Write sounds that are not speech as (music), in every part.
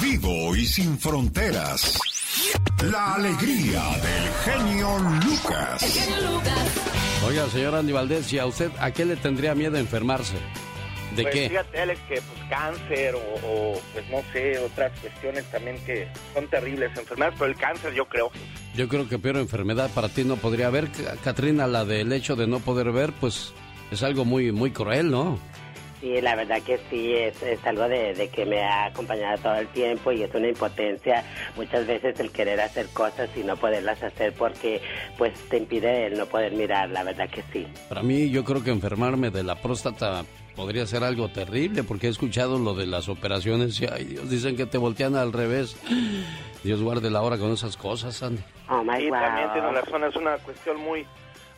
vivo y sin fronteras. La alegría del genio Lucas. El genio Lucas. Oiga, señor Andy Valdés, ¿y a usted a qué le tendría miedo enfermarse? ¿De pues qué? Fíjate, Alex, que pues cáncer o, o, pues no sé, otras cuestiones también que son terribles enfermedades, pero el cáncer yo creo. Yo creo que peor enfermedad para ti no podría haber. Katrina, la del hecho de no poder ver, pues es algo muy, muy cruel, ¿no? Sí, la verdad que sí, es, es algo de, de, que me ha acompañado todo el tiempo y es una impotencia muchas veces el querer hacer cosas y no poderlas hacer porque pues te impide el no poder mirar, la verdad que sí. Para mí yo creo que enfermarme de la próstata podría ser algo terrible porque he escuchado lo de las operaciones y ay Dios, dicen que te voltean al revés. Dios guarde la hora con esas cosas, Andy. Oh my sí, wow. también tiene razón, es una cuestión muy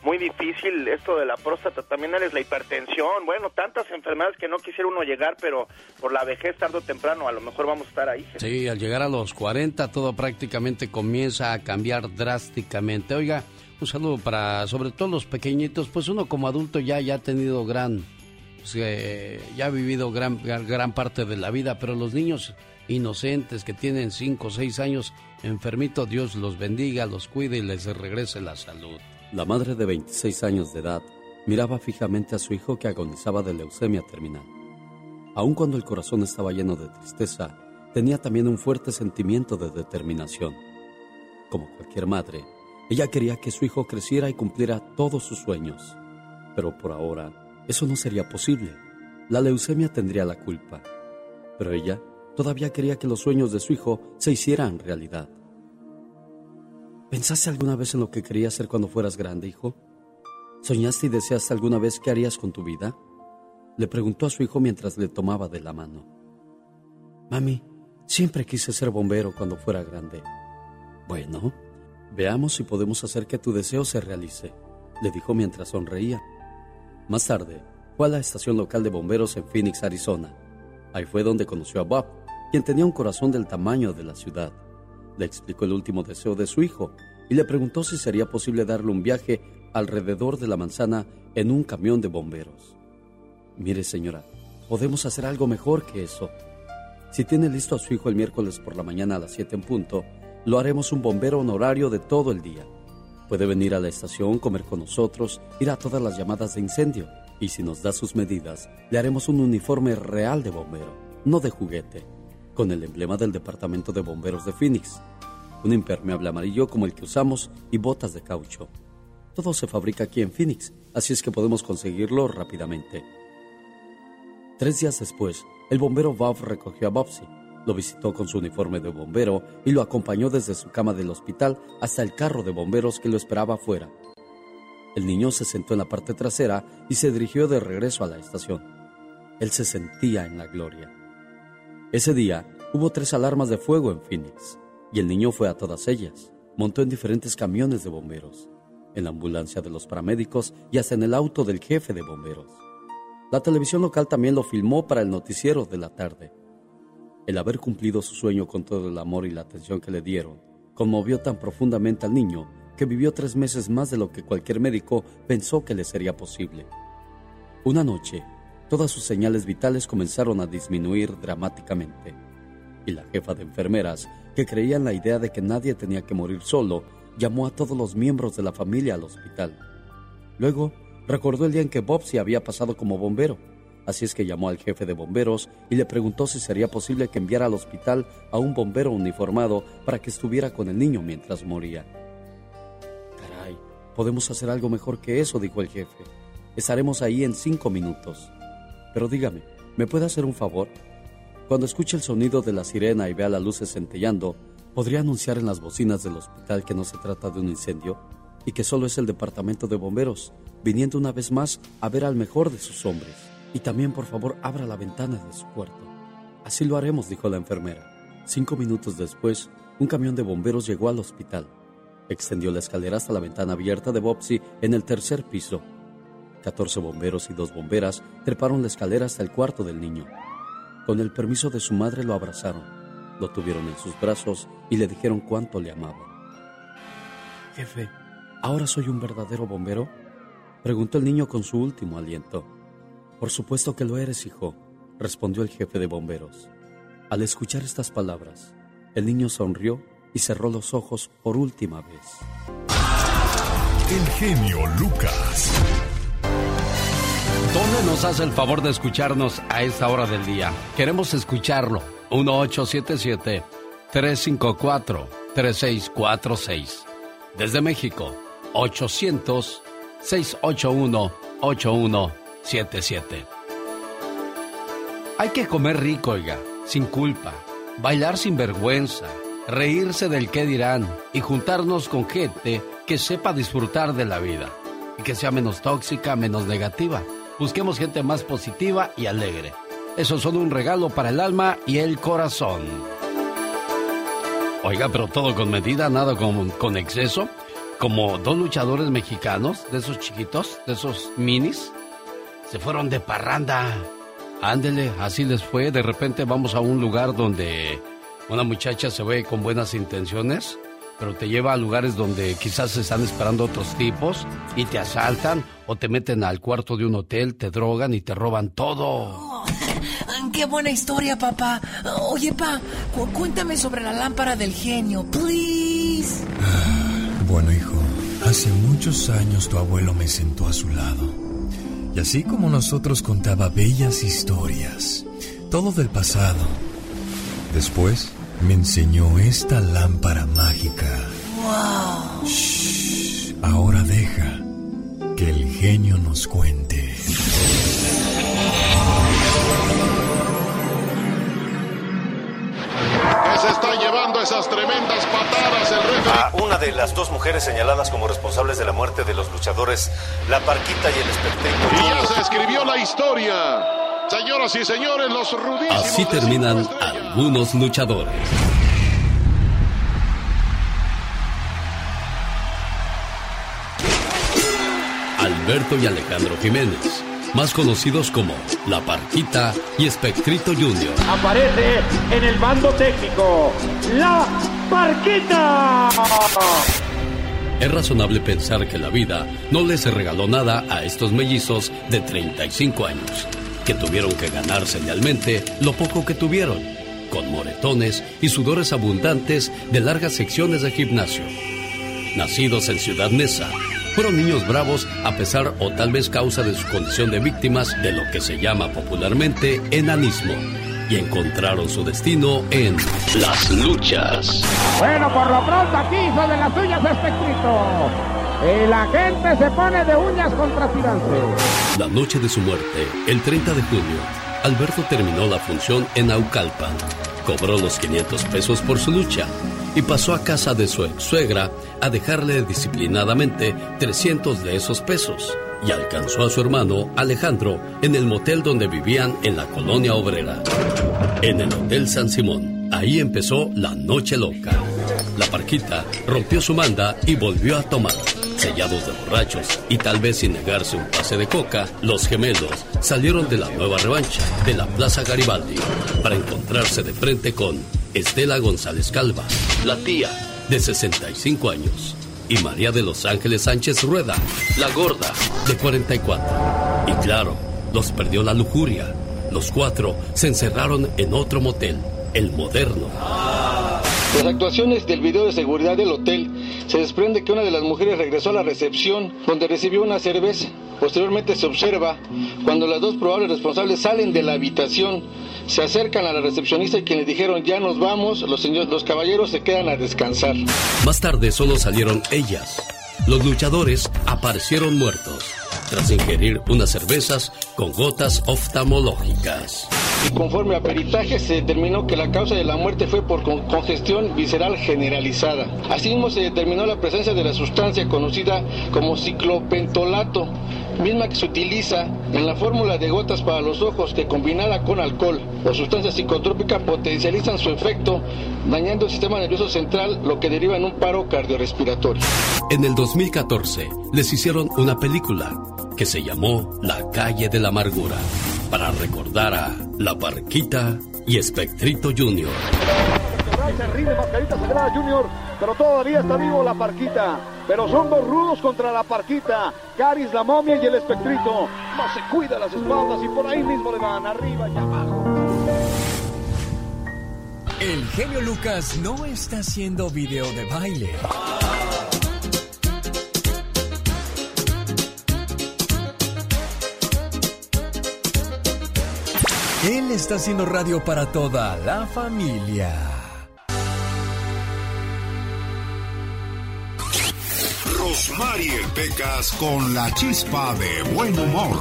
muy difícil esto de la próstata, también eres la hipertensión, bueno, tantas enfermedades que no quisiera uno llegar, pero por la vejez tarde o temprano a lo mejor vamos a estar ahí. Sí, al llegar a los 40 todo prácticamente comienza a cambiar drásticamente. Oiga, un saludo para sobre todo los pequeñitos, pues uno como adulto ya, ya ha tenido gran, pues, eh, ya ha vivido gran, gran parte de la vida, pero los niños inocentes que tienen 5 o 6 años enfermitos, Dios los bendiga, los cuide y les regrese la salud. La madre de 26 años de edad miraba fijamente a su hijo que agonizaba de leucemia terminal. Aun cuando el corazón estaba lleno de tristeza, tenía también un fuerte sentimiento de determinación. Como cualquier madre, ella quería que su hijo creciera y cumpliera todos sus sueños. Pero por ahora, eso no sería posible. La leucemia tendría la culpa. Pero ella todavía quería que los sueños de su hijo se hicieran realidad. ¿Pensaste alguna vez en lo que querías ser cuando fueras grande, hijo? ¿Soñaste y deseaste alguna vez qué harías con tu vida? Le preguntó a su hijo mientras le tomaba de la mano. Mami, siempre quise ser bombero cuando fuera grande. Bueno, veamos si podemos hacer que tu deseo se realice, le dijo mientras sonreía. Más tarde, fue a la estación local de bomberos en Phoenix, Arizona. Ahí fue donde conoció a Bob, quien tenía un corazón del tamaño de la ciudad le explicó el último deseo de su hijo y le preguntó si sería posible darle un viaje alrededor de la manzana en un camión de bomberos. Mire, señora, podemos hacer algo mejor que eso. Si tiene listo a su hijo el miércoles por la mañana a las 7 en punto, lo haremos un bombero honorario de todo el día. Puede venir a la estación, comer con nosotros, ir a todas las llamadas de incendio. Y si nos da sus medidas, le haremos un uniforme real de bombero, no de juguete con el emblema del Departamento de Bomberos de Phoenix, un impermeable amarillo como el que usamos y botas de caucho. Todo se fabrica aquí en Phoenix, así es que podemos conseguirlo rápidamente. Tres días después, el bombero Bob recogió a Bobsy, lo visitó con su uniforme de bombero y lo acompañó desde su cama del hospital hasta el carro de bomberos que lo esperaba afuera. El niño se sentó en la parte trasera y se dirigió de regreso a la estación. Él se sentía en la gloria. Ese día hubo tres alarmas de fuego en Phoenix y el niño fue a todas ellas. Montó en diferentes camiones de bomberos, en la ambulancia de los paramédicos y hasta en el auto del jefe de bomberos. La televisión local también lo filmó para el noticiero de la tarde. El haber cumplido su sueño con todo el amor y la atención que le dieron conmovió tan profundamente al niño que vivió tres meses más de lo que cualquier médico pensó que le sería posible. Una noche, todas sus señales vitales comenzaron a disminuir dramáticamente. Y la jefa de enfermeras, que creía en la idea de que nadie tenía que morir solo, llamó a todos los miembros de la familia al hospital. Luego, recordó el día en que Bobsy había pasado como bombero, así es que llamó al jefe de bomberos y le preguntó si sería posible que enviara al hospital a un bombero uniformado para que estuviera con el niño mientras moría. Caray, podemos hacer algo mejor que eso, dijo el jefe. Estaremos ahí en cinco minutos. Pero dígame, ¿me puede hacer un favor? Cuando escuche el sonido de la sirena y vea las luces centellando, ¿podría anunciar en las bocinas del hospital que no se trata de un incendio y que solo es el departamento de bomberos, viniendo una vez más a ver al mejor de sus hombres? Y también, por favor, abra la ventana de su cuarto. Así lo haremos, dijo la enfermera. Cinco minutos después, un camión de bomberos llegó al hospital. Extendió la escalera hasta la ventana abierta de Bobsy en el tercer piso. Catorce bomberos y dos bomberas treparon la escalera hasta el cuarto del niño. Con el permiso de su madre lo abrazaron, lo tuvieron en sus brazos y le dijeron cuánto le amaban. Jefe, ¿ahora soy un verdadero bombero? Preguntó el niño con su último aliento. Por supuesto que lo eres, hijo, respondió el jefe de bomberos. Al escuchar estas palabras, el niño sonrió y cerró los ojos por última vez. El genio Lucas. ¿Dónde nos hace el favor de escucharnos a esta hora del día? Queremos escucharlo. 1877-354-3646. Desde México, 800-681-8177. Hay que comer rico, oiga, sin culpa, bailar sin vergüenza, reírse del qué dirán y juntarnos con gente que sepa disfrutar de la vida y que sea menos tóxica, menos negativa. Busquemos gente más positiva y alegre. Eso son un regalo para el alma y el corazón. Oiga, pero todo con medida, nada con, con exceso. Como dos luchadores mexicanos, de esos chiquitos, de esos minis, se fueron de parranda. Ándele, así les fue. De repente vamos a un lugar donde una muchacha se ve con buenas intenciones pero te lleva a lugares donde quizás se están esperando otros tipos y te asaltan o te meten al cuarto de un hotel, te drogan y te roban todo. Oh, ¡Qué buena historia, papá! Oye, pa, cuéntame sobre la lámpara del genio, please. Ah, bueno, hijo, hace muchos años tu abuelo me sentó a su lado. Y así como nosotros contaba bellas historias, todo del pasado. Después me enseñó esta lámpara mágica. ¡Wow! Shh, ahora deja que el genio nos cuente. ¿Qué se está llevando esas tremendas patadas el referee? A una de las dos mujeres señaladas como responsables de la muerte de los luchadores, la Parquita y el espectáculo. Y ya se escribió la historia. Señoras y señores, los rudísimos. Así terminan algunos luchadores. Alberto y Alejandro Jiménez, más conocidos como La Parquita y Espectrito Junior. Aparece en el bando técnico La Parquita. Es razonable pensar que la vida no les regaló nada a estos mellizos de 35 años que tuvieron que ganar señalmente lo poco que tuvieron, con moretones y sudores abundantes de largas secciones de gimnasio. Nacidos en Ciudad Neza, fueron niños bravos a pesar o tal vez causa de su condición de víctimas de lo que se llama popularmente enanismo y encontraron su destino en las luchas. Bueno, por lo pronto aquí de las suyas espectrito. Y la gente se pone de uñas contra tirantes. La noche de su muerte, el 30 de junio, Alberto terminó la función en Naucalpan. Cobró los 500 pesos por su lucha y pasó a casa de su ex suegra a dejarle disciplinadamente 300 de esos pesos. Y alcanzó a su hermano Alejandro en el motel donde vivían en la colonia obrera. En el Hotel San Simón, ahí empezó la noche loca. La parquita rompió su manda y volvió a tomar. Sellados de borrachos y tal vez sin negarse un pase de coca, los gemelos salieron de la nueva revancha de la Plaza Garibaldi para encontrarse de frente con Estela González Calva, la tía de 65 años, y María de los Ángeles Sánchez Rueda, la gorda de 44. Y claro, los perdió la lujuria. Los cuatro se encerraron en otro motel, el moderno. Las actuaciones del video de seguridad del hotel se desprende que una de las mujeres regresó a la recepción donde recibió una cerveza. Posteriormente se observa cuando las dos probables responsables salen de la habitación, se acercan a la recepcionista y quienes dijeron ya nos vamos, los, los caballeros se quedan a descansar. Más tarde solo salieron ellas. Los luchadores aparecieron muertos tras ingerir unas cervezas con gotas oftalmológicas. Y conforme a peritaje se determinó que la causa de la muerte fue por congestión visceral generalizada. Asimismo se determinó la presencia de la sustancia conocida como ciclopentolato, misma que se utiliza en la fórmula de gotas para los ojos que combinada con alcohol o sustancia psicotrópica potencializan su efecto dañando el sistema nervioso central lo que deriva en un paro cardiorrespiratorio. En el 2014 les hicieron una película que se llamó La calle de la amargura para recordar a La Parquita y Espectrito Junior. Se rinde Mascarita Sagrada Junior, pero todavía está vivo la Parquita. Pero son dos rudos contra la Parquita. Caris, la momia y el Espectrito. No se cuida las espaldas y por ahí mismo le van arriba y abajo. El genio Lucas no está haciendo video de baile. Él está haciendo radio para toda la familia. Rosmarie Pecas con la chispa de buen humor.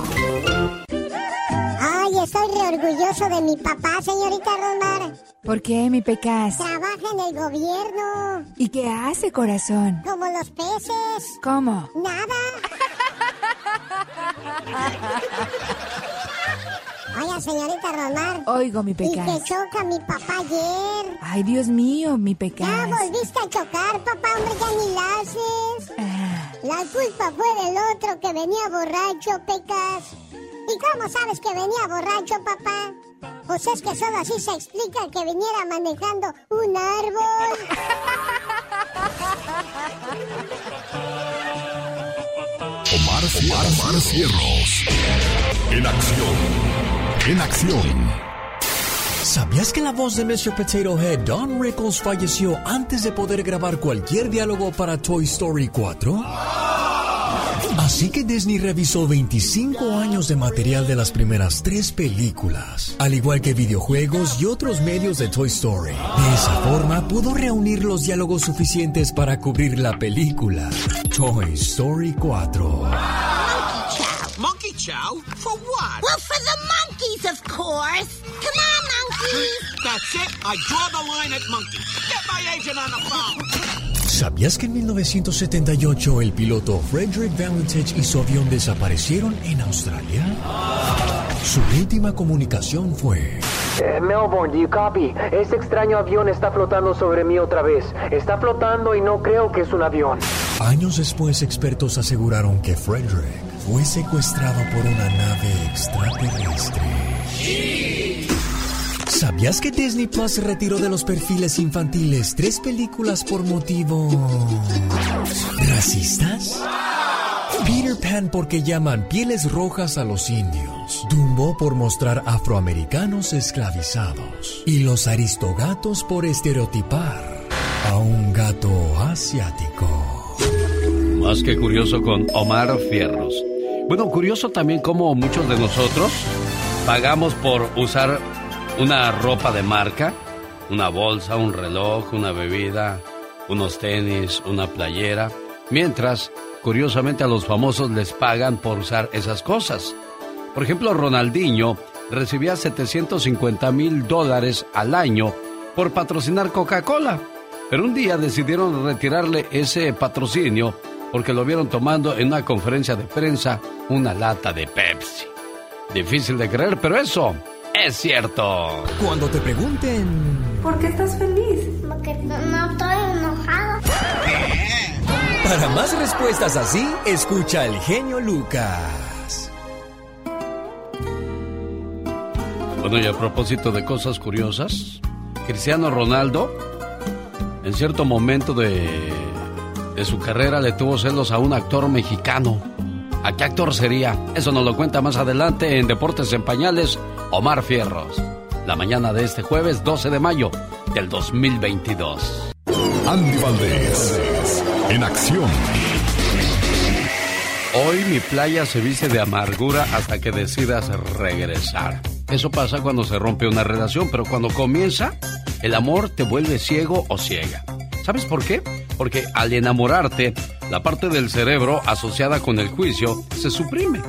Ay, estoy re orgulloso de mi papá, señorita Rosmar. ¿Por qué, mi Pecas? Trabaja en el gobierno. ¿Y qué hace, corazón? Como los peces. ¿Cómo? Nada. (laughs) Oiga, señorita Rosmar. Oigo, mi Y que choca mi papá ayer. Ay, Dios mío, mi Ya Pecas. volviste a chocar, papá, hombre, ya ni la haces. Ah, La culpa fue del otro que venía borracho, Pecas. ¿Y cómo sabes que venía borracho, papá? Pues es que solo así se explica que viniera manejando un árbol. Omar, Omar, Omar Cierros. En acción. En acción. ¿Sabías que la voz de Mr. Potato Head, Don Rickles, falleció antes de poder grabar cualquier diálogo para Toy Story 4? Así que Disney revisó 25 años de material de las primeras tres películas, al igual que videojuegos y otros medios de Toy Story. De esa forma pudo reunir los diálogos suficientes para cubrir la película Toy Story 4. Monkey chow? For what? Well, for the monkeys, of course. Come on, monkeys. That's it. I draw the line at monkey. Get my agent on the phone. ¿Sabías que en 1978 el piloto Frederick Valentich y su avión desaparecieron en Australia? Su última comunicación fue... Eh, Melbourne, do you copy? Este extraño avión está flotando sobre mí otra vez. Está flotando y no creo que es un avión. Años después, expertos aseguraron que Frederick fue secuestrado por una nave extraterrestre. ¿Sabías que Disney Plus retiró de los perfiles infantiles tres películas por motivos racistas? Peter Pan porque llaman pieles rojas a los indios. Dumbo por mostrar afroamericanos esclavizados. Y los aristogatos por estereotipar a un gato asiático. Más que curioso con Omar Fierros. Bueno, curioso también como muchos de nosotros pagamos por usar una ropa de marca, una bolsa, un reloj, una bebida, unos tenis, una playera, mientras, curiosamente, a los famosos les pagan por usar esas cosas. Por ejemplo, Ronaldinho recibía 750 mil dólares al año por patrocinar Coca-Cola, pero un día decidieron retirarle ese patrocinio porque lo vieron tomando en una conferencia de prensa una lata de Pepsi. Difícil de creer, pero eso es cierto. Cuando te pregunten... ¿Por qué estás feliz? Porque no, no estoy enojado. Para más respuestas así, escucha el genio Lucas. Bueno, y a propósito de cosas curiosas, Cristiano Ronaldo, en cierto momento de, de su carrera, le tuvo celos a un actor mexicano. ¿A qué actor sería? Eso nos lo cuenta más adelante en Deportes en Pañales, Omar Fierros. La mañana de este jueves 12 de mayo del 2022. Andy Valdés. En acción. Hoy mi playa se viste de amargura hasta que decidas regresar. Eso pasa cuando se rompe una relación, pero cuando comienza, el amor te vuelve ciego o ciega. ¿Sabes por qué? Porque al enamorarte, la parte del cerebro asociada con el juicio se suprime,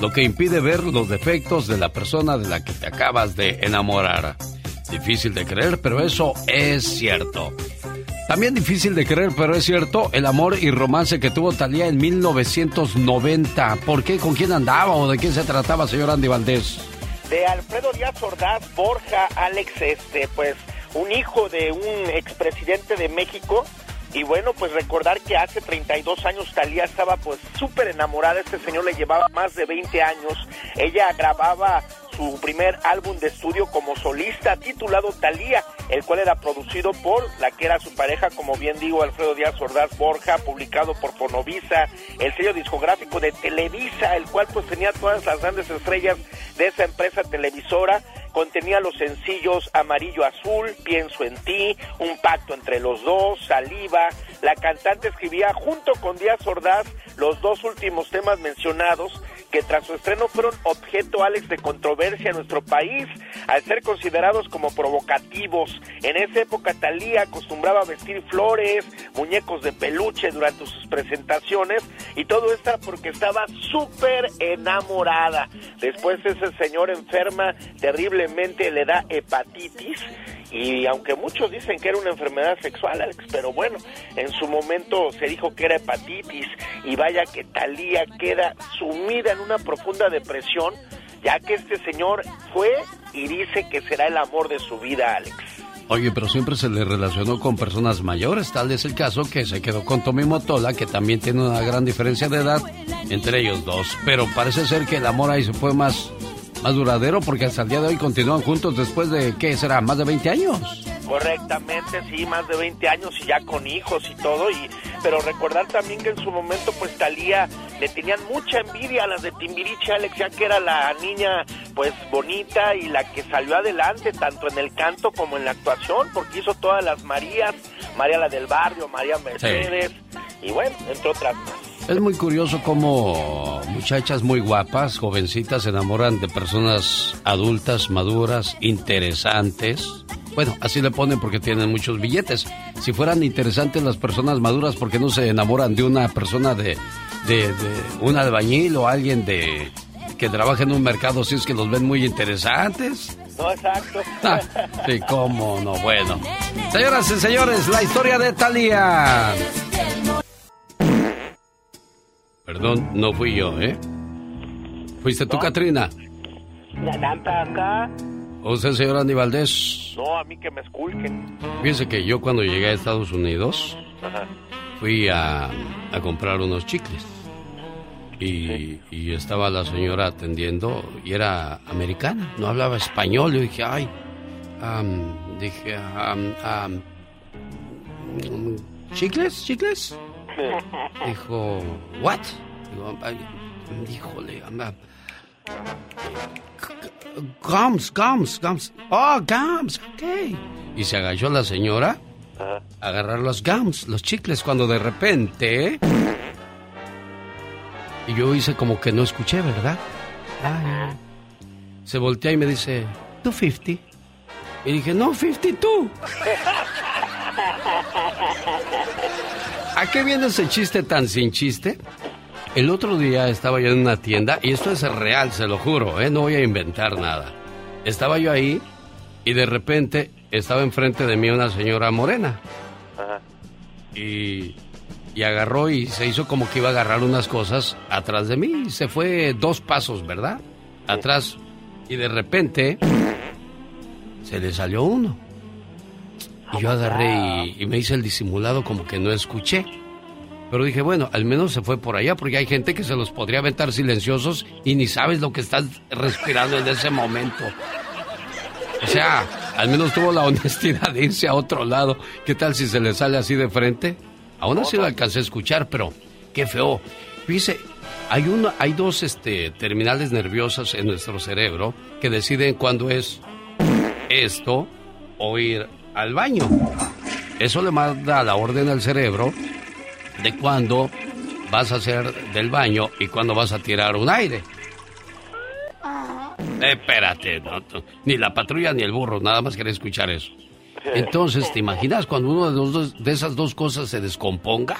lo que impide ver los defectos de la persona de la que te acabas de enamorar. Difícil de creer, pero eso es cierto. También difícil de creer, pero es cierto, el amor y romance que tuvo Talía en 1990. ¿Por qué? ¿Con quién andaba o de qué se trataba, señor Andy Valdés? de Alfredo Díaz Ordaz, Borja, Alex, este, pues, un hijo de un expresidente de México. Y bueno, pues recordar que hace 32 años Talía estaba pues súper enamorada, este señor le llevaba más de 20 años, ella grababa su primer álbum de estudio como solista titulado Talía, el cual era producido por la que era su pareja, como bien digo, Alfredo Díaz Ordaz Borja, publicado por Fonovisa, el sello discográfico de Televisa, el cual pues tenía todas las grandes estrellas de esa empresa televisora contenía los sencillos Amarillo Azul, Pienso en ti, Un pacto entre los dos, Saliva. La cantante escribía junto con Díaz Ordaz los dos últimos temas mencionados que tras su estreno fueron objeto, Alex, de controversia en nuestro país, al ser considerados como provocativos. En esa época Talía acostumbraba a vestir flores, muñecos de peluche durante sus presentaciones y todo esto porque estaba súper enamorada. Después ese señor enferma terriblemente, le da hepatitis y aunque muchos dicen que era una enfermedad sexual, Alex, pero bueno, en su momento se dijo que era hepatitis y vaya que Talía queda sumida en una profunda depresión, ya que este señor fue y dice que será el amor de su vida, Alex. Oye, pero siempre se le relacionó con personas mayores, tal es el caso que se quedó con Tommy Motola, que también tiene una gran diferencia de edad entre ellos dos, pero parece ser que el amor ahí se fue más más duradero porque hasta el día de hoy continúan juntos después de, ¿qué será? ¿Más de 20 años? Correctamente, sí, más de 20 años y ya con hijos y todo. y Pero recordar también que en su momento, pues Talía le tenían mucha envidia a las de Timbiriche, Alex, ya que era la niña, pues bonita y la que salió adelante, tanto en el canto como en la actuación, porque hizo todas las Marías, María la del Barrio, María Mercedes, y bueno, entre otras más. Es muy curioso cómo muchachas muy guapas, jovencitas, se enamoran de personas adultas, maduras, interesantes. Bueno, así le ponen porque tienen muchos billetes. Si fueran interesantes las personas maduras, ¿por qué no se enamoran de una persona de, de, de un albañil o alguien de que trabaja en un mercado si es que los ven muy interesantes? No, exacto. (laughs) Ah, sí, cómo no, bueno. Señoras y señores, la historia de Talía. Perdón, no fui yo, ¿eh? ¿Fuiste tú, Katrina? acá. ¿Usted, señor Andy Valdés? No, a mí que me esculquen. Fíjese que yo cuando llegué a Estados Unidos fui a, a, comprar unos chicles. Y, y, estaba la señora atendiendo y era americana, no hablaba español. Yo dije, ay, dije, ¿chicles? ¿Chicles? Dijo, ¿what? Digo, híjole, anda. Gums, gums, gums. Oh, gums, ok. Y se agachó la señora a agarrar los gums, los chicles, cuando de repente. Y yo hice como que no escuché, ¿verdad? se voltea y me dice, 250. Y dije, no, 52. (laughs) ¿A qué viene ese chiste tan sin chiste? El otro día estaba yo en una tienda, y esto es real, se lo juro, ¿eh? no voy a inventar nada. Estaba yo ahí y de repente estaba enfrente de mí una señora morena. Y, y agarró y se hizo como que iba a agarrar unas cosas atrás de mí. Y se fue dos pasos, ¿verdad? Atrás. Y de repente se le salió uno. Y yo agarré y, me hice el disimulado como que no escuché. Pero dije, bueno, al menos se fue por allá, porque hay gente que se los podría aventar silenciosos y ni sabes lo que estás respirando en ese momento. O sea, al menos tuvo la (laughs) honestidad de irse a otro lado. ¿Qué tal si se le sale así de frente? Aún así lo alcancé a escuchar, pero qué feo. Fíjese, hay, uno, hay dos este, terminales nerviosas en nuestro cerebro que deciden cuándo es esto o ir al baño. Eso le manda la orden al cerebro de cuándo vas a hacer del baño y cuándo vas a tirar un aire. espérate, ni la patrulla ni el burro, nada más quería escuchar eso. Entonces, ¿te imaginas cuando uno de, los de esas dos cosas se descomponga?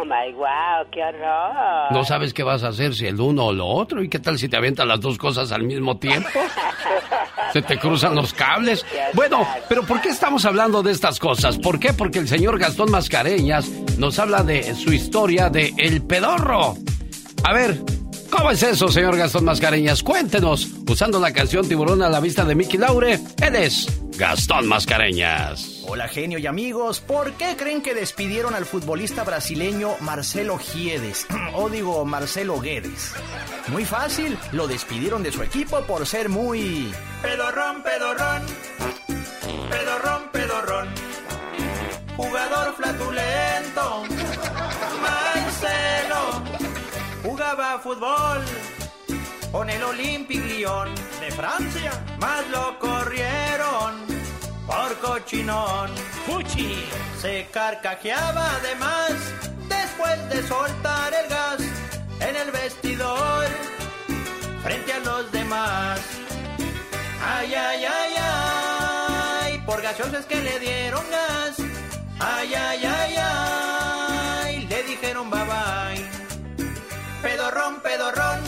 Oh my wow, qué horror. No sabes qué vas a hacer si el uno o lo otro. ¿Y qué tal si te avientan las dos cosas al mismo tiempo? (laughs) Se te cruzan los cables. Bueno, pero ¿por qué estamos hablando de estas cosas? ¿Por qué? Porque el señor Gastón Mascareñas nos habla de su historia de El Pedorro. A ver, ¿cómo es eso, señor Gastón Mascareñas? Cuéntenos, usando la canción Tiburón a la vista de Mickey Laure, él es Gastón Mascareñas. Hola genio y amigos, ¿por qué creen que despidieron al futbolista brasileño Marcelo Giedes? (clears throat) o digo Marcelo Guedes. Muy fácil, lo despidieron de su equipo por ser muy... Pedorrón, pedorrón, pedorrón, pedorrón, jugador flatulento, Marcelo, jugaba fútbol con el Olympique Lyon de Francia, más lo corrieron por cochinón. Fuchi se carcajeaba además después de soltar el gas en el vestidor frente a los demás. Ay, ay, ay, ay, por gaseosas que le dieron gas. Ay, ay, ay, ay, le dijeron bye bye. Pedorrón, pedorrón,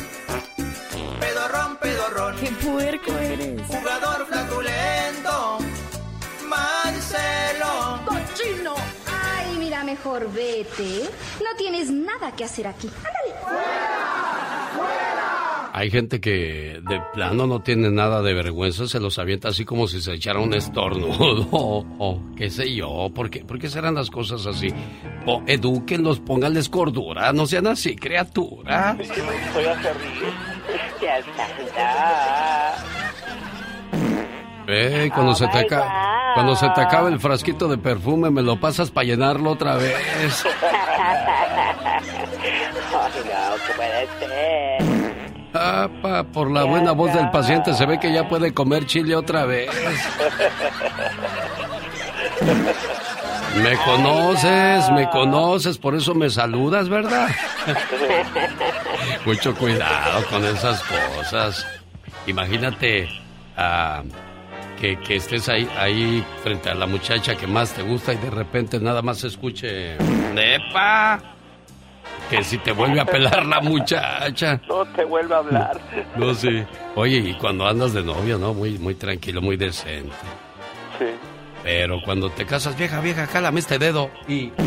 pedorrón, pedorrón. ¡Qué puerco eres! Jugador flatulento, ¡Cochino! Ay, mira, mejor vete. No tienes nada que hacer aquí. Ándale. Hay gente que de plano no tiene nada de vergüenza, se los avienta así como si se echara un estornudo (laughs) o qué sé yo. ¿Por qué, ¿Por qué serán las cosas así? O edúquenlos, pónganles cordura, no sean así, criatura. Soy hace está. Eh, cuando, se te aca- cuando se te acaba el frasquito de perfume, me lo pasas para llenarlo otra vez. (laughs) Ay, no, ¿qué puede ser? Apa, por la buena voz del paciente se ve que ya puede comer chile otra vez. Me conoces, me conoces, por eso me saludas, ¿verdad? (laughs) Mucho cuidado con esas cosas. Imagínate ah, que, que estés ahí, ahí frente a la muchacha que más te gusta y de repente nada más se escuche... ¡Nepa! Que si te vuelve a pelar la muchacha. (laughs) No te vuelve a hablar. No, sí. Oye, y cuando andas de novio, ¿no? Muy, muy tranquilo, muy decente. Sí. Pero cuando te casas, vieja, vieja, cálame este dedo. Y. (laughs)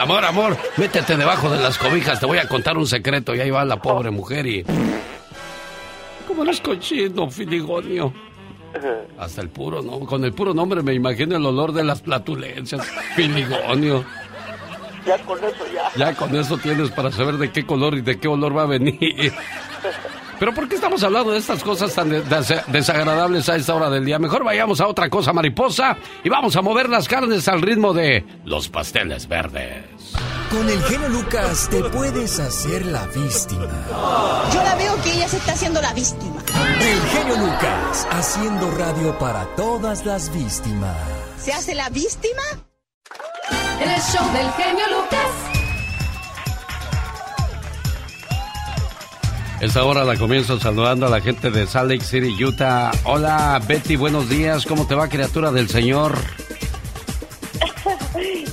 Amor, amor, métete debajo de las cobijas, te voy a contar un secreto. Y ahí va la pobre mujer y. ¿Cómo eres cochino, filigonio? (laughs) Hasta el puro, ¿no? Con el puro nombre me imagino el olor de las flatulencias. Filigonio. Ya con eso ya. Ya con eso tienes para saber de qué color y de qué olor va a venir. Pero ¿por qué estamos hablando de estas cosas tan de- des- desagradables a esta hora del día? Mejor vayamos a otra cosa, mariposa, y vamos a mover las carnes al ritmo de los pasteles verdes. Con el genio Lucas te puedes hacer la víctima. Yo la veo que ella se está haciendo la víctima. El genio Lucas haciendo radio para todas las víctimas. ¿Se hace la víctima? En el show del genio Lucas. Esta hora la comienzo saludando a la gente de Salt Lake City, Utah. Hola, Betty, buenos días. ¿Cómo te va, criatura del Señor?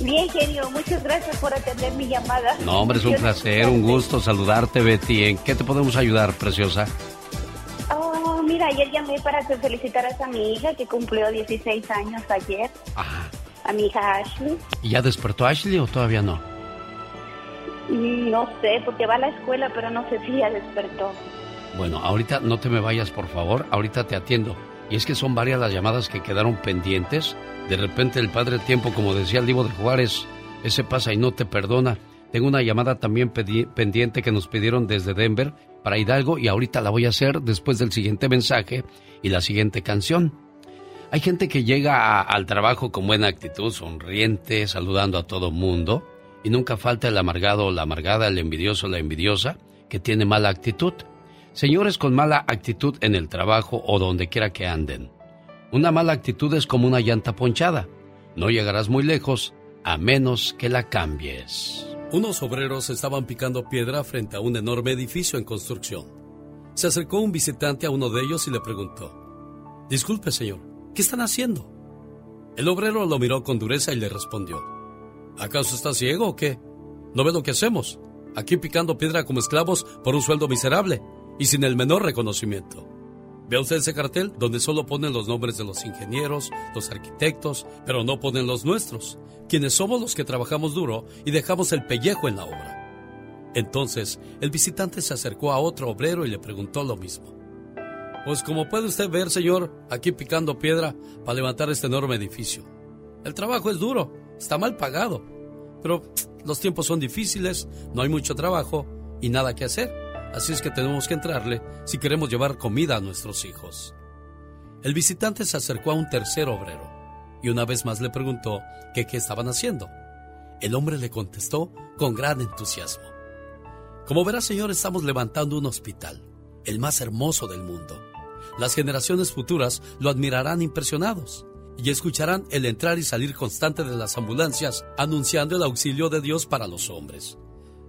Bien, genio, muchas gracias por atender mi llamada. No, hombre, es un placer, un gusto saludarte, Betty. ¿En qué te podemos ayudar, preciosa? Oh, mira, ayer llamé para que felicitaras a mi hija que cumplió 16 años ayer. A mi hija Ashley. ¿Y ya despertó Ashley o todavía no? Mm, No sé, porque va a la escuela, pero no sé si ya despertó. Bueno, ahorita no te me vayas, por favor. Ahorita te atiendo. Y es que son varias las llamadas que quedaron pendientes. De repente el Padre Tiempo, como decía el Divo de Juárez, ese pasa y no te perdona. Tengo una llamada también pendiente que nos pidieron desde Denver para Hidalgo y ahorita la voy a hacer después del siguiente mensaje y la siguiente canción. Hay gente que llega al trabajo con buena actitud, sonriente, saludando a todo mundo, y nunca falta el amargado o la amargada, el envidioso o la envidiosa, que tiene mala actitud. Señores con mala actitud en el trabajo o donde quiera que anden. Una mala actitud es como una llanta ponchada. No llegarás muy lejos a menos que la cambies. Unos obreros estaban picando piedra frente a un enorme edificio en construcción. Se acercó un visitante a uno de ellos y le preguntó, Disculpe, señor, ¿qué están haciendo? El obrero lo miró con dureza y le respondió, ¿acaso está ciego o qué? ¿No ve lo que hacemos? Aquí picando piedra como esclavos por un sueldo miserable y sin el menor reconocimiento. ¿Ve usted ese cartel donde solo ponen los nombres de los ingenieros, los arquitectos, pero no ponen los nuestros, quienes somos los que trabajamos duro y dejamos el pellejo en la obra? Entonces, el visitante se acercó a otro obrero y le preguntó lo mismo. Pues como puede usted ver, señor, aquí picando piedra para levantar este enorme edificio. El trabajo es duro, está mal pagado, pero los tiempos son difíciles, no hay mucho trabajo y nada que hacer. Así es que tenemos que entrarle si queremos llevar comida a nuestros hijos. El visitante se acercó a un tercer obrero y una vez más le preguntó qué estaban haciendo. El hombre le contestó con gran entusiasmo. Como verá, señor, estamos levantando un hospital, el más hermoso del mundo. Las generaciones futuras lo admirarán impresionados y escucharán el entrar y salir constante de las ambulancias anunciando el auxilio de Dios para los hombres.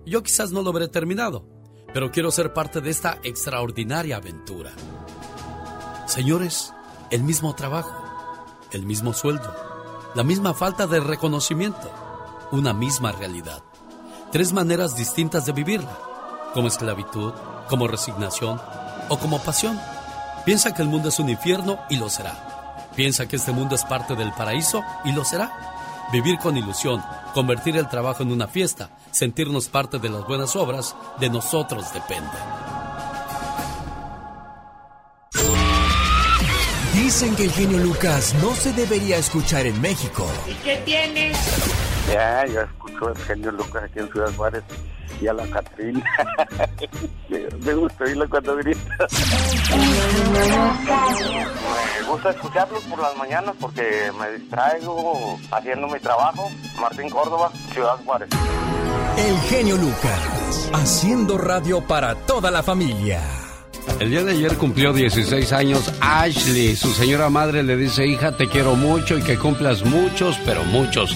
Yo quizás no lo veré terminado, pero quiero ser parte de esta extraordinaria aventura. Señores, el mismo trabajo, el mismo sueldo, la misma falta de reconocimiento una misma realidad. Tres maneras distintas de vivirla, como esclavitud, como resignación o como pasión. Piensa que el mundo es un infierno y lo será. Piensa que este mundo es parte del paraíso y lo será. Vivir con ilusión, convertir el trabajo en una fiesta, sentirnos parte de las buenas obras, de nosotros depende. Dicen que el genio Lucas no se debería escuchar en México. ¿Y qué tienes? Ya, yo escucho el genio Lucas aquí en Ciudad Juárez y a la Catrina. (laughs) me gusta oírlo cuando grita. me gusta escucharlos por las mañanas porque me distraigo haciendo mi trabajo. Martín Córdoba, Ciudad Juárez. El genio Lucas, haciendo radio para toda la familia. El día de ayer cumplió 16 años Ashley. Su señora madre le dice, hija, te quiero mucho y que cumplas muchos, pero muchos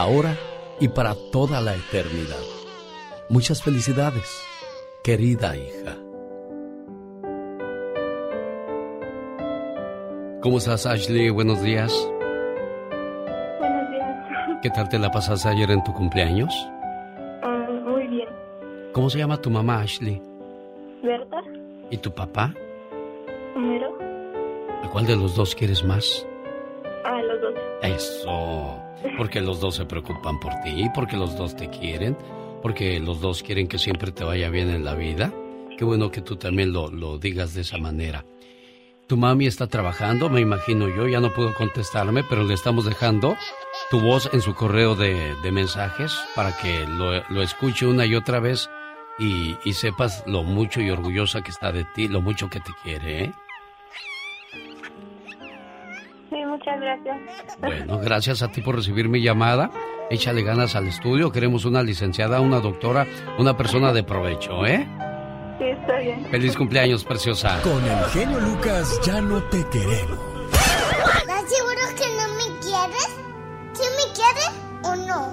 ahora y para toda la eternidad. Muchas felicidades, querida hija. ¿Cómo estás, Ashley? Buenos días. Buenos días. (laughs) ¿Qué tal te la pasaste ayer en tu cumpleaños? Ah, muy bien. ¿Cómo se llama tu mamá, Ashley? ¿Berta? ¿Y tu papá? ¿Número? ¿A cuál de los dos quieres más? Ah, los dos. Eso. Porque los dos se preocupan por ti, porque los dos te quieren, porque los dos quieren que siempre te vaya bien en la vida. Qué bueno que tú también lo, lo digas de esa manera. Tu mami está trabajando, me imagino yo, ya no puedo contestarme, pero le estamos dejando tu voz en su correo de, de mensajes para que lo, lo, escuche una y otra vez y, y, sepas lo mucho y orgullosa que está de ti, lo mucho que te quiere, ¿eh? Sí, muchas gracias. Bueno, gracias a ti por recibir mi llamada. Échale ganas al estudio. Queremos una licenciada, una doctora, una persona de provecho, ¿eh? Sí, está bien. Feliz cumpleaños, preciosa. Con el genio Lucas ya no te queremos. ¿Estás seguro que no me quieres? ¿Sí me quieres o no?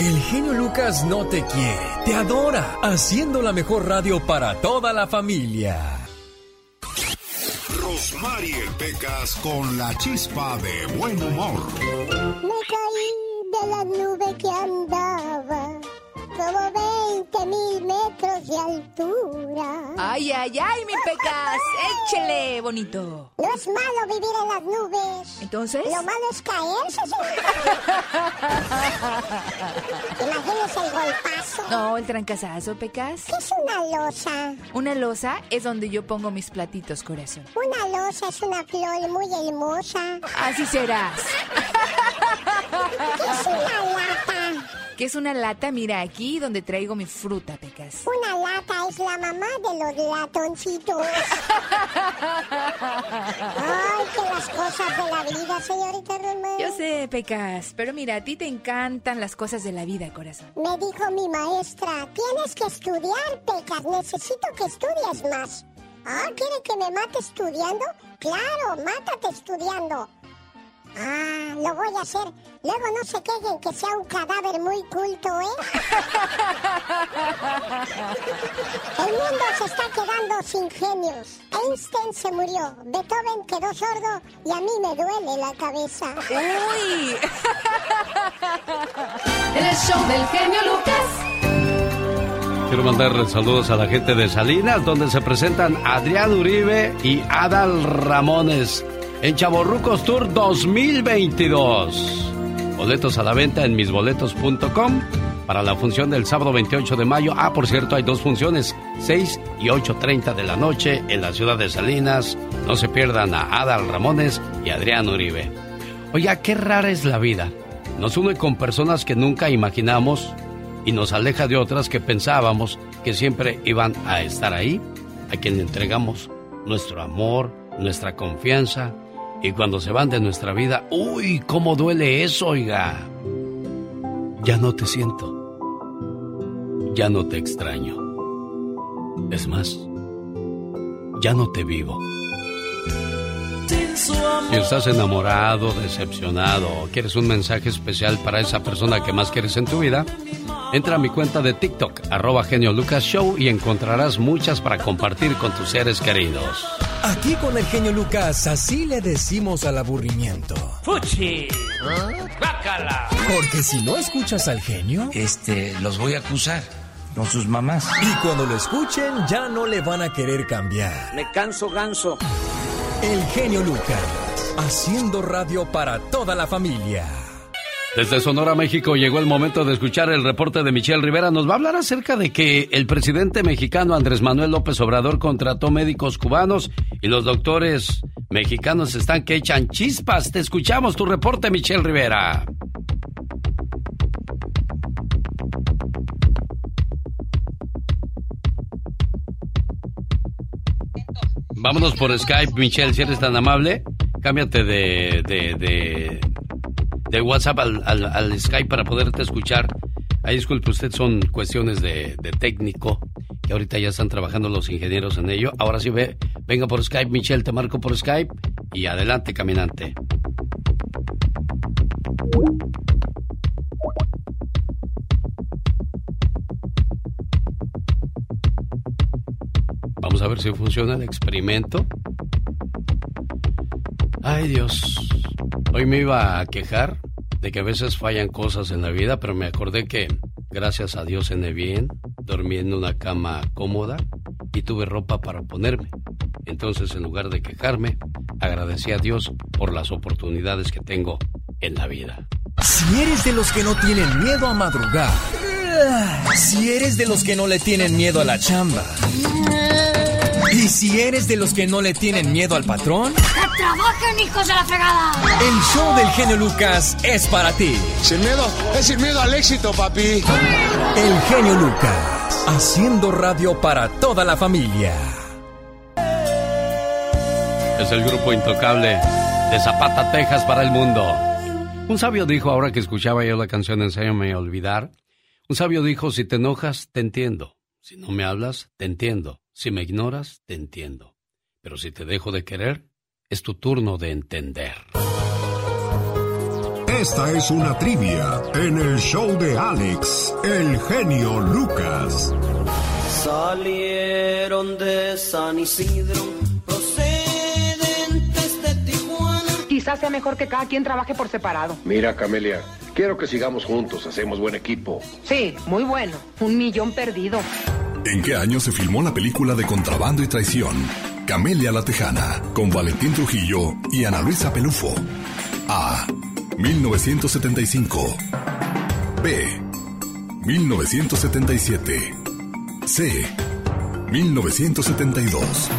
El genio Lucas no te quiere, te adora, haciendo la mejor radio para toda la familia. Rosmarie Pecas con la chispa de buen humor. Me caí de la nube que andaba como 20 mil metros de altura. Ay, ay, ay, mi pecas. Échele, bonito. No es malo vivir en las nubes. ¿Entonces? Lo malo es caerse. (laughs) Imagínese el golpazo. No, el trancazazo, pecas. ¿Qué es una losa? Una losa es donde yo pongo mis platitos, corazón. Una losa es una flor muy hermosa. Así serás. ¿Qué (laughs) es una lata? ¿Qué es una lata? Mira, aquí donde traigo mi fruta, Pecas. Una lata es la mamá de los latoncitos. Ay, que las cosas de la vida, señorita Román. Yo sé, Pecas, pero mira, a ti te encantan las cosas de la vida, corazón. Me dijo mi maestra, tienes que estudiar, Pecas, necesito que estudies más. Ah, ¿quiere que me mate estudiando? Claro, mátate estudiando. Ah, lo voy a hacer Luego no se quejen que sea un cadáver muy culto, ¿eh? (laughs) El mundo se está quedando sin genios. Einstein se murió, Beethoven quedó sordo y a mí me duele la cabeza. ¡Uy! (laughs) El show del genio Lucas. Quiero mandarle saludos a la gente de Salinas, donde se presentan Adrián Uribe y Adal Ramones en Chaborrucos Tour 2022. Boletos a la venta en misboletos.com para la función del sábado 28 de mayo. Ah, por cierto, hay dos funciones, 6 y 8.30 de la noche en la ciudad de Salinas. No se pierdan a Adal Ramones y Adrián Uribe. Oiga, qué rara es la vida. Nos une con personas que nunca imaginamos y nos aleja de otras que pensábamos que siempre iban a estar ahí, a quien entregamos nuestro amor, nuestra confianza. Y cuando se van de nuestra vida, uy, cómo duele eso, oiga. Ya no te siento. Ya no te extraño. Es más, ya no te vivo. Si estás enamorado, decepcionado quieres un mensaje especial para esa persona que más quieres en tu vida, entra a mi cuenta de TikTok, arroba genio Lucas Show y encontrarás muchas para compartir con tus seres queridos. Aquí con el genio Lucas, así le decimos al aburrimiento. ¡Fuchi! ¡Bácala! Porque si no escuchas al genio, Este, los voy a acusar con sus mamás. y cuando lo escuchen ya no le van a querer cambiar. Me canso ganso. El genio Lucas, haciendo radio para toda la familia. Desde Sonora, México, llegó el momento de escuchar el reporte de Michelle Rivera. Nos va a hablar acerca de que el presidente mexicano Andrés Manuel López Obrador contrató médicos cubanos y los doctores mexicanos están que echan chispas. Te escuchamos tu reporte, Michelle Rivera. Vámonos por Skype, Michelle, si eres tan amable. Cámbiate de, de, de, de WhatsApp al, al- Skype para poderte escuchar. Ahí disculpe usted, son cuestiones de, de técnico, que ahorita ya están trabajando los ingenieros en ello. Ahora sí, ve, venga por Skype, Michelle, te marco por Skype y adelante, caminante. Vamos a ver si funciona el experimento. Ay Dios, hoy me iba a quejar de que a veces fallan cosas en la vida, pero me acordé que gracias a Dios cené bien, dormí en una cama cómoda y tuve ropa para ponerme. Entonces, en lugar de quejarme, agradecí a Dios por las oportunidades que tengo en la vida. Si eres de los que no tienen miedo a madrugar, si eres de los que no le tienen miedo a la chamba, y si eres de los que no le tienen miedo al patrón, ¡Que trabajen, hijos de la fregada! el show del genio Lucas es para ti. Sin miedo, es sin miedo al éxito, papi. El genio Lucas, haciendo radio para toda la familia. Es el grupo intocable de Zapata, Texas para el mundo. Un sabio dijo, ahora que escuchaba yo la canción Enséñame a olvidar, un sabio dijo, si te enojas, te entiendo. Si no me hablas, te entiendo. Si me ignoras, te entiendo. Pero si te dejo de querer, es tu turno de entender. Esta es una trivia en el show de Alex, el genio Lucas. Salieron de San Isidro, Quizás sea mejor que cada quien trabaje por separado. Mira, Camelia, quiero que sigamos juntos, hacemos buen equipo. Sí, muy bueno. Un millón perdido. ¿En qué año se filmó la película de Contrabando y Traición? Camelia la Tejana, con Valentín Trujillo y Ana Luisa Pelufo. A. 1975. B. 1977. C. 1972.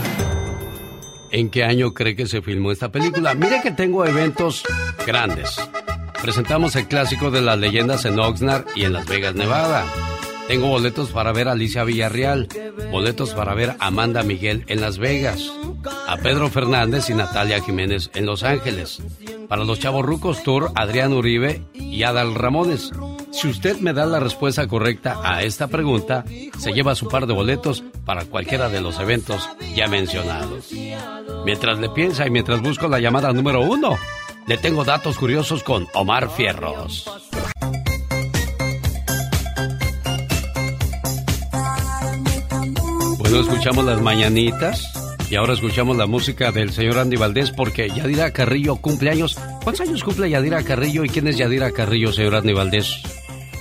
¿En qué año cree que se filmó esta película? Mire que tengo eventos grandes. Presentamos el clásico de las leyendas en Oxnard y en Las Vegas, Nevada. Tengo boletos para ver a Alicia Villarreal, boletos para ver a Amanda Miguel en Las Vegas, a Pedro Fernández y Natalia Jiménez en Los Ángeles. Para los Chavorrucos Tour, Adrián Uribe y Adal Ramones. Si usted me da la respuesta correcta a esta pregunta, se lleva su par de boletos para cualquiera de los eventos ya mencionados. Mientras le piensa y mientras busco la llamada número uno, Le tengo datos curiosos con Omar Fierros. Bueno, escuchamos las mañanitas y ahora escuchamos la música del señor Andy Valdés porque Yadira Carrillo cumple años. ¿Cuántos años cumple Yadira Carrillo y quién es Yadira Carrillo, señor Andy Valdés?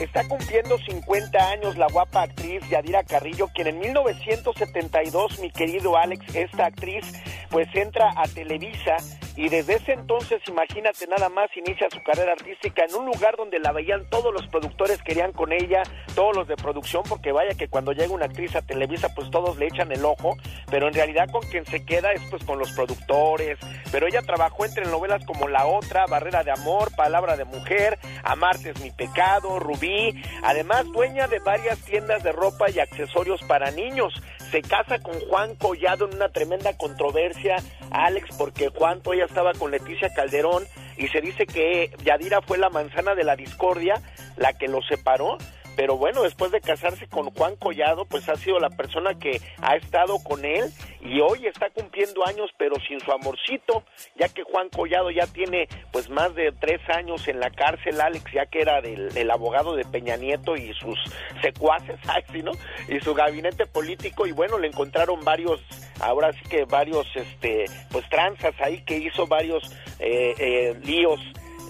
Está cumpliendo 50 años la guapa actriz Yadira Carrillo, quien en 1972, mi querido Alex, esta actriz, pues entra a Televisa y desde ese entonces, imagínate nada más, inicia su carrera artística en un lugar donde la veían todos los productores, querían con ella, todos los de producción, porque vaya que cuando llega una actriz a Televisa, pues todos le echan el ojo, pero en realidad con quien se queda es pues con los productores, pero ella trabajó entre novelas como La Otra, Barrera de Amor, Palabra de Mujer, Amarte es mi pecado, Rubí, además dueña de varias tiendas de ropa y accesorios para niños, se casa con Juan Collado en una tremenda controversia, Alex, porque Juan todavía estaba con Leticia Calderón y se dice que Yadira fue la manzana de la discordia, la que los separó pero bueno, después de casarse con Juan Collado, pues ha sido la persona que ha estado con él y hoy está cumpliendo años, pero sin su amorcito, ya que Juan Collado ya tiene pues más de tres años en la cárcel, Alex, ya que era del, abogado de Peña Nieto y sus secuaces, (laughs) ¿sí, no? Y su gabinete político y bueno, le encontraron varios, ahora sí que varios, este, pues tranzas ahí que hizo varios eh, eh, líos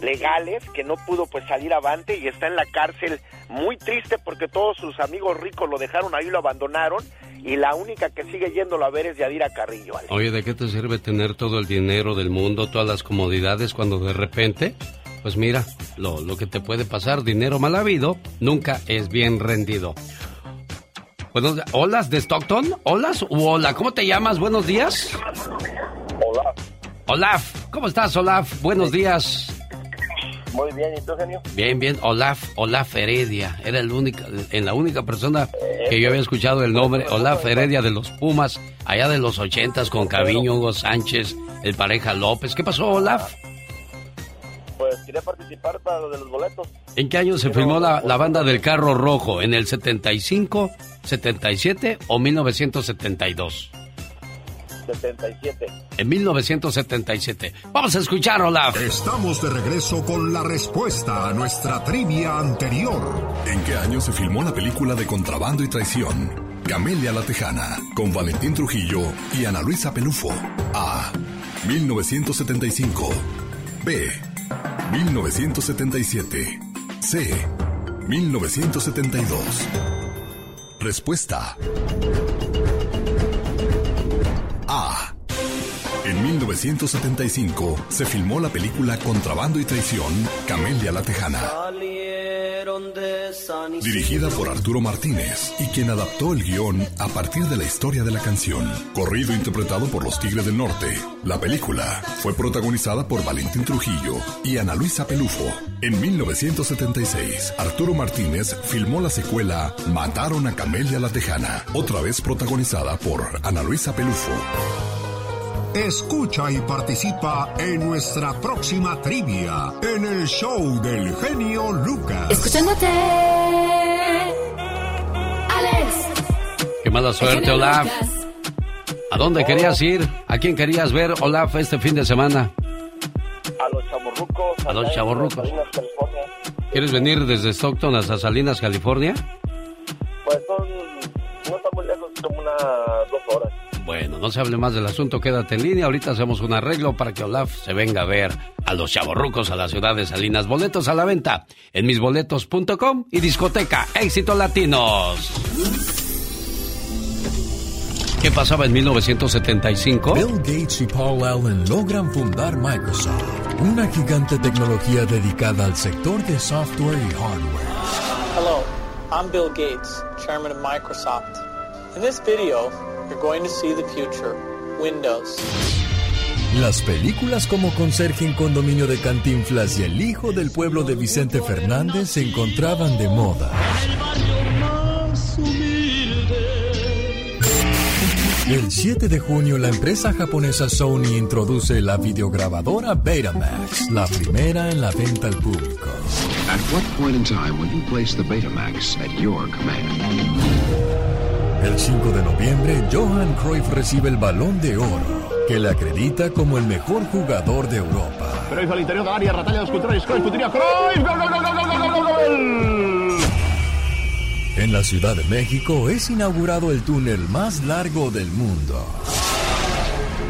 legales que no pudo pues salir avante y está en la cárcel muy triste porque todos sus amigos ricos lo dejaron ahí, lo abandonaron y la única que sigue yéndolo a ver es Yadira Carrillo. Oye, ¿de qué te sirve tener todo el dinero del mundo, todas las comodidades cuando de repente, pues mira, lo, lo que te puede pasar, dinero mal habido, nunca es bien rendido. Bueno, ¿Olas de Stockton? ¿Olas u hola? ¿Cómo te llamas? Buenos días. Olaf. Olaf, ¿cómo estás, Olaf? Buenos días. Muy bien, ¿y tú, genio? Bien, bien. Olaf, Olaf Heredia. Era el única, en la única persona que yo había escuchado el nombre. Olaf Heredia de los Pumas, allá de los ochentas con Caviño, Hugo Sánchez, el pareja López. ¿Qué pasó, Olaf? Pues quería participar para lo de los boletos. ¿En qué año se filmó la, la banda del carro rojo? ¿En el 75, 77 o 1972? 77. En 1977. Vamos a escuchar, Olaf. Estamos de regreso con la respuesta a nuestra trivia anterior. ¿En qué año se filmó la película de Contrabando y Traición? Camelia la Tejana, con Valentín Trujillo y Ana Luisa Pelufo. A. 1975. B. 1977. C. 1972. Respuesta. 1975 se filmó la película Contrabando y Traición, Camelia la Tejana. Dirigida por Arturo Martínez y quien adaptó el guion a partir de la historia de la canción. Corrido interpretado por los Tigres del Norte. La película fue protagonizada por Valentín Trujillo y Ana Luisa Pelufo. En 1976, Arturo Martínez filmó la secuela Mataron a Camelia la Tejana, otra vez protagonizada por Ana Luisa Pelufo. Escucha y participa en nuestra próxima trivia en el show del genio Lucas. Escuchándote. Alex. Qué mala suerte, Olaf. ¿A dónde querías ir? ¿A quién querías ver, Olaf, este fin de semana? A los chavorrucos. A los chavorrucos. Salinas, California. ¿Quieres venir desde Stockton hasta Salinas, California? Pues son, no está muy lejos, como unas dos horas. Bueno, no se hable más del asunto, quédate en línea. Ahorita hacemos un arreglo para que Olaf se venga a ver a los chavorrucos a la ciudad de Salinas. Boletos a la venta en misboletos.com y discoteca Éxito Latinos. ¿Qué pasaba en 1975? Bill Gates y Paul Allen logran fundar Microsoft, una gigante tecnología dedicada al sector de software y hardware. Hello, I'm Bill Gates, chairman of Microsoft. In this video, you're going to see the future. Windows. Las películas como Conserje en Condominio de Cantinflas y El Hijo del Pueblo de Vicente Fernández se encontraban de moda. El 7 de junio, la empresa japonesa Sony introduce la videograbadora Betamax, la primera en la venta al público. At what point in time will you place the Betamax at your command? El 5 de noviembre, Johan Cruyff recibe el Balón de Oro, que le acredita como el mejor jugador de Europa. Cruyff al interior del área, Ratalla de Cruyff, Cruyff, Cruyff, gol, gol, gol, gol, gol, gol, gol, gol. En la Ciudad de México es inaugurado el túnel más largo del mundo.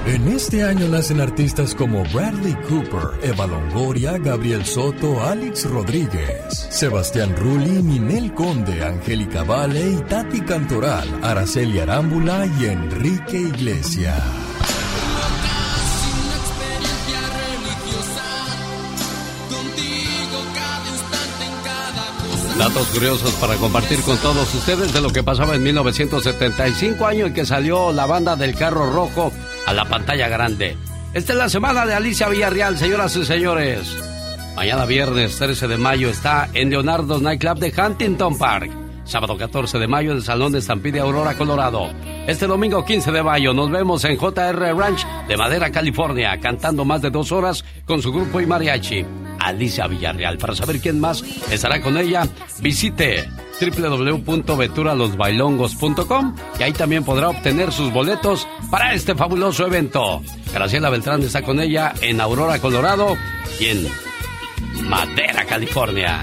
En este año nacen artistas como Bradley Cooper, Eva Longoria, Gabriel Soto, Alex Rodríguez, Sebastián Rulli, Ninel Conde, Angélica Vale y Tati Cantoral, Araceli Arámbula y Enrique Iglesias. Datos curiosos para compartir con todos ustedes de lo que pasaba en 1975 año en que salió la banda del carro rojo a la pantalla grande. Esta es la semana de Alicia Villarreal, señoras y señores. Mañana viernes 13 de mayo está en Leonardo's Nightclub de Huntington Park. Sábado 14 de mayo en el Salón de Stampede Aurora, Colorado. Este domingo 15 de mayo nos vemos en JR Ranch de Madera, California, cantando más de dos horas con su grupo y mariachi. Alicia Villarreal. Para saber quién más estará con ella, visite www.veturalosbailongos.com y ahí también podrá obtener sus boletos para este fabuloso evento. Graciela Beltrán está con ella en Aurora, Colorado y en Madera, California.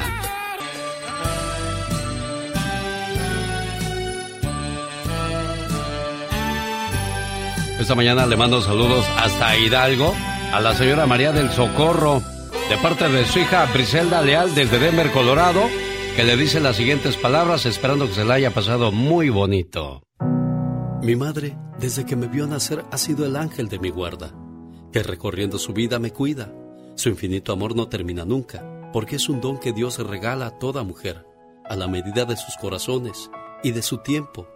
Esta mañana le mando saludos hasta Hidalgo a la señora María del Socorro, de parte de su hija Briselda Leal desde Denver, Colorado, que le dice las siguientes palabras esperando que se la haya pasado muy bonito. Mi madre, desde que me vio nacer, ha sido el ángel de mi guarda, que recorriendo su vida me cuida. Su infinito amor no termina nunca, porque es un don que Dios regala a toda mujer, a la medida de sus corazones y de su tiempo.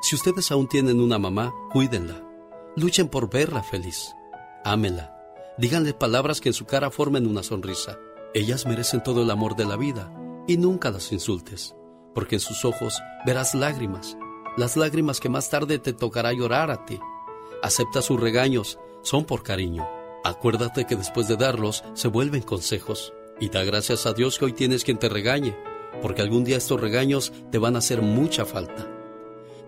Si ustedes aún tienen una mamá, cuídenla. Luchen por verla feliz. Ámela. Díganle palabras que en su cara formen una sonrisa. Ellas merecen todo el amor de la vida y nunca las insultes, porque en sus ojos verás lágrimas, las lágrimas que más tarde te tocará llorar a ti. Acepta sus regaños, son por cariño. Acuérdate que después de darlos se vuelven consejos y da gracias a Dios que hoy tienes quien te regañe, porque algún día estos regaños te van a hacer mucha falta.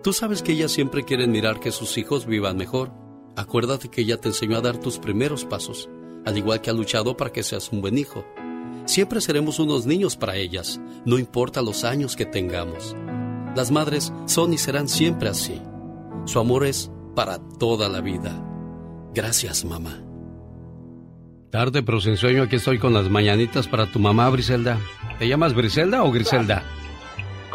Tú sabes que ellas siempre quieren mirar que sus hijos vivan mejor. Acuérdate que ella te enseñó a dar tus primeros pasos, al igual que ha luchado para que seas un buen hijo. Siempre seremos unos niños para ellas, no importa los años que tengamos. Las madres son y serán siempre así. Su amor es para toda la vida. Gracias, mamá. Tarde pero sin sueño, aquí estoy con las mañanitas para tu mamá, Briselda. ¿Te llamas Briselda o Griselda?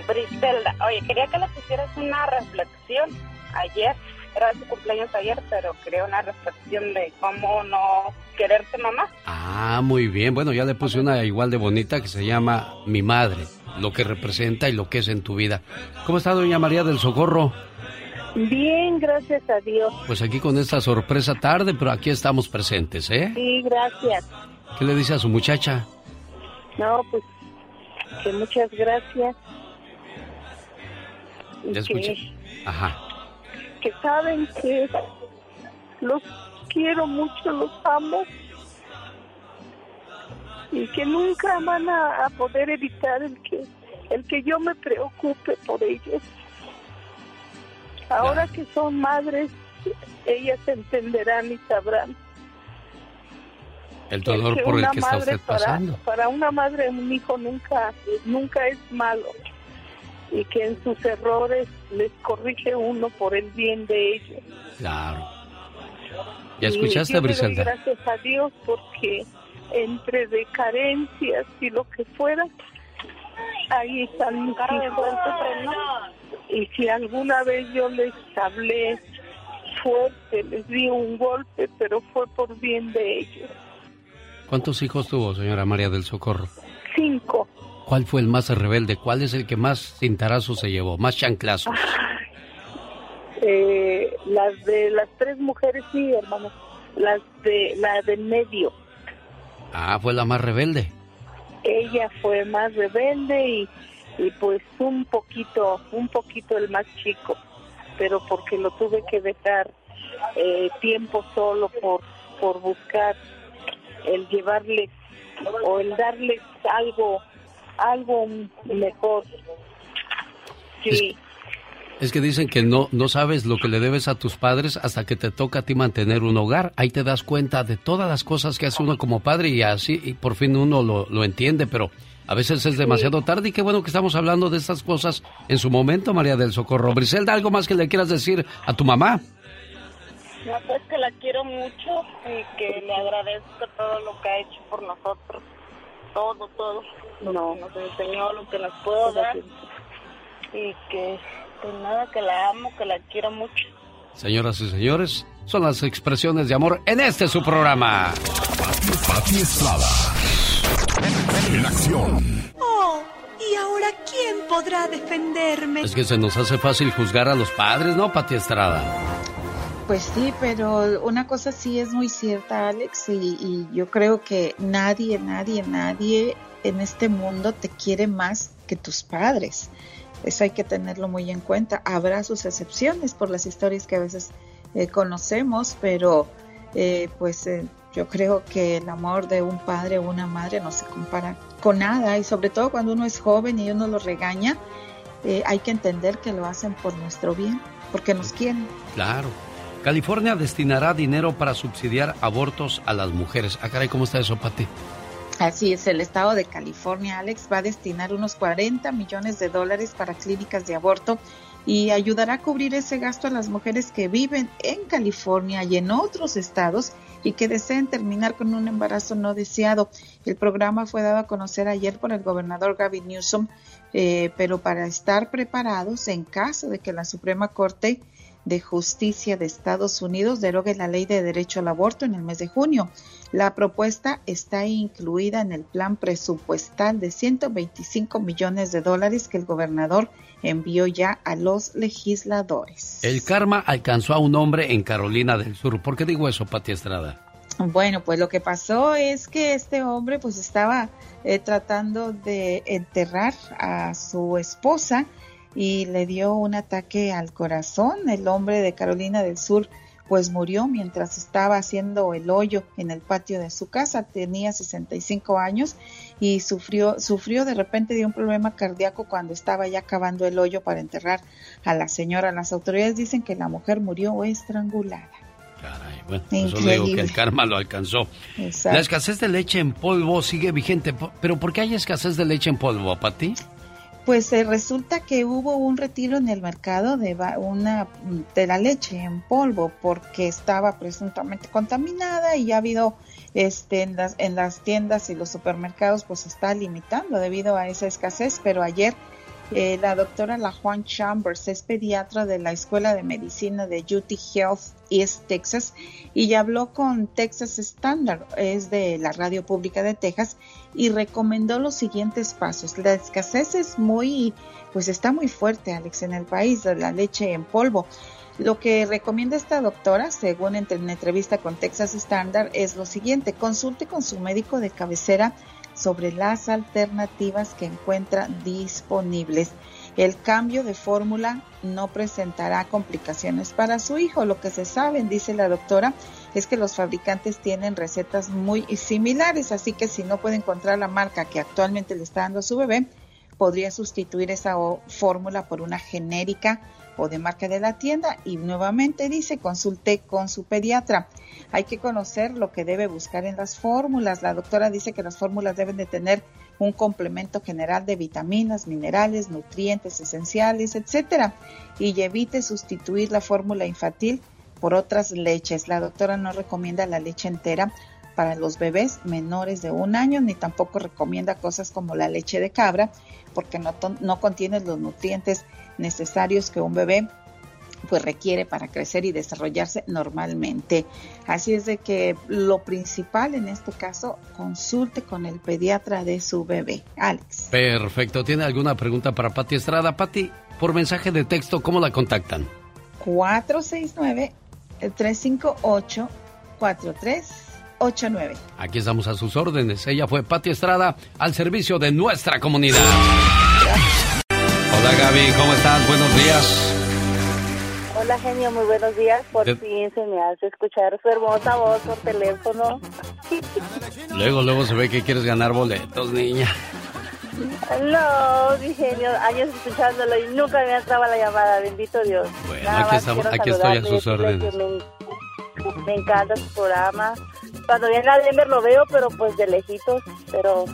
Briselda, oye, quería que le pusieras una reflexión ayer. Era su cumpleaños ayer, pero quería una reflexión de cómo no quererte mamá. Ah, muy bien. Bueno, ya le puse una igual de bonita que se llama Mi Madre, lo que representa y lo que es en tu vida. ¿Cómo está doña María del Socorro? Bien, gracias a Dios. Pues aquí con esta sorpresa tarde, pero aquí estamos presentes, ¿eh? Sí, gracias. ¿Qué le dice a su muchacha? No, pues que muchas gracias. Ya escuché. Ajá. Que saben que los quiero mucho, los amo. Y que nunca van a, a poder evitar el que, el que yo me preocupe por ellos. Ahora que son madres, ellas entenderán y sabrán. El dolor por el que está usted para- pasando. Para, una madre, un hijo nunca, nunca es malo. Y que en sus errores les corrige uno por el bien de ellos. Claro. ¿Ya Y escuchaste, yo le doy Briselda? gracias a Dios porque entre de carencias y lo que fuera, ahí están mis hijos. Y si alguna vez yo les hablé fuerte, les di un golpe, pero fue por bien de ellos. ¿Cuántos hijos tuvo, señora María del Socorro? Cinco. ¿Cuál fue el más rebelde? ¿Cuál es el que más cintarazos se llevó? ¿Más chanclazos? Eh, las de las tres mujeres, sí, hermano. Las de la de medio. Ah, fue la más rebelde. ella fue más rebelde y, y pues un poquito, un poquito el más chico, pero porque lo tuve que dejar eh, tiempo solo por, por buscar el llevarles o el darles algo, algo mejor. Sí, Es que dicen que no, no sabes lo que le debes a tus padres hasta que te toca a ti mantener un hogar. Ahí te das cuenta de todas las cosas que hace uno como padre y así y por fin uno lo, lo entiende, pero a veces es demasiado tarde y qué bueno que estamos hablando de estas cosas en su momento, María del Socorro. Briselda, ¿algo más que le quieras decir a tu mamá? No, pues que la quiero mucho y que le agradezco todo lo que ha hecho por nosotros. Todo, todo. Lo no. que nos enseñó, lo que nos puedo dar. Y que, pues nada, que la amo, que la quiero mucho. Señoras y señores, son las expresiones de amor en este su programa. Pati Estrada. En acción. Oh, ¿y ahora quién podrá defenderme? Es que se nos hace fácil juzgar a los padres, ¿no, Pati Estrada? Pues sí, pero una cosa sí es muy cierta, Alex, y, y, yo creo que nadie, nadie, nadie en este mundo te quiere más que tus padres. Eso hay que tenerlo muy en cuenta. Habrá sus excepciones por las historias que a veces eh, conocemos, pero eh, pues eh, yo creo que el amor de un padre o una madre no se compara con nada y sobre todo cuando uno es joven y uno lo regaña, eh, hay que entender que lo hacen por nuestro bien, porque nos quieren. Claro. California destinará dinero para subsidiar abortos a las mujeres. Ah, caray, ¿cómo está eso, Pati? Así es, el estado de California, Alex, va a destinar unos 40 millones de dólares para clínicas de aborto y ayudará a cubrir ese gasto a las mujeres que viven en California y en otros estados y que deseen terminar con un embarazo no deseado. El programa fue dado a conocer ayer por el gobernador Gavin Newsom, eh, pero para estar preparados en caso de que la Suprema Corte de Justicia de Estados Unidos derogue la ley de derecho al aborto en el mes de junio. La propuesta está incluida en el plan presupuestal de 125 millones de dólares que el gobernador envió ya a los legisladores. El karma alcanzó a un hombre en Carolina del Sur. ¿Por qué digo eso, Pati Estrada? Bueno, pues lo que pasó es que este hombre pues estaba eh, tratando de enterrar a su esposa y le dio un ataque al corazón. El hombre de Carolina del Sur pues murió mientras estaba haciendo el hoyo en el patio de su casa. Tenía 65 años y sufrió, sufrió de repente de un problema cardíaco cuando estaba ya acabando el hoyo para enterrar a la señora. Las autoridades dicen que la mujer murió estrangulada. Caray, bueno, eso digo que el karma lo alcanzó. Exacto. La escasez de leche en polvo sigue vigente, pero ¿por qué hay escasez de leche en polvo, Pati? Pues eh, resulta que hubo un retiro en el mercado de una de la leche en polvo porque estaba presuntamente contaminada y ya ha habido este en las en las tiendas y los supermercados pues está limitando debido a esa escasez, pero ayer eh, la doctora La Juan Chambers es pediatra de la Escuela de Medicina de UT Health East Texas y ya habló con Texas Standard, es de la radio pública de Texas, y recomendó los siguientes pasos. La escasez es muy, pues está muy fuerte, Alex, en el país de la leche en polvo. Lo que recomienda esta doctora, según en entrevista con Texas Standard, es lo siguiente, consulte con su médico de cabecera sobre las alternativas que encuentra disponibles. El cambio de fórmula no presentará complicaciones para su hijo. Lo que se sabe, dice la doctora, es que los fabricantes tienen recetas muy similares, así que si no puede encontrar la marca que actualmente le está dando a su bebé, podría sustituir esa fórmula por una genérica o de marca de la tienda y nuevamente dice consulte con su pediatra. Hay que conocer lo que debe buscar en las fórmulas. La doctora dice que las fórmulas deben de tener un complemento general de vitaminas, minerales, nutrientes esenciales, etcétera, y evite sustituir la fórmula infantil por otras leches. La doctora no recomienda la leche entera para los bebés menores de un año, ni tampoco recomienda cosas como la leche de cabra, porque no, no contiene los nutrientes necesarios que un bebé pues requiere para crecer y desarrollarse normalmente. Así es de que lo principal en este caso, consulte con el pediatra de su bebé. Alex. Perfecto. ¿Tiene alguna pregunta para Pati Estrada? Pati, por mensaje de texto, ¿cómo la contactan? 469-358-4389. Aquí estamos a sus órdenes. Ella fue Pati Estrada al servicio de nuestra comunidad. Hola Gaby, ¿cómo estás? Buenos días. Hola genio, muy buenos días. Por fin se me hace escuchar su hermosa voz por teléfono. (laughs) Luego, luego se ve que quieres ganar boletos, niña. No, mi genio, años escuchándolo y nunca me entraba la llamada, bendito Dios. Bueno, aquí, estamos, aquí estoy a sus órdenes. Me, me, encanta su programa. Cuando viene a Denver lo veo, pero pues de lejitos, pero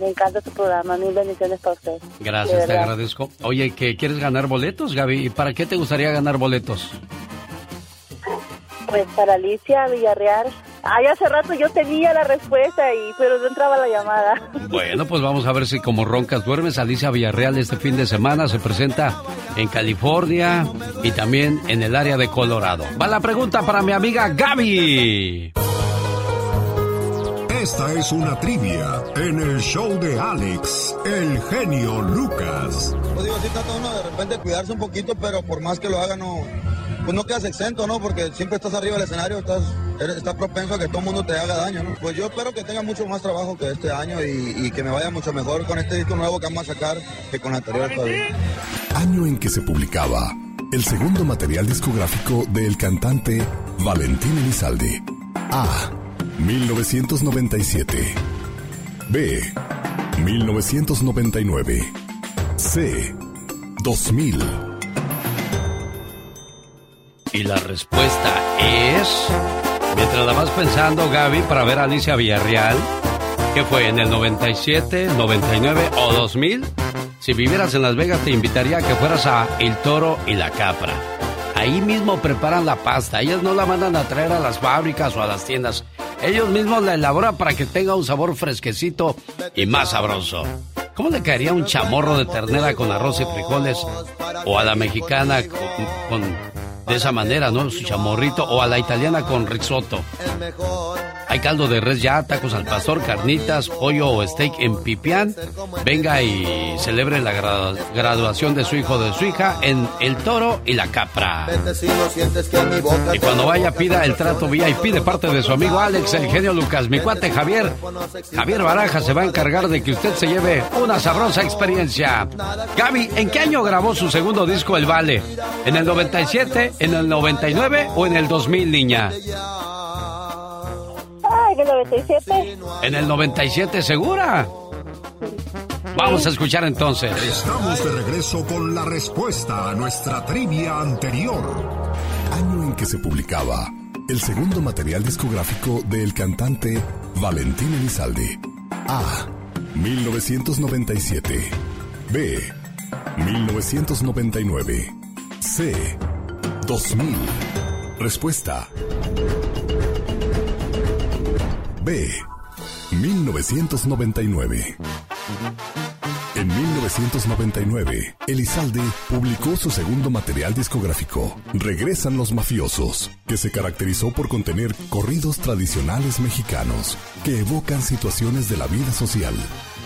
me encanta su programa. Mil bendiciones para usted. Gracias, te agradezco. Oye, ¿que ¿quieres ganar boletos, Gaby? ¿Y para qué te gustaría ganar boletos? Pues para Alicia Villarreal. Ay, hace rato yo tenía la respuesta, y pero no entraba la llamada. Bueno, pues vamos a ver si como roncas duermes. Alicia Villarreal este fin de semana se presenta en California y también en el área de Colorado. Va la pregunta para mi amiga Gaby. Esta es una trivia en el show de Alex, el genio Lucas. Pues digo, sí trata uno de repente cuidarse un poquito, pero por más que lo haga, no, pues no quedas exento, ¿no? Porque siempre estás arriba del escenario, estás, eres, estás propenso a que todo el mundo te haga daño, ¿no? Pues yo espero que tenga mucho más trabajo que este año y, y que me vaya mucho mejor con este disco nuevo que vamos a sacar que con el anterior todavía. Año en que se publicaba el segundo material discográfico del cantante Valentín Elizalde. A. 1997. B. 1999. C. 2000. Y la respuesta es... Mientras la vas pensando, Gaby, para ver a Alicia Villarreal, ¿qué fue? ¿En el 97, 99 o 2000? Si vivieras en Las Vegas, te invitaría a que fueras a El Toro y la Capra. Ahí mismo preparan la pasta. Ellas no la mandan a traer a las fábricas o a las tiendas. Ellos mismos la elaboran para que tenga un sabor fresquecito y más sabroso. ¿Cómo le caería un chamorro de ternera con arroz y frijoles? O a la mexicana con, de esa manera, ¿no? Su chamorrito. O a la italiana con risotto. Hay caldo de res ya, tacos al pastor, carnitas, pollo o steak en pipián. Venga y celebre la graduación de su hijo o de su hija en El Toro y la Capra. Y cuando vaya pida el trato VIP de parte de su amigo Alex, el genio Lucas, mi cuate Javier. Javier Baraja se va a encargar de que usted se lleve una sabrosa experiencia. Gaby, ¿en qué año grabó su segundo disco El Vale? ¿En el 97, en el 99 o en el 2000, niña? En el 97. ¿En el 97 segura? Vamos a escuchar entonces. Estamos de regreso con la respuesta a nuestra trivia anterior. Año en que se publicaba el segundo material discográfico del cantante Valentín Elizalde. A. 1997. B. 1999. C. 2000. Respuesta. B. 1999. En 1999, Elizalde publicó su segundo material discográfico, Regresan los Mafiosos, que se caracterizó por contener corridos tradicionales mexicanos que evocan situaciones de la vida social,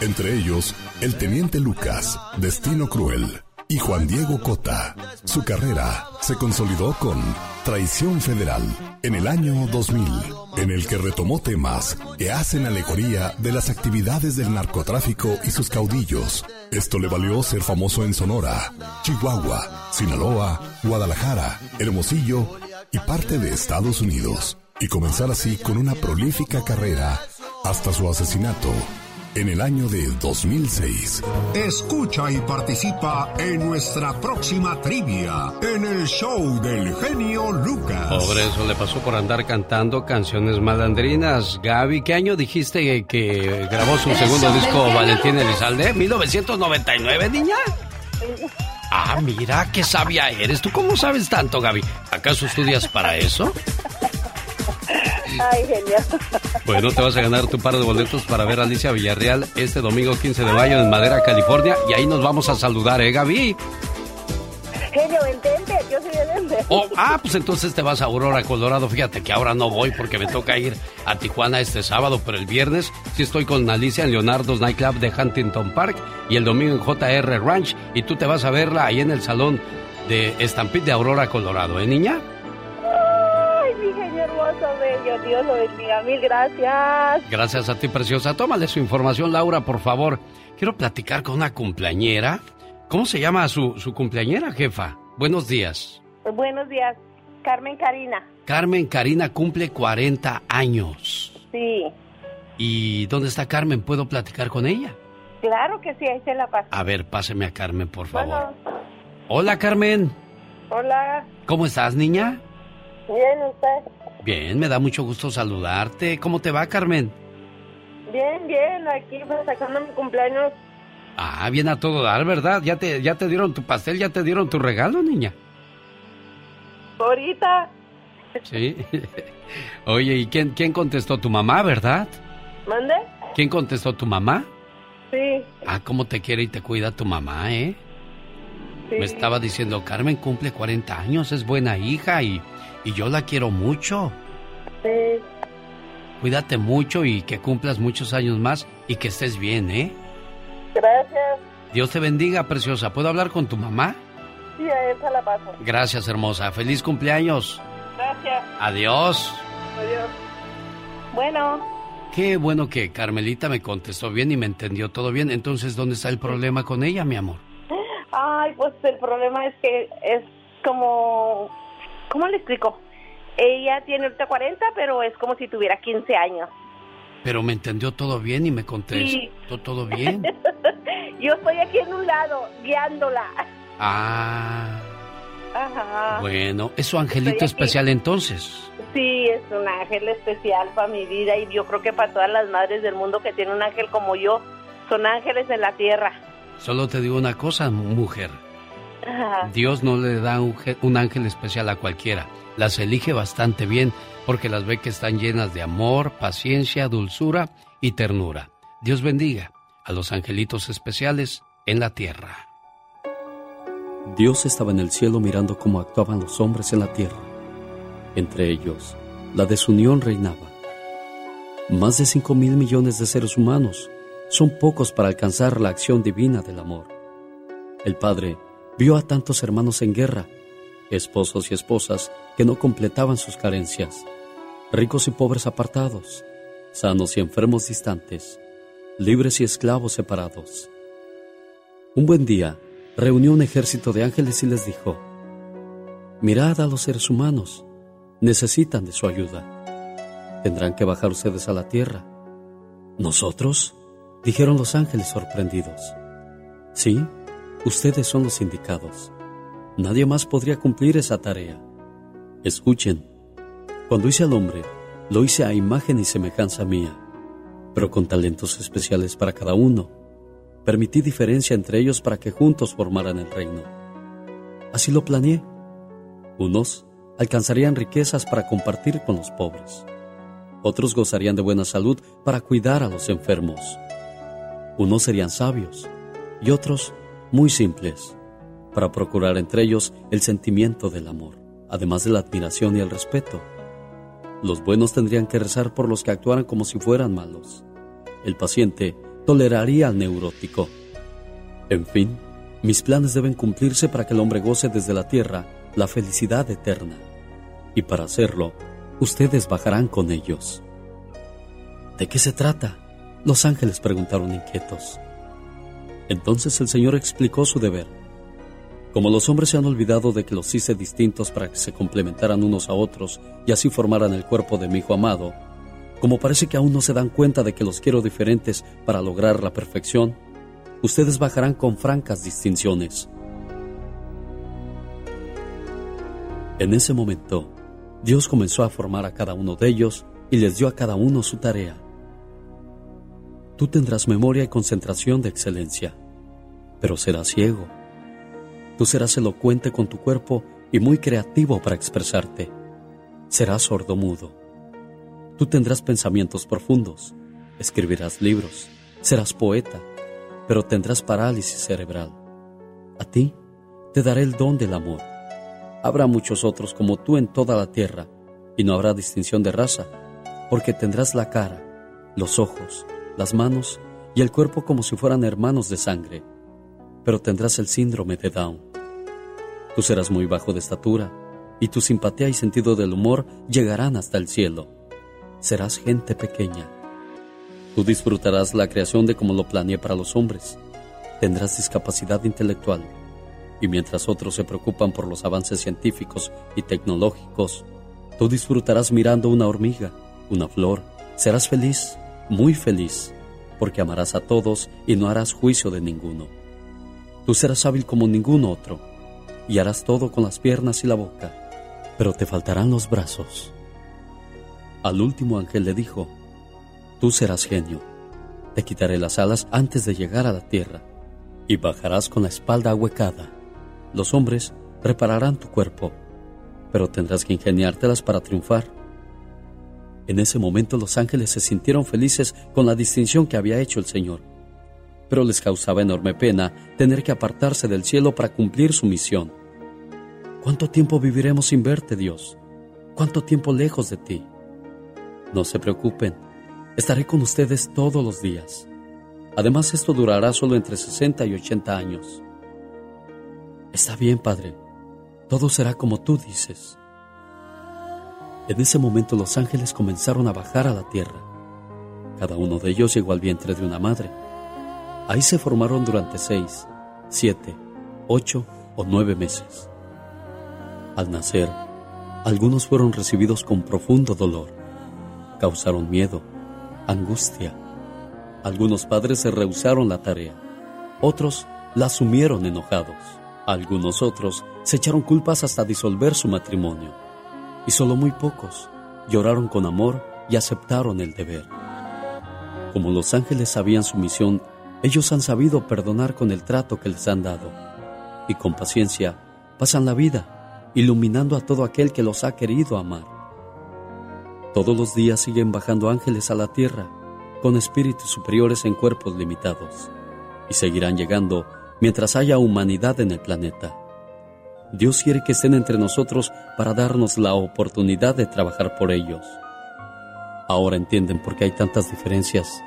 entre ellos El Teniente Lucas, Destino Cruel, y Juan Diego Cota. Su carrera se consolidó con Traición Federal en el año 2000, en el que retomó temas que hacen alegoría de las actividades del narcotráfico y sus caudillos. Esto le valió ser famoso en Sonora, Chihuahua, Sinaloa, Guadalajara, Hermosillo y parte de Estados Unidos, y comenzar así con una prolífica carrera hasta su asesinato en el año de 2006. Escucha y participa en nuestra próxima trivia en el show del genio Lucas. Pobre, eso le pasó por andar cantando canciones malandrinas. Gaby, ¿qué año dijiste que grabó su segundo disco Valentín Elizalde? ¿1999, niña? Ah, mira, qué sabia eres. ¿Tú cómo sabes tanto, Gaby? ¿Acaso estudias para eso? Ay, genial. Bueno, te vas a ganar tu par de boletos para ver a Alicia Villarreal este domingo 15 de mayo en Madera, California. Y ahí nos vamos a saludar, ¿eh, Gaby? Genio, entende, yo soy Denver. Oh, ah, pues entonces te vas a Aurora, Colorado. Fíjate que ahora no voy porque me toca ir a Tijuana este sábado, pero el viernes sí estoy con Alicia en Leonardo's Nightclub de Huntington Park y el domingo en JR Ranch. Y tú te vas a verla ahí en el salón de Stampede de Aurora, Colorado, ¿eh, niña? Bello. Dios lo bendiga. Mil gracias. Gracias a ti, preciosa. Tómale su información, Laura, por favor. Quiero platicar con una cumpleañera. ¿Cómo se llama su, su cumpleañera, jefa? Buenos días. Buenos días. Carmen Karina. Carmen Karina cumple 40 años. Sí. ¿Y dónde está Carmen? ¿Puedo platicar con ella? Claro que sí, ahí se la paso. A ver, páseme a Carmen, por favor. Bueno, Hola, Carmen. hola. ¿Cómo estás, niña? Bien, ¿usted? Bien, me da mucho gusto saludarte. ¿Cómo te va, Carmen? Bien, bien, aquí sacando mi cumpleaños. Ah, bien a todo dar, ¿verdad? ¿Ya te, ya te dieron tu pastel, ya te dieron tu regalo, niña? Ahorita, Sí. (laughs) Oye, ¿y quién, quién contestó tu mamá, verdad? ¿mande? ¿Quién contestó tu mamá? Sí, Ah, cómo te quiere y te cuida tu mamá, ¿eh? sí. Me estaba diciendo, Carmen cumple 40 años, es buena hija y, y yo la quiero mucho. Sí, Cuídate mucho y que cumplas muchos años más y que estés bien, ¿eh? gracias. Dios te bendiga, preciosa. ¿Puedo hablar con tu mamá? Sí, a esa la paso. Gracias, hermosa. Feliz cumpleaños. Gracias. Adiós. Adiós. Bueno, Qué bueno que Carmelita me contestó bien y me entendió todo bien. Entonces, ¿dónde está el problema con ella, mi amor? ay, pues el problema es que es como... ¿Cómo le explico? Ella tiene ahorita 40, pero es como si tuviera 15 años. Pero me entendió todo bien y me contestó Sí. todo bien. (laughs) Yo estoy aquí en un lado, guiándola. Ah, Ajá. bueno. ¿Es su angelito especial entonces? Sí, es un ángel especial para mi vida y yo creo que para todas las madres del mundo que tienen un ángel como yo, son ángeles en la tierra. Solo te digo una cosa, mujer. Ajá. Dios no le da un, un ángel especial a cualquiera. Las elige bastante bien porque las ve que están llenas de amor, paciencia, dulzura y ternura. Dios bendiga a los angelitos especiales en la tierra. Dios estaba en el cielo mirando cómo actuaban los hombres en la tierra. Entre ellos, la desunión reinaba. Más de 5 mil millones de seres humanos son pocos para alcanzar la acción divina del amor. El Padre vio a tantos hermanos en guerra, esposos y esposas que no completaban sus carencias, ricos y pobres apartados, sanos y enfermos distantes, libres y esclavos separados. Un buen día, reunió un ejército de ángeles y les dijo, Mirad a los seres humanos, necesitan de su ayuda. Tendrán que bajar ustedes a la tierra. ¿Nosotros? dijeron los ángeles sorprendidos. Sí, ustedes son los indicados. Nadie más podría cumplir esa tarea. Escuchen, cuando hice al hombre, lo hice a imagen y semejanza mía, pero con talentos especiales para cada uno. Permití diferencia entre ellos para que juntos formaran el reino. Así lo planeé. Unos alcanzarían riquezas para compartir con los pobres. Otros gozarían de buena salud para cuidar a los enfermos. Unos serían sabios y otros muy simples, para procurar entre ellos el sentimiento del amor, además de la admiración y el respeto. Los buenos tendrían que rezar por los que actuaran como si fueran malos. El paciente toleraría al neurótico. En fin, mis planes deben cumplirse para que el hombre goce desde la tierra la felicidad eterna. Y para hacerlo, ustedes bajarán con ellos. ¿De qué se trata? Los ángeles preguntaron inquietos. Entonces el Señor explicó su deber. Como los hombres se han olvidado de que los hice distintos para que se complementaran unos a otros y así formaran el cuerpo de mi Hijo amado, como parece que aún no se dan cuenta de que los quiero diferentes para lograr la perfección, ustedes bajarán con francas distinciones. En ese momento, Dios comenzó a formar a cada uno de ellos y les dio a cada uno su tarea. Tú tendrás memoria y concentración de excelencia, pero serás ciego. Tú serás elocuente con tu cuerpo y muy creativo para expresarte. Serás sordomudo. Tú tendrás pensamientos profundos, escribirás libros, serás poeta, pero tendrás parálisis cerebral. A ti te daré el don del amor. Habrá muchos otros como tú en toda la tierra, y no habrá distinción de raza, porque tendrás la cara, los ojos, las manos y el cuerpo como si fueran hermanos de sangre, pero tendrás el síndrome de Down. Tú serás muy bajo de estatura, y tu simpatía y sentido del humor llegarán hasta el cielo. Serás gente pequeña. Tú disfrutarás la creación de como lo planeé para los hombres. Tendrás discapacidad intelectual. Y mientras otros se preocupan por los avances científicos y tecnológicos, tú disfrutarás mirando una hormiga, una flor. Serás feliz, muy feliz. porque amarás a todos y no harás juicio de ninguno. Tú serás hábil como ningún otro, y harás todo con las piernas y la boca, pero te faltarán los brazos. Al último ángel le dijo, Tú serás genio, te quitaré las alas antes de llegar a la tierra, y bajarás con la espalda ahuecada. Los hombres repararán tu cuerpo, pero tendrás que ingeniártelas para triunfar. En ese momento los ángeles se sintieron felices con la distinción que había hecho el Señor, pero les causaba enorme pena tener que apartarse del cielo para cumplir su misión. ¿Cuánto tiempo viviremos sin verte, Dios? ¿Cuánto tiempo lejos de ti? No se preocupen, estaré con ustedes todos los días. Además, esto durará solo entre 60 y 80 años. Está bien, Padre, todo será como tú dices. En ese momento los ángeles comenzaron a bajar a la tierra. Cada uno de ellos llegó al vientre de una madre. Ahí se formaron durante seis, siete, ocho o nueve meses. Al nacer, algunos fueron recibidos con profundo dolor. Causaron miedo, angustia. Algunos padres se rehusaron la tarea. Otros la asumieron enojados. Algunos otros se echaron culpas hasta disolver su matrimonio. Y solo muy pocos lloraron con amor y aceptaron el deber. Como los ángeles sabían su misión, ellos han sabido perdonar con el trato que les han dado. Y con paciencia pasan la vida iluminando a todo aquel que los ha querido amar. Todos los días siguen bajando ángeles a la tierra, con espíritus superiores en cuerpos limitados, y seguirán llegando mientras haya humanidad en el planeta. Dios quiere que estén entre nosotros para darnos la oportunidad de trabajar por ellos. Ahora entienden por qué hay tantas diferencias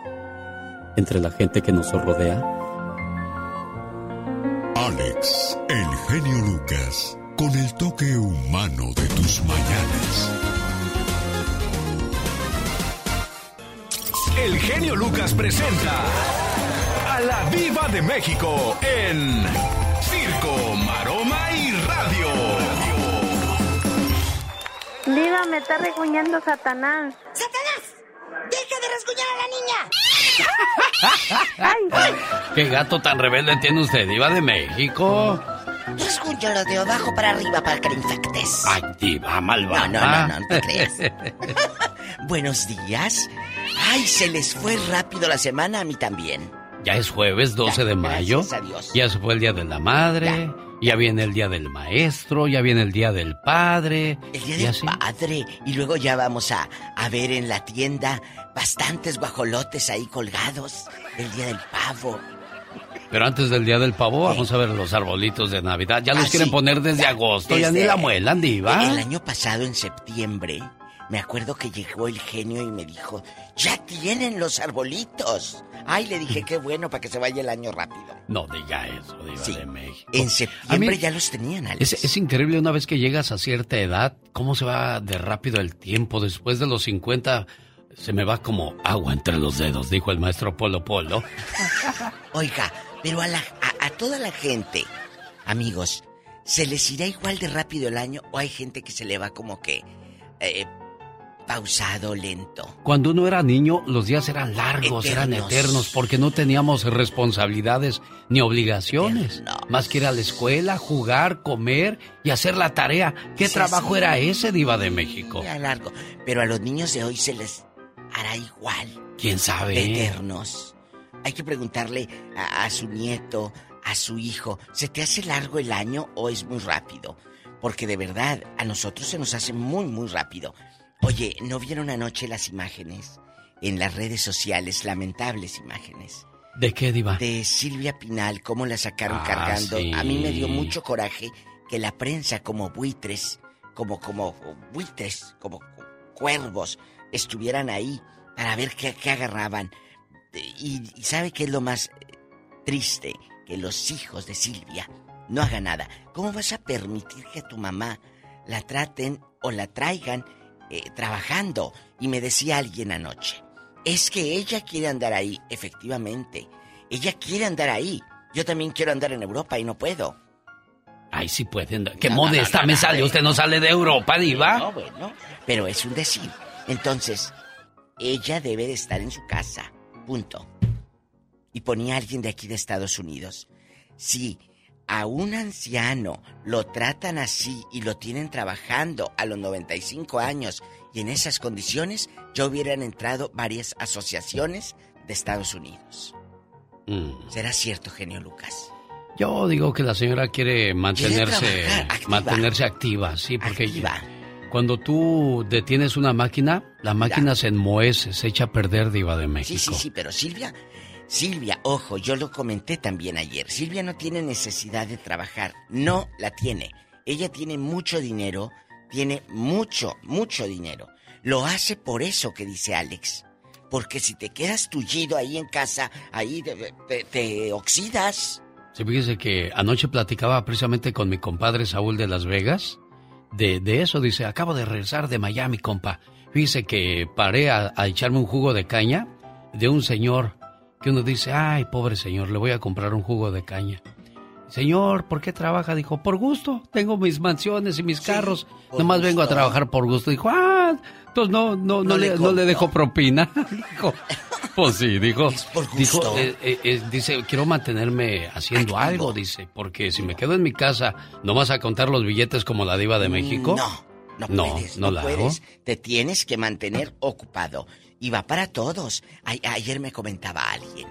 entre la gente que nos rodea. Alex, el genio Lucas con el toque humano de tus mañanas. El genio Lucas presenta a la Viva de México en Viva, me está reguñando Satanás. ¡Satanás! ¡Deja de rasguñar a la niña! ¿Qué gato tan rebelde tiene usted, Diva de México? Rasguñalo de abajo para arriba para que le infectes. Ay, diva malvada. No, no, no, no, te (laughs) creas. (laughs) Buenos días. Ay, se les fue rápido la semana, a mí también. Ya es jueves 12 de mayo. Gracias a Dios. Ya se fue el día de la madre. Ya. Viene el día del maestro. Ya viene el día del padre. El día del así? padre. Y luego ya vamos a, a ver en la tienda bastantes guajolotes ahí colgados. El día del pavo. Pero antes del día del pavo, vamos a ver los arbolitos de Navidad. Ya los quieren poner desde agosto, ya ni la muelan, diva. El año pasado, en septiembre, me acuerdo que llegó el genio y me dijo, ya tienen los arbolitos. Ay, le dije, qué bueno para que se vaya el año rápido. No diga eso, diva de México. En septiembre ya los tenían, Alex. Es, es, increíble una vez que llegas a cierta edad, cómo se va de rápido el tiempo. Después de los 50, se me va como agua entre los dedos, dijo el maestro Polo Polo. (laughs) Oiga, pero a, la, a, a, toda la gente, amigos, ¿se les irá igual de rápido el año o hay gente que se le va como que eh, pausado, lento? Cuando uno era niño, los días eran largos, eternos. eran eternos, porque no teníamos responsabilidades ni obligaciones. Eternos. Más que ir a la escuela, jugar, comer y hacer la tarea. ¿Qué sí, trabajo sí. era ese, Diva de México? Era largo. Pero a los niños de hoy se les hará igual. ¿Quién sabe? Eternos. Hay que preguntarle a, a, su nieto, a su hijo, ¿se te hace largo el año o es muy rápido? Porque de verdad, a nosotros se nos hace muy, muy rápido. Oye, ¿no vieron anoche las imágenes en las redes sociales, lamentables imágenes? ¿De qué, Diva? De Silvia Pinal, cómo la sacaron ah, cargando. Sí. A mí me dio mucho coraje que la prensa, como buitres, como, como buitres, como cuervos, estuvieran ahí para ver qué, qué agarraban. Y, y, sabe qué es lo más triste, que los hijos de Silvia no hagan nada. ¿Cómo vas a permitir que a tu mamá la traten o la traigan eh, trabajando? Y me decía alguien anoche, es que ella quiere andar ahí, efectivamente. Ella quiere andar ahí. Yo también quiero andar en Europa y no puedo. Ay, sí pueden. Qué no, modesta no, no, me sale. Usted no sale de Europa, diva. No, bueno. Pero es un decir. Entonces, ella debe de estar en su casa. Punto. y ponía a alguien de aquí de Estados Unidos. Si a un anciano lo tratan así y lo tienen trabajando a los 95 años y en esas condiciones, ya hubieran entrado varias asociaciones de Estados Unidos. Mm. ¿Será cierto, genio Lucas? Yo digo que la señora quiere mantenerse, mantenerse activa, sí, porque cuando tú detienes una máquina, la máquina se enmohece, se echa a perder diva de México. Sí, sí, sí, pero Silvia, Silvia, ojo, yo lo comenté también ayer. Silvia no tiene necesidad de trabajar, no la tiene. Ella tiene mucho dinero, tiene mucho, mucho dinero. Lo hace por eso que dice Alex. Porque si te quedas tullido ahí en casa, ahí te, oxidas. Sí, fíjese que anoche platicaba precisamente con mi compadre Saúl de Las Vegas. De, de eso, dice, acabo de regresar de Miami, compa. Fíjese que paré a echarme un jugo de caña de un señor que uno dice, ay, pobre señor, le voy a comprar un jugo de caña. Señor, ¿por qué trabaja? Dijo, por gusto. Tengo mis mansiones y mis carros. Nomás vengo a trabajar por gusto. Dijo, ah, entonces no, no, no, le, no le dejo propina. (laughs) dijo, pues sí, dijo. Dijo, eh, eh, eh, dice, quiero mantenerme haciendo algo, dice, porque si me quedo en mi casa, ¿no vas a contar los billetes como la diva de México? No, no, puedes, no, la puedes. Te tienes que mantener ocupado. Y va para todos. ayer me comentaba alguien.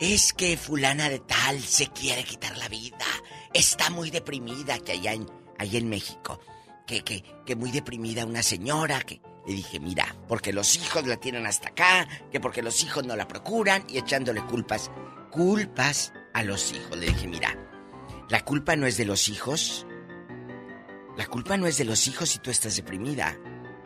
Es que fulana de tal se quiere quitar la vida. Está muy deprimida que allá en, en México. Que, que, que muy deprimida una señora que... Le dije, mira, porque los hijos la tienen hasta acá, que porque los hijos no la procuran y echándole culpas. Culpas a los hijos. Le dije, mira, la culpa no es de los hijos. La culpa no es de los hijos si tú estás deprimida.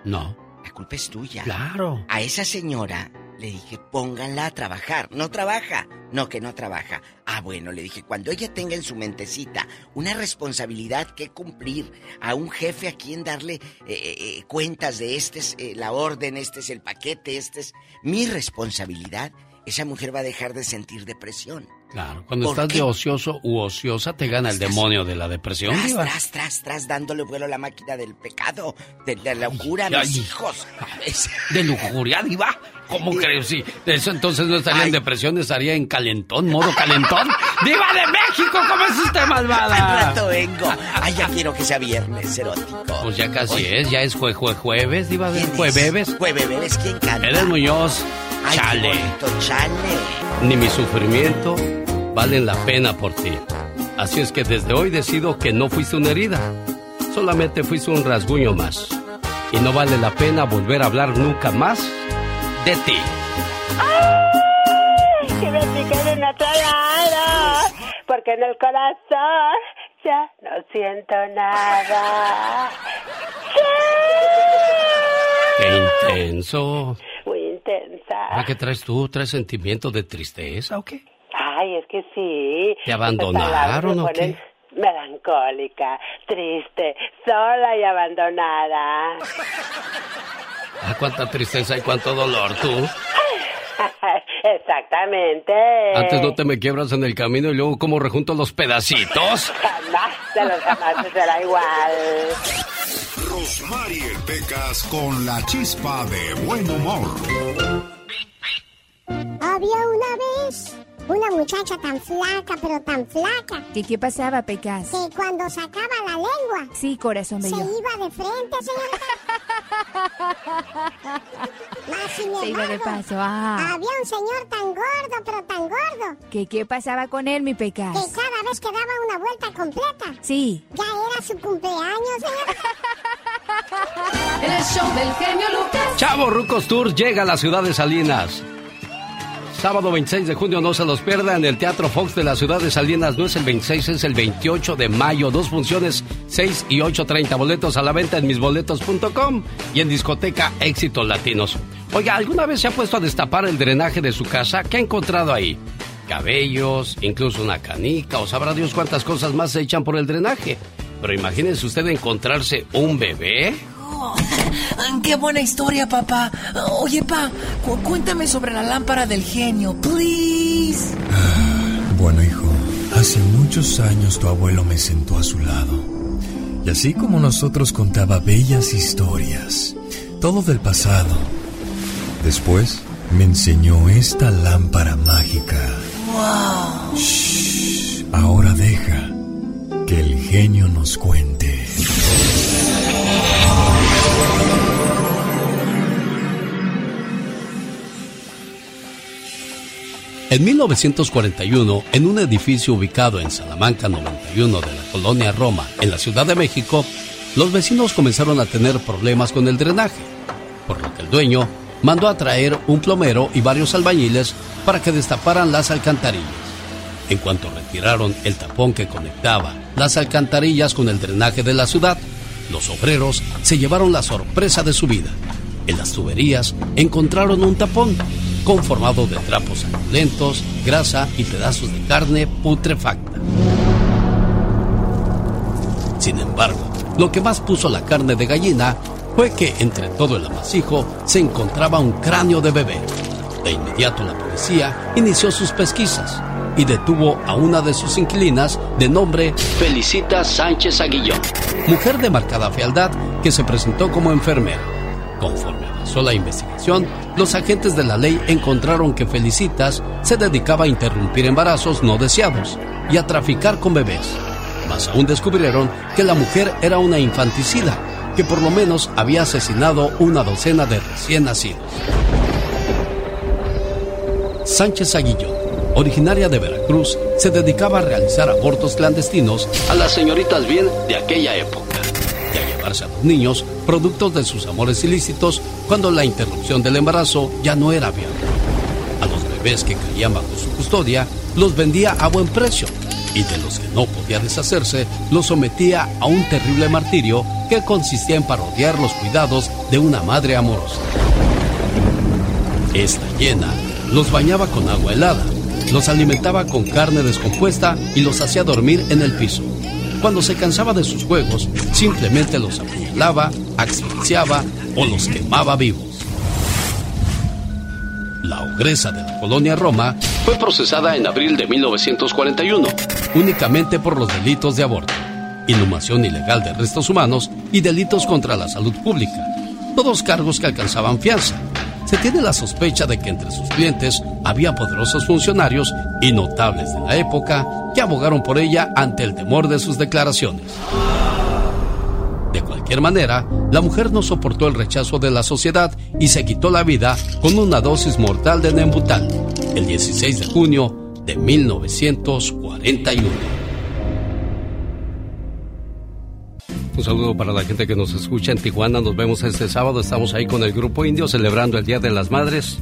No. La culpa es tuya. Claro. A esa señora le dije, pónganla a trabajar. No trabaja. No, que no trabaja. Ah, bueno, le dije, cuando ella tenga en su mentecita una responsabilidad que cumplir, a un jefe a quien darle eh, eh, eh, cuentas de este es la orden, este es el paquete, este es mi responsabilidad, esa mujer va a dejar de sentir depresión. Claro, cuando estás de ocioso u ociosa te gana el demonio de la depresión. Tras, tras, tras, tras, dándole vuelo a la máquina del pecado, de la locura a mis hijos. (laughs) De lujuria, diva. ¿Cómo crees? Sí, de eso entonces no estaría en depresión, estaría en calentón, modo calentón. (laughs) ¡Diva de México! ¿Cómo es usted malvada? Al rato vengo. Ay, ya quiero que sea viernes erótico. Pues ya casi es, ya es jue, jue, jueves, diva de jueves. Jueves, ¿quién canta? Eres Muñoz. Ay, chale. chale. Ni mi sufrimiento valen la pena por ti. Así es que desde hoy decido que no fuiste una herida, solamente fuiste un rasguño más. Y no vale la pena volver a hablar nunca más de ti. ¡Ay! Que me en otro lado, porque en el corazón ya no siento nada. ¡Qué intenso! Muy intensa. qué traes tú? ¿Traes sentimientos de tristeza o qué? Ay, es que sí. ¿Te abandonaron o qué? Melancólica, triste, sola y abandonada. Ah, cuánta tristeza y cuánto dolor, tú. (laughs) Exactamente. Antes no te me quiebras en el camino y luego cómo rejunto los pedacitos. (laughs) Jamás de los jamás será igual. Rosmarie Pecas con la chispa de buen humor. Había una vez una muchacha tan flaca, pero tan flaca. ¿Qué, qué pasaba, Pecas? Que cuando sacaba la lengua. Sí, corazón bello. Se iba de frente, señorita. (laughs) Más sin Se iba de paso, ah. Había un señor tan gordo, pero tan gordo. ¿Qué, qué pasaba con él, mi Pecas? Que cada vez que daba una vuelta completa. Sí. Ya era su cumpleaños, señorita. (laughs) El show del genio Lucas. Chavo Rucos Tour llega a la ciudad de Salinas. Sábado 26 de junio, no se los pierda en el Teatro Fox de la ciudad de Salinas. No es el 26, es el 28 de mayo. Dos funciones, 6 y 8.30. Boletos a la venta en misboletos.com y en discoteca Éxitos Latinos. Oiga, ¿alguna vez se ha puesto a destapar el drenaje de su casa? ¿Qué ha encontrado ahí? Cabellos, incluso una canica o sabrá Dios cuántas cosas más se echan por el drenaje. Pero imagínense usted encontrarse un bebé. (laughs) ¡Qué buena historia, papá! Oye, pa, cuéntame sobre la lámpara del genio, please. (gasps) bueno, hijo, hace muchos años tu abuelo me sentó a su lado. Y así como nosotros contaba bellas historias, todo del pasado. Después me enseñó esta lámpara mágica. ¡Wow! ahora deja que el genio nos cuente. En 1941, en un edificio ubicado en Salamanca 91 de la colonia Roma, en la Ciudad de México, los vecinos comenzaron a tener problemas con el drenaje, por lo que el dueño mandó a traer un plomero y varios albañiles para que destaparan las alcantarillas. En cuanto retiraron el tapón que conectaba las alcantarillas con el drenaje de la ciudad, los obreros se llevaron la sorpresa de su vida. En las tuberías encontraron un tapón conformado de trapos lentos, grasa y pedazos de carne putrefacta. Sin embargo, lo que más puso la carne de gallina fue que entre todo el amasijo se encontraba un cráneo de bebé. De inmediato la policía inició sus pesquisas y detuvo a una de sus inquilinas de nombre Felicita Sánchez Aguillón, mujer de marcada fealdad que se presentó como enfermera. Conforme avanzó la investigación, los agentes de la ley encontraron que Felicitas se dedicaba a interrumpir embarazos no deseados y a traficar con bebés. Más aún descubrieron que la mujer era una infanticida, que por lo menos había asesinado una docena de recién nacidos. Sánchez Aguillón, originaria de Veracruz, se dedicaba a realizar abortos clandestinos a las señoritas bien de aquella época y a llevarse a los niños productos de sus amores ilícitos cuando la interrupción del embarazo ya no era viable. A los bebés que caían bajo su custodia los vendía a buen precio y de los que no podía deshacerse los sometía a un terrible martirio que consistía en parodiar los cuidados de una madre amorosa. Esta llena los bañaba con agua helada, los alimentaba con carne descompuesta y los hacía dormir en el piso. Cuando se cansaba de sus juegos, simplemente los apuñalaba, asfixiaba o los quemaba vivos. La ogresa de la colonia Roma fue procesada en abril de 1941, únicamente por los delitos de aborto, inhumación ilegal de restos humanos y delitos contra la salud pública, todos cargos que alcanzaban fianza. Se tiene la sospecha de que entre sus clientes había poderosos funcionarios y notables de la época que abogaron por ella ante el temor de sus declaraciones. De cualquier manera, la mujer no soportó el rechazo de la sociedad y se quitó la vida con una dosis mortal de Nembutal el 16 de junio de 1941. Un saludo para la gente que nos escucha en Tijuana. Nos vemos este sábado. Estamos ahí con el Grupo Indio celebrando el Día de las Madres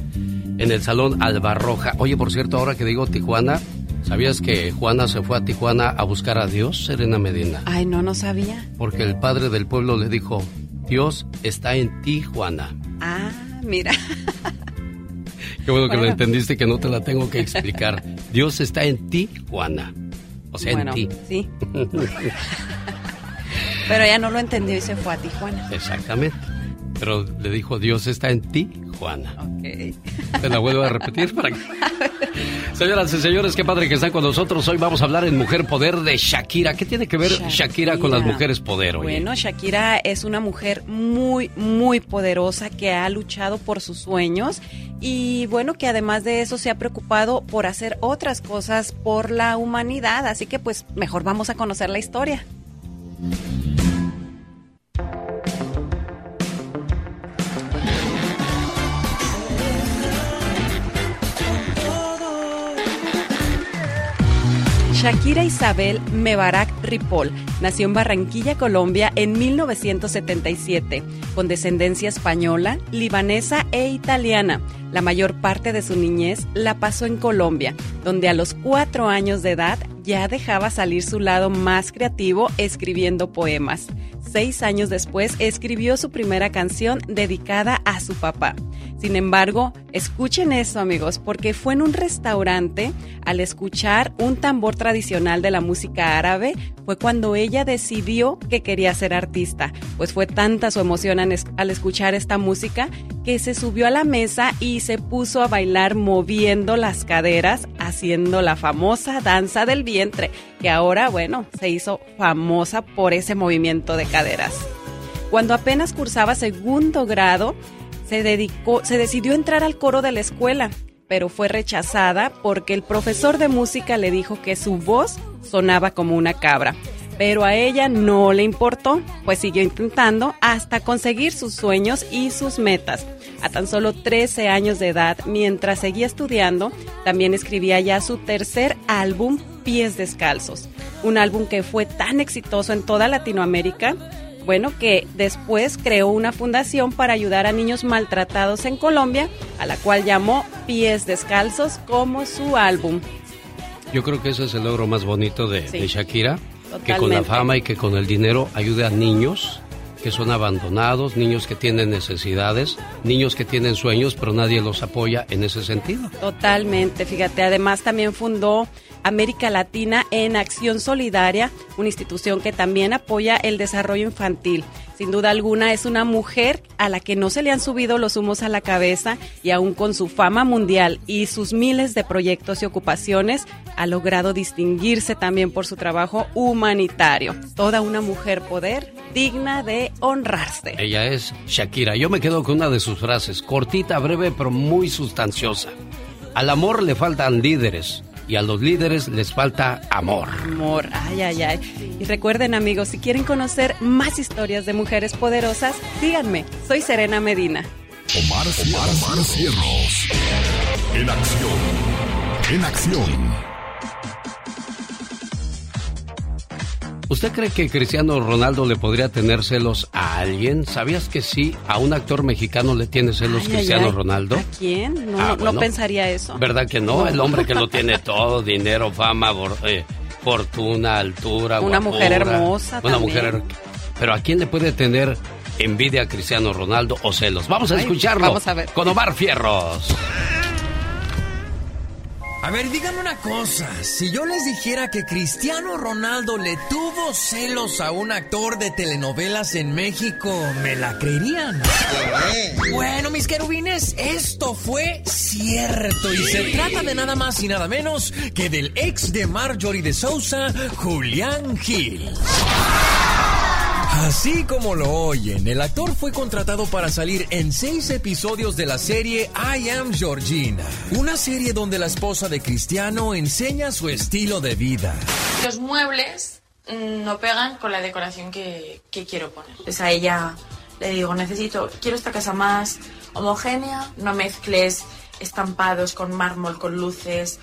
en el Salón Albarroja. Oye, por cierto, ahora que digo Tijuana, ¿sabías que Juana se fue a Tijuana a buscar a Dios, Serena Medina? Ay, no, no sabía. Porque el padre del pueblo le dijo, Dios está en Tijuana. Ah, mira. (laughs) Qué bueno que lo entendiste que no te la tengo que explicar. (laughs) Dios está en ti, Juana. O sea, bueno, en ti. Sí. (laughs) Pero ella no lo entendió y se fue a Tijuana. Exactamente. Pero le dijo, Dios está en ti, Juana. Ok. (laughs) Te la vuelvo a repetir para que... (laughs) Señoras y señores, qué padre que están con nosotros. Hoy vamos a hablar en Mujer Poder de Shakira. ¿Qué tiene que ver Shakira, con las mujeres poder hoy? Bueno, Shakira es una mujer muy, muy poderosa que ha luchado por sus sueños y bueno, que además de eso se ha preocupado por hacer otras cosas por la humanidad. Así que pues mejor vamos a conocer la historia. Shakira Isabel Mebarak Ripoll nació en Barranquilla, Colombia en 1977, con descendencia española, libanesa e italiana. La mayor parte de su niñez la pasó en Colombia, donde a los cuatro años de edad ya dejaba salir su lado más creativo escribiendo poemas. Seis años después escribió su primera canción dedicada a su papá. Sin embargo, escuchen eso amigos, porque fue en un restaurante, al escuchar un tambor tradicional de la música árabe, fue cuando ella decidió que quería ser artista, pues fue tanta su emoción al escuchar esta música que se subió a la mesa y se puso a bailar moviendo las caderas, haciendo la famosa danza del vientre, que ahora, bueno, se hizo famosa por ese movimiento de caderas. Cuando apenas cursaba segundo grado, se dedicó, se decidió entrar al coro de la escuela, pero fue rechazada porque el profesor de música le dijo que su voz sonaba como una cabra. Pero a ella no le importó, pues siguió intentando hasta conseguir sus sueños y sus metas. A tan solo 13 años de edad, mientras seguía estudiando, también escribía ya su tercer álbum, Pies Descalzos. Un álbum que fue tan exitoso en toda Latinoamérica bueno, que después creó una fundación para ayudar a niños maltratados en Colombia, a la cual llamó Pies Descalzos como su álbum. Yo creo que ese es el logro más bonito de, de Shakira, que con la fama y que con el dinero ayude a niños que son abandonados, niños que tienen necesidades, niños que tienen sueños, pero nadie los apoya en ese sentido. Totalmente, fíjate, además también fundó América Latina en Acción Solidaria, una institución que también apoya el desarrollo infantil. Sin duda alguna es una mujer a la que no se le han subido los humos a la cabeza y aún con su fama mundial y sus miles de proyectos y ocupaciones ha logrado distinguirse también por su trabajo humanitario. Toda una mujer poder digna de honrarse. Ella es Shakira. Yo me quedo con una de sus frases, cortita, breve, pero muy sustanciosa. Al amor le faltan líderes y a los líderes les falta amor. Amor, ay, ay, ay. Y recuerden amigos, si quieren conocer más historias de mujeres poderosas, díganme, soy Serena Medina. Omar, Omar, Cierros. En acción. En acción. ¿Usted cree que Cristiano Ronaldo le podría tener celos a alguien? ¿Sabías que sí, a un actor mexicano le tiene celos Cristiano Ronaldo? ¿A quién? No, ah, no, pensaría eso. ¿Verdad que no? El hombre que lo (laughs) tiene todo, dinero, fama, eh, fortuna, altura, Una mujer hermosa Una mujer... Pero ¿a quién le puede tener envidia a Cristiano Ronaldo o celos? Vamos a escucharlo vamos a ver. con Omar Fierros. (laughs) A ver, díganme una cosa. Si yo les dijera que Cristiano Ronaldo le tuvo celos a un actor de telenovelas en México, ¿me la creerían? Bueno, mis querubines, esto fue cierto. Y se trata de nada más y nada menos que del ex de Marjorie de Sousa, Julián Gil. Así como lo oyen, el actor fue contratado para salir en seis episodios de la serie I Am Georgina, una serie donde la esposa de Cristiano enseña su estilo de vida. Los muebles mm, no pegan con la decoración que, quiero poner. Pues a ella le digo, necesito, quiero esta casa más homogénea, no mezcles estampados con mármol, con luces,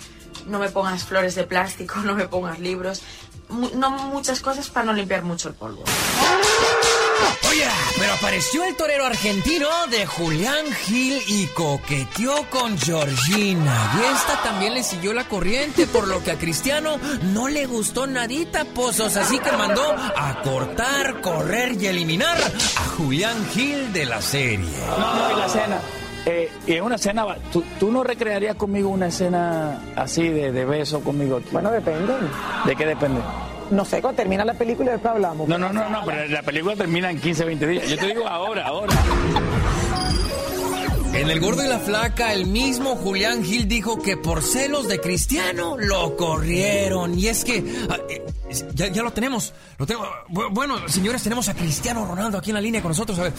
no me pongas flores de plástico, (laughs) no me pongas libros no muchas cosas para no limpiar mucho el polvo. Oye, pero apareció el torero argentino de Julián Gil y coqueteó con Georgina. Y esta también le siguió la corriente, por lo que a Cristiano no le gustó nadita, pozos. Así que mandó a cortar, correr y eliminar a Julián Gil de la serie. No, no, y la cena. Eh, y en una escena, ¿tú, ¿tú, no recrearías conmigo una escena así de, de beso conmigo? Bueno, depende. ¿De qué depende? No sé, cuando termina la película después hablamos. No, no, no, no, pero la película termina en 15, 20 días. Yo te digo ahora, ahora. En El Gordo y la Flaca, el mismo Julián Gil dijo que por celos de Cristiano lo corrieron. Y es que ah, eh, ya, lo tenemos. Lo tengo. Bueno, señores, tenemos a Cristiano Ronaldo aquí en la línea con nosotros. A ver,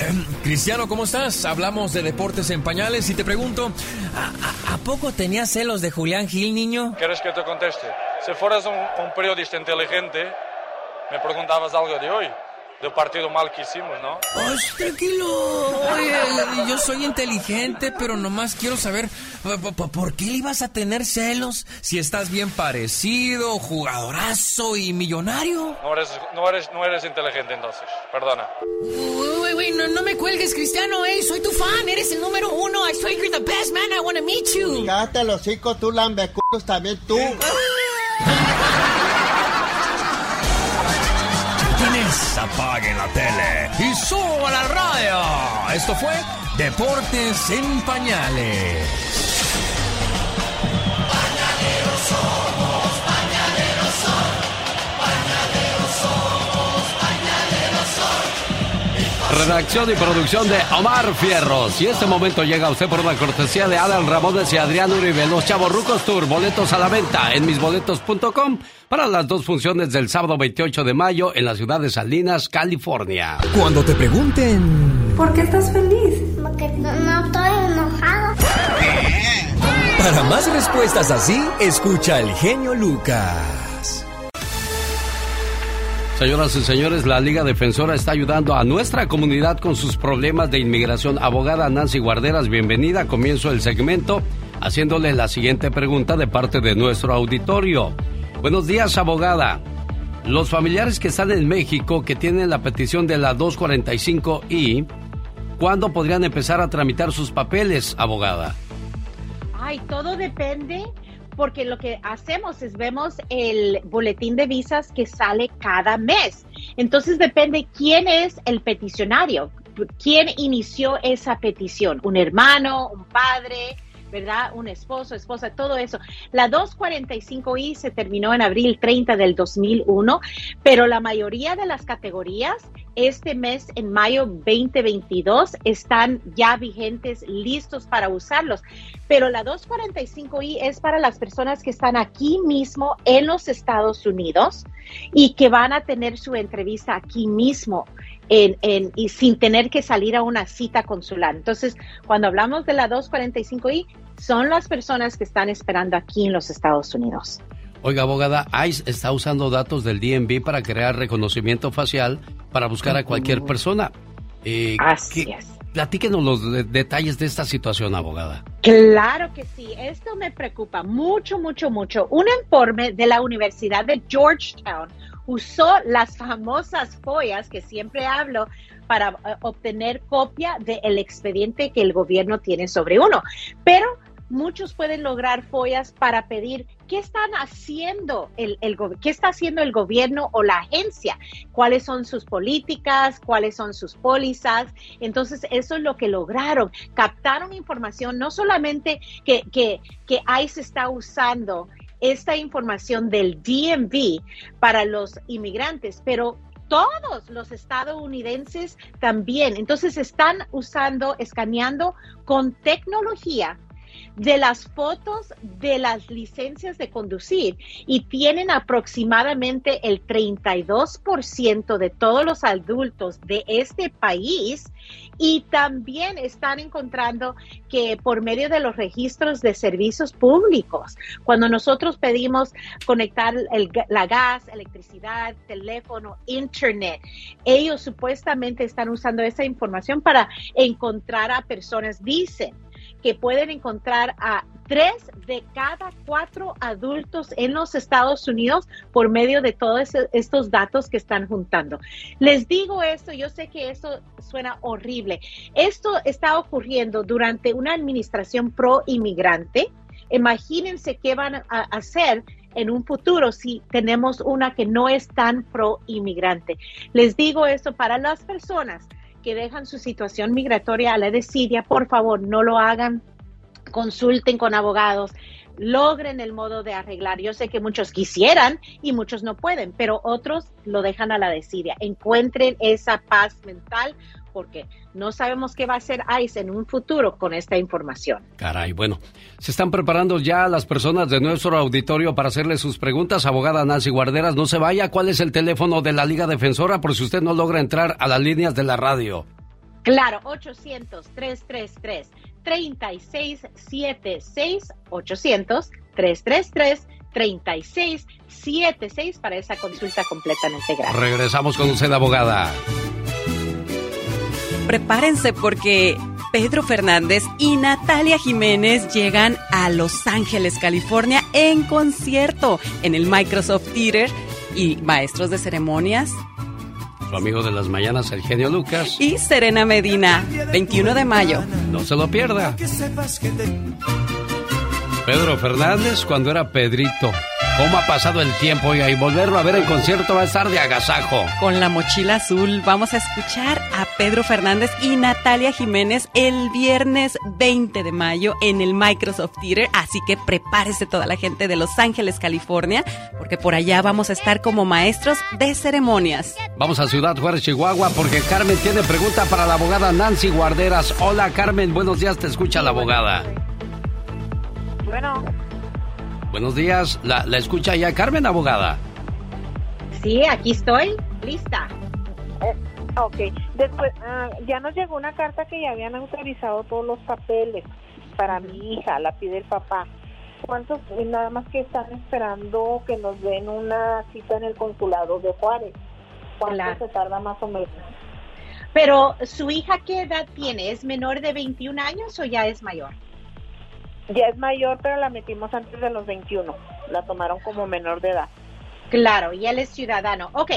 em, Cristiano, ¿cómo estás? Hablamos de deportes en pañales y te pregunto, ¿a, poco tenías celos de Julián Gil, niño? ¿Quieres que te conteste? Si fueras un periodista inteligente, me preguntabas algo de hoy del partido mal que hicimos, ¿no? Ay, tranquilo. Oye, yo soy inteligente, pero nomás quiero saber por qué ibas a tener celos si estás bien parecido, jugadorazo y millonario. No eres, no eres, no eres inteligente entonces, perdona. Uy, uy, no, no me cuelgues, Cristiano, ey, soy tu fan, eres el número uno. I swear you're the best man, I want to meet you. Cállate los hocico, tú lambeculos también tú. (laughs) apaguen la tele y suban la radio. Esto fue Deportes en Pañales. Redacción y producción de Omar Fierros. Y este momento llega a usted por una cortesía de Alan Ramones y Adrián Uribe. Los Rucos Tour. Boletos a la venta en misboletos.com para las dos funciones del sábado 28 de mayo en la ciudad de Salinas, California. Cuando te pregunten... ¿Por qué estás feliz? Porque no, no estoy enojado. Para más respuestas así, escucha al genio Lucas. Señoras y señores, la Liga Defensora está ayudando a nuestra comunidad con sus problemas de inmigración. Abogada Nancy Guarderas, bienvenida. Comienzo el segmento haciéndole la siguiente pregunta de parte de nuestro auditorio. Buenos días, abogada. Los familiares que están en México que tienen la petición de la 245I, ¿cuándo podrían empezar a tramitar sus papeles, abogada? Ay, todo depende porque lo que hacemos es vemos el boletín de visas que sale cada mes. Entonces depende quién es el peticionario, quién inició esa petición, un hermano, un padre, ¿verdad? Un esposo, esposa, todo eso. La 245I se terminó en abril 30 del 2001, pero la mayoría de las categorías este mes, en mayo 2022, están ya vigentes, listos para usarlos. Pero la 245I es para las personas que están aquí mismo en los Estados Unidos y que van a tener su entrevista aquí mismo en, y sin tener que salir a una cita consular. Entonces, cuando hablamos de la 245I, son las personas que están esperando aquí en los Estados Unidos. Oiga, abogada, ICE está usando datos del DMV para crear reconocimiento facial para buscar a cualquier persona. Eh, Así es. Platíquenos los detalles de esta situación, abogada. Claro que sí, esto me preocupa mucho, mucho, mucho. Un informe de la Universidad de Georgetown usó las famosas follas que siempre hablo para eh, obtener copia del expediente que el gobierno tiene sobre uno. Pero muchos pueden lograr follas para pedir qué están haciendo el, el, qué está haciendo el gobierno o la agencia, cuáles son sus políticas, cuáles son sus pólizas. Entonces, eso es lo que lograron. Captaron información, no solamente que, que, que está usando esta información del DMV para los inmigrantes, pero todos los estadounidenses también. Entonces están usando, escaneando con tecnología de las fotos de las licencias de conducir. Y tienen aproximadamente el 32% de todos los adultos de este país. Y también están encontrando que por medio de los registros de servicios públicos, cuando nosotros pedimos conectar la gas, electricidad, teléfono, internet, ellos supuestamente están usando esa información para encontrar a personas, dicen que pueden encontrar a tres de cada cuatro adultos en los Estados Unidos por medio de todos estos datos que están juntando. Les digo esto, yo sé que esto suena horrible. Esto está ocurriendo durante una administración pro inmigrante. Imagínense qué van a hacer en un futuro si tenemos una que no es tan pro inmigrante. Les digo esto para las personas que dejan su situación migratoria a la desidia, por favor, no lo hagan, consulten con abogados, logren el modo de arreglar. Yo sé que muchos quisieran y muchos no pueden, pero otros lo dejan a la desidia. Encuentren esa paz mental porque no sabemos qué va a hacer ICE en un futuro con esta información. Caray, bueno, se están preparando ya las personas de nuestro auditorio para hacerle sus preguntas. Abogada Nancy Guarderas, no se vaya. ¿Cuál es el teléfono de la Liga Defensora por si usted no logra entrar a las líneas de la radio? Claro, 800-333-3676, 800-333-3676 para esa consulta completamente gratis. Regresamos con usted, abogada prepárense porque Pedro Fernández y Natalia Jiménez llegan a Los Ángeles, California, en concierto en el Microsoft Theater y maestros de ceremonias. Su amigo de las mañanas, el genio Lucas. Y Serena Medina, 21 de mayo. No se lo pierda. Pedro Fernández cuando era Pedrito. ¿Cómo ha pasado el tiempo, oiga? Y volverlo a ver en concierto va a estar de agasajo. Con la mochila azul vamos a escuchar a Pedro Fernández y Natalia Jiménez el viernes 20 de mayo en el Microsoft Theater. Así que prepárese toda la gente de Los Ángeles, California, porque por allá vamos a estar como maestros de ceremonias. Vamos a Ciudad Juárez, Chihuahua, porque Carmen tiene pregunta para la abogada Nancy Guarderas. Hola, Carmen, buenos días, te escucha la abogada. Bueno. Buenos días. ¿La, escucha ya Carmen, abogada? Sí, aquí estoy, lista. Eh, ok. Después, ah, ya nos llegó una carta que ya habían autorizado todos los papeles para mi hija, la pide el papá. ¿Cuántos? eh, Nada más que están esperando que nos den una cita en el consulado de Juárez. ¿Cuánto Claro. se tarda más o menos? Pero, ¿su hija qué edad tiene? ¿Es menor de 21 años o ya es mayor? Ya es mayor, pero la metimos antes de los 21. La tomaron como menor de edad. Claro, y él es ciudadano. Ok,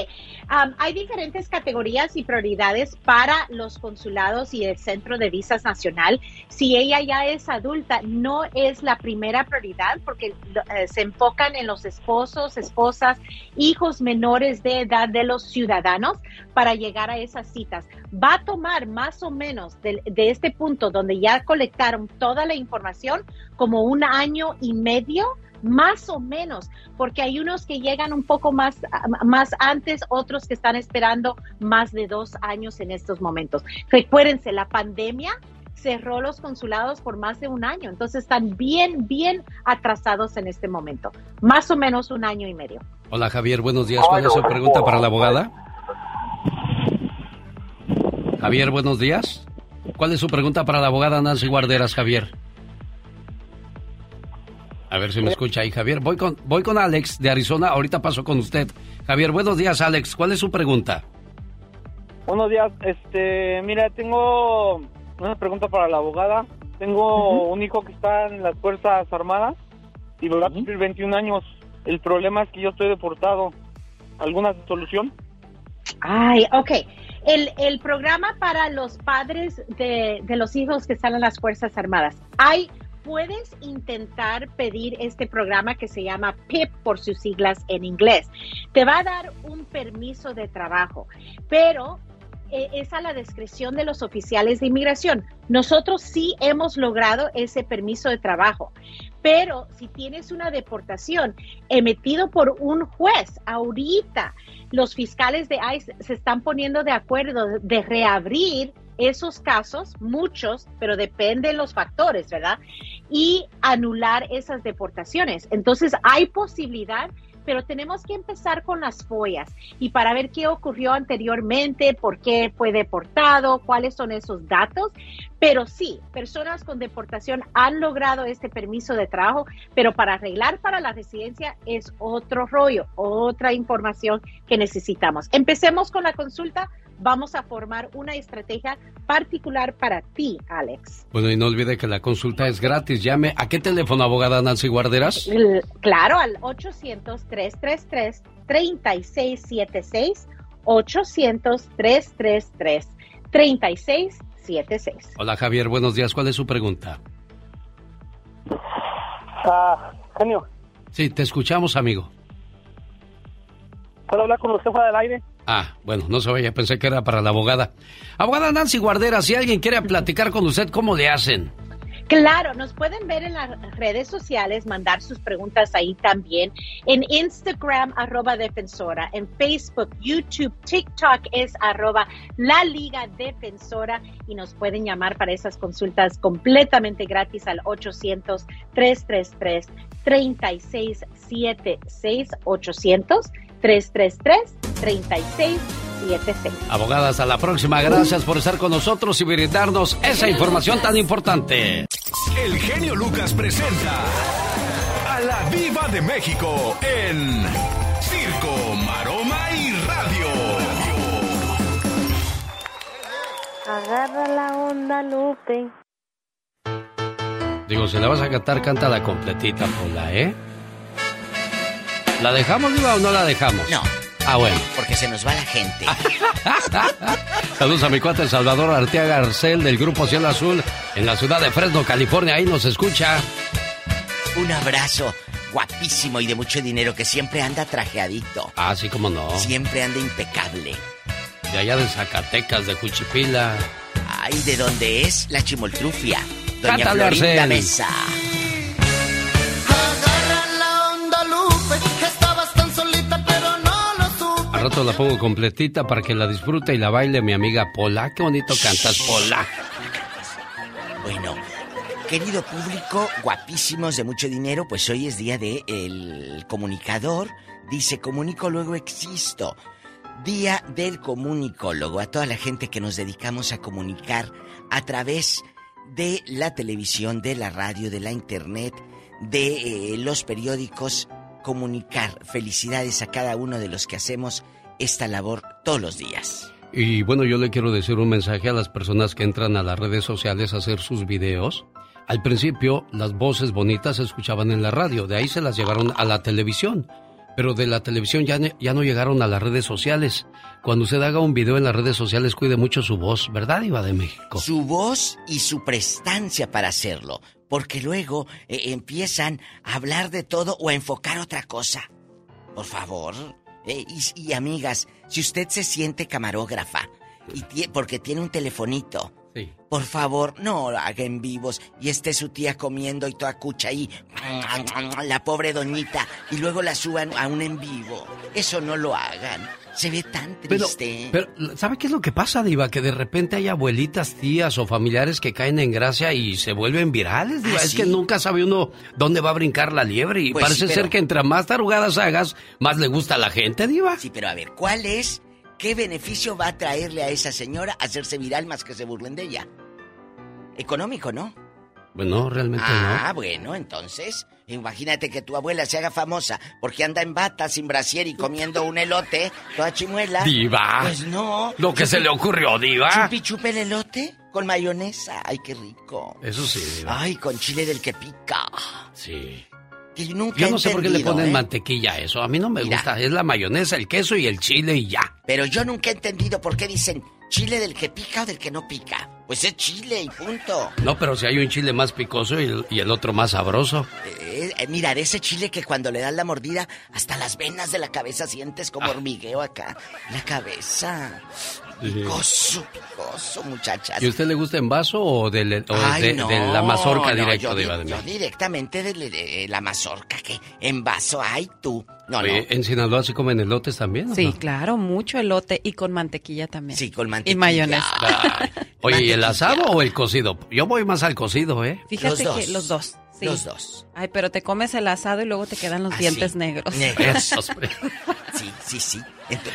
hay diferentes categorías y prioridades para los consulados y el Centro de Visas Nacional. Si ella ya es adulta, no es la primera prioridad porque eh, se enfocan en los esposos, esposas, hijos menores de edad de los ciudadanos para llegar a esas citas. Va a tomar más o menos de este punto donde ya colectaron toda la información como un año y medio más o menos, porque hay unos que llegan un poco más, más antes, otros que están esperando más de dos años en estos momentos. Recuérdense, la pandemia cerró los consulados por más de un año, entonces están bien, bien atrasados en este momento, más o menos un año y medio. Hola Javier, buenos días. ¿Cuál es su pregunta para la abogada? Javier, buenos días. ¿Cuál es su pregunta para la abogada Nancy Guarderas, Javier? A ver si me escucha ahí, Javier. Voy con, voy con Alex de Arizona. Ahorita paso con usted. Javier, buenos días, Alex. ¿Cuál es su pregunta? Buenos días, este, mira, tengo una pregunta para la abogada. Tengo un hijo que está en las Fuerzas Armadas y va a cumplir 21 años. El problema es que yo estoy deportado. ¿Alguna solución? Ay, ok. El, el programa para los padres de, de los hijos que están en las Fuerzas Armadas. Hay, puedes intentar pedir este programa que se llama PIP por sus siglas en inglés. Te va a dar un permiso de trabajo, pero eh, es a la discreción de los oficiales de inmigración. Nosotros sí hemos logrado ese permiso de trabajo, pero si tienes una deportación emitido por un juez ahorita, los fiscales de ICE se están poniendo de acuerdo de reabrir esos casos, muchos, pero depende de los factores, ¿verdad? Y anular esas deportaciones. Entonces, hay posibilidad pero tenemos que empezar con las follas y para ver qué ocurrió anteriormente, por qué fue deportado, cuáles son esos datos. Pero sí, personas con deportación han logrado este permiso de trabajo, pero para arreglar para la residencia es otro rollo, otra información que necesitamos. Empecemos con la consulta. Vamos a formar una estrategia particular para ti, Alex. Bueno, y no olvide que la consulta es gratis. Llame. ¿A qué teléfono, abogada Nancy Guarderas? L- Claro, al 800-333-3676. 800-333-3676. Hola Javier, buenos días. ¿Cuál es su pregunta? Ah, genio, Sí, te escuchamos, amigo. ¿puedo hablar con usted fuera del aire? Ah, bueno, no se vaya, pensé que era para la abogada. Abogada Nancy Guardera, si alguien quiere platicar con usted, ¿cómo le hacen? Claro, nos pueden ver en las redes sociales, mandar sus preguntas ahí también. En Instagram, arroba defensora. En Facebook, YouTube, TikTok es arroba la Liga Defensora. Y nos pueden llamar para esas consultas completamente gratis al 800-333-3676. 800-333-3676. Abogada, hasta la próxima. Gracias por estar con nosotros y brindarnos esa información tan importante. El genio Lucas presenta a la Viva de México en Circo, Maroma y Radio. Agarra la onda, Lupe. Digo, si la vas a cantar, cántala completita, Pola, ¿eh? ¿La dejamos, Diva, o no la dejamos? No. Ah, bueno. Porque se nos va la gente. (laughs) Saludos a mi cuate Salvador Arteaga Arcel del Grupo Cielo Azul en la ciudad de Fresno, California. Ahí nos escucha. Un abrazo guapísimo y de mucho dinero que siempre anda trajeadito. Ah, sí, cómo no. Siempre anda impecable. De allá de Zacatecas, de Juchipila. Ay, ¿de dónde es? La chimoltrufia. Doña Florinda Arcel. Mesa. Rato la pongo completita para que la disfrute y la baile mi amiga Pola. Qué bonito cantas, Pola. Bueno, querido público, guapísimos de mucho dinero, pues hoy es día de el comunicador. Dice, comunico, luego existo. Día del Comunicólogo. A toda la gente que nos dedicamos a comunicar a través de la televisión, de la radio, de la internet, de eh, los periódicos, comunicar. Felicidades a cada uno de los que hacemos esta labor todos los días. Y bueno, yo le quiero decir un mensaje a las personas que entran a las redes sociales a hacer sus videos. Al principio, las voces bonitas se escuchaban en la radio, de ahí se las llevaron a la televisión. Pero de la televisión ya, ya no llegaron a las redes sociales. Cuando usted haga un video en las redes sociales, cuide mucho su voz, ¿verdad, Iba de México? Su voz y su prestancia para hacerlo. Porque luego eh, empiezan a hablar de todo o a enfocar otra cosa. Por favor. Eh, y, amigas, si usted se siente camarógrafa y porque tiene un telefonito, sí. por favor, no lo haga en vivos y esté su tía comiendo y toda cucha ahí, la pobre doñita, y luego la suban a un en vivo. Eso no lo hagan. Se ve tan triste. Pero, pero, ¿sabe qué es lo que pasa, Diva? Que de repente hay abuelitas, tías o familiares que caen en gracia y se vuelven virales, Diva. ¿Ah, es sí? que nunca sabe uno dónde va a brincar la liebre y Pues parece sí, pero- ser que entre más tarugadas hagas, más le gusta a la gente, Diva. Sí, pero a ver, ¿cuál es? ¿Qué beneficio va a traerle a esa señora hacerse viral más que se burlen de ella? Económico, ¿no? Bueno, realmente Ah, bueno, entonces, imagínate que tu abuela se haga famosa porque anda en bata, sin brasier y comiendo un elote, toda chimuela. no. Diva. Pues no. Lo que se le ocurrió, Diva. Chupi chupe el elote con mayonesa. Ay, qué rico. Eso sí, Diva. Ay, con chile del que pica. Sí. Que yo nunca Yo he no sé por qué le ponen ¿eh? mantequilla a eso. A mí no me Mira. gusta. Es la mayonesa, el queso y el chile y ya. Pero yo nunca he entendido por qué dicen chile del que pica o del que no pica. Pues es chile y punto. No, pero si hay un chile más picoso y el, y el otro más sabroso. Eh, eh, mira, de ese chile que cuando le das la mordida, hasta las venas de la cabeza sientes Ah. como hormigueo acá. La cabeza. Picoso, picoso, muchachas. ¿Y a usted le gusta en vaso o, del- o Ay, de, no, de la mazorca no, directo yo, de Iba de yo directamente de, de- de la mazorca, que en vaso, ay tú. No, Oye, ¿En Sinaloa se comen elotes también? Sí, no? claro, mucho elote y con mantequilla también. Sí, con Y mayonesa. Ay. (laughs) Oye, ¿y el asado o el cocido? Yo voy más al cocido, ¿eh? Fíjate que los dos. Sí. Los dos. Ay, pero te comes el asado y luego te quedan los Ah, dientes sí. negros. (laughs) Esos, Sí, sí, sí.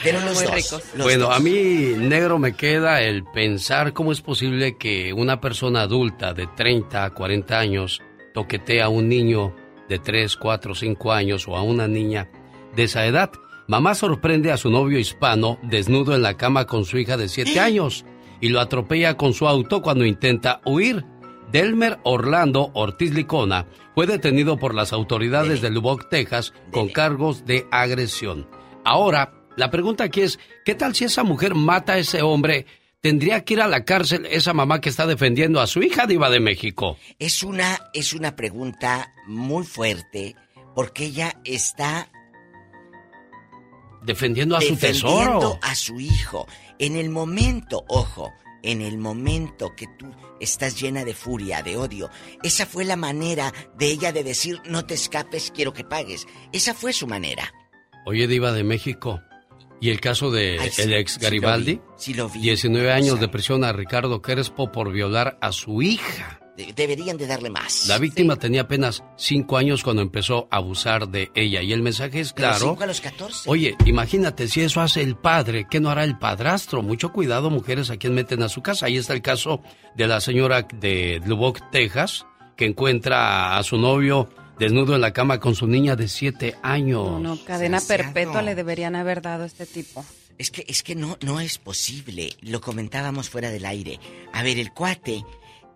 Pero los Muy dos. ricos. los bueno, dos. a mí negro me queda el pensar cómo es posible que una persona adulta de 30 a 40 años toquetee a un niño de 3, 4, 5 años o a una niña de esa edad. Mamá sorprende a su novio hispano desnudo en la cama con su hija de 7 años y lo atropella con su auto cuando intenta huir. Delmer Orlando Ortiz Licona fue detenido por las autoridades de Lubbock, Texas, con cargos de agresión. Ahora, la pregunta aquí es, ¿qué tal si esa mujer mata a ese hombre? ¿Tendría que ir a la cárcel esa mamá que está defendiendo a su hija diva de México? Es una, es una pregunta muy fuerte porque ella está Defendiendo a su defendiendo tesoro. a su hijo. En el momento, ojo, en el momento que tú estás llena de furia, de odio, esa fue la manera de ella de decir, no te escapes, quiero que pagues. Esa fue su manera. Oye, diva de México. ¿Y el caso de Ay, sí, el ex sí lo Garibaldi? vi, sí lo vi. 19 años de prisión a Ricardo Crespo por violar a su hija. De- deberían de darle más. La víctima tenía apenas 5 años cuando empezó a abusar de ella. Y el mensaje es claro. cinco a los 14. Oye, imagínate si eso hace el padre, ¿qué no hará el padrastro? Mucho cuidado, mujeres, a quien meten a su casa. Ahí está el caso de la señora de Lubbock, Texas, que encuentra a su novio desnudo en la cama con su niña de 7 años. No, no, cadena perpetua le deberían haber dado a este tipo. Es que, es que no, no es posible. Lo comentábamos fuera del aire. A ver, el cuate,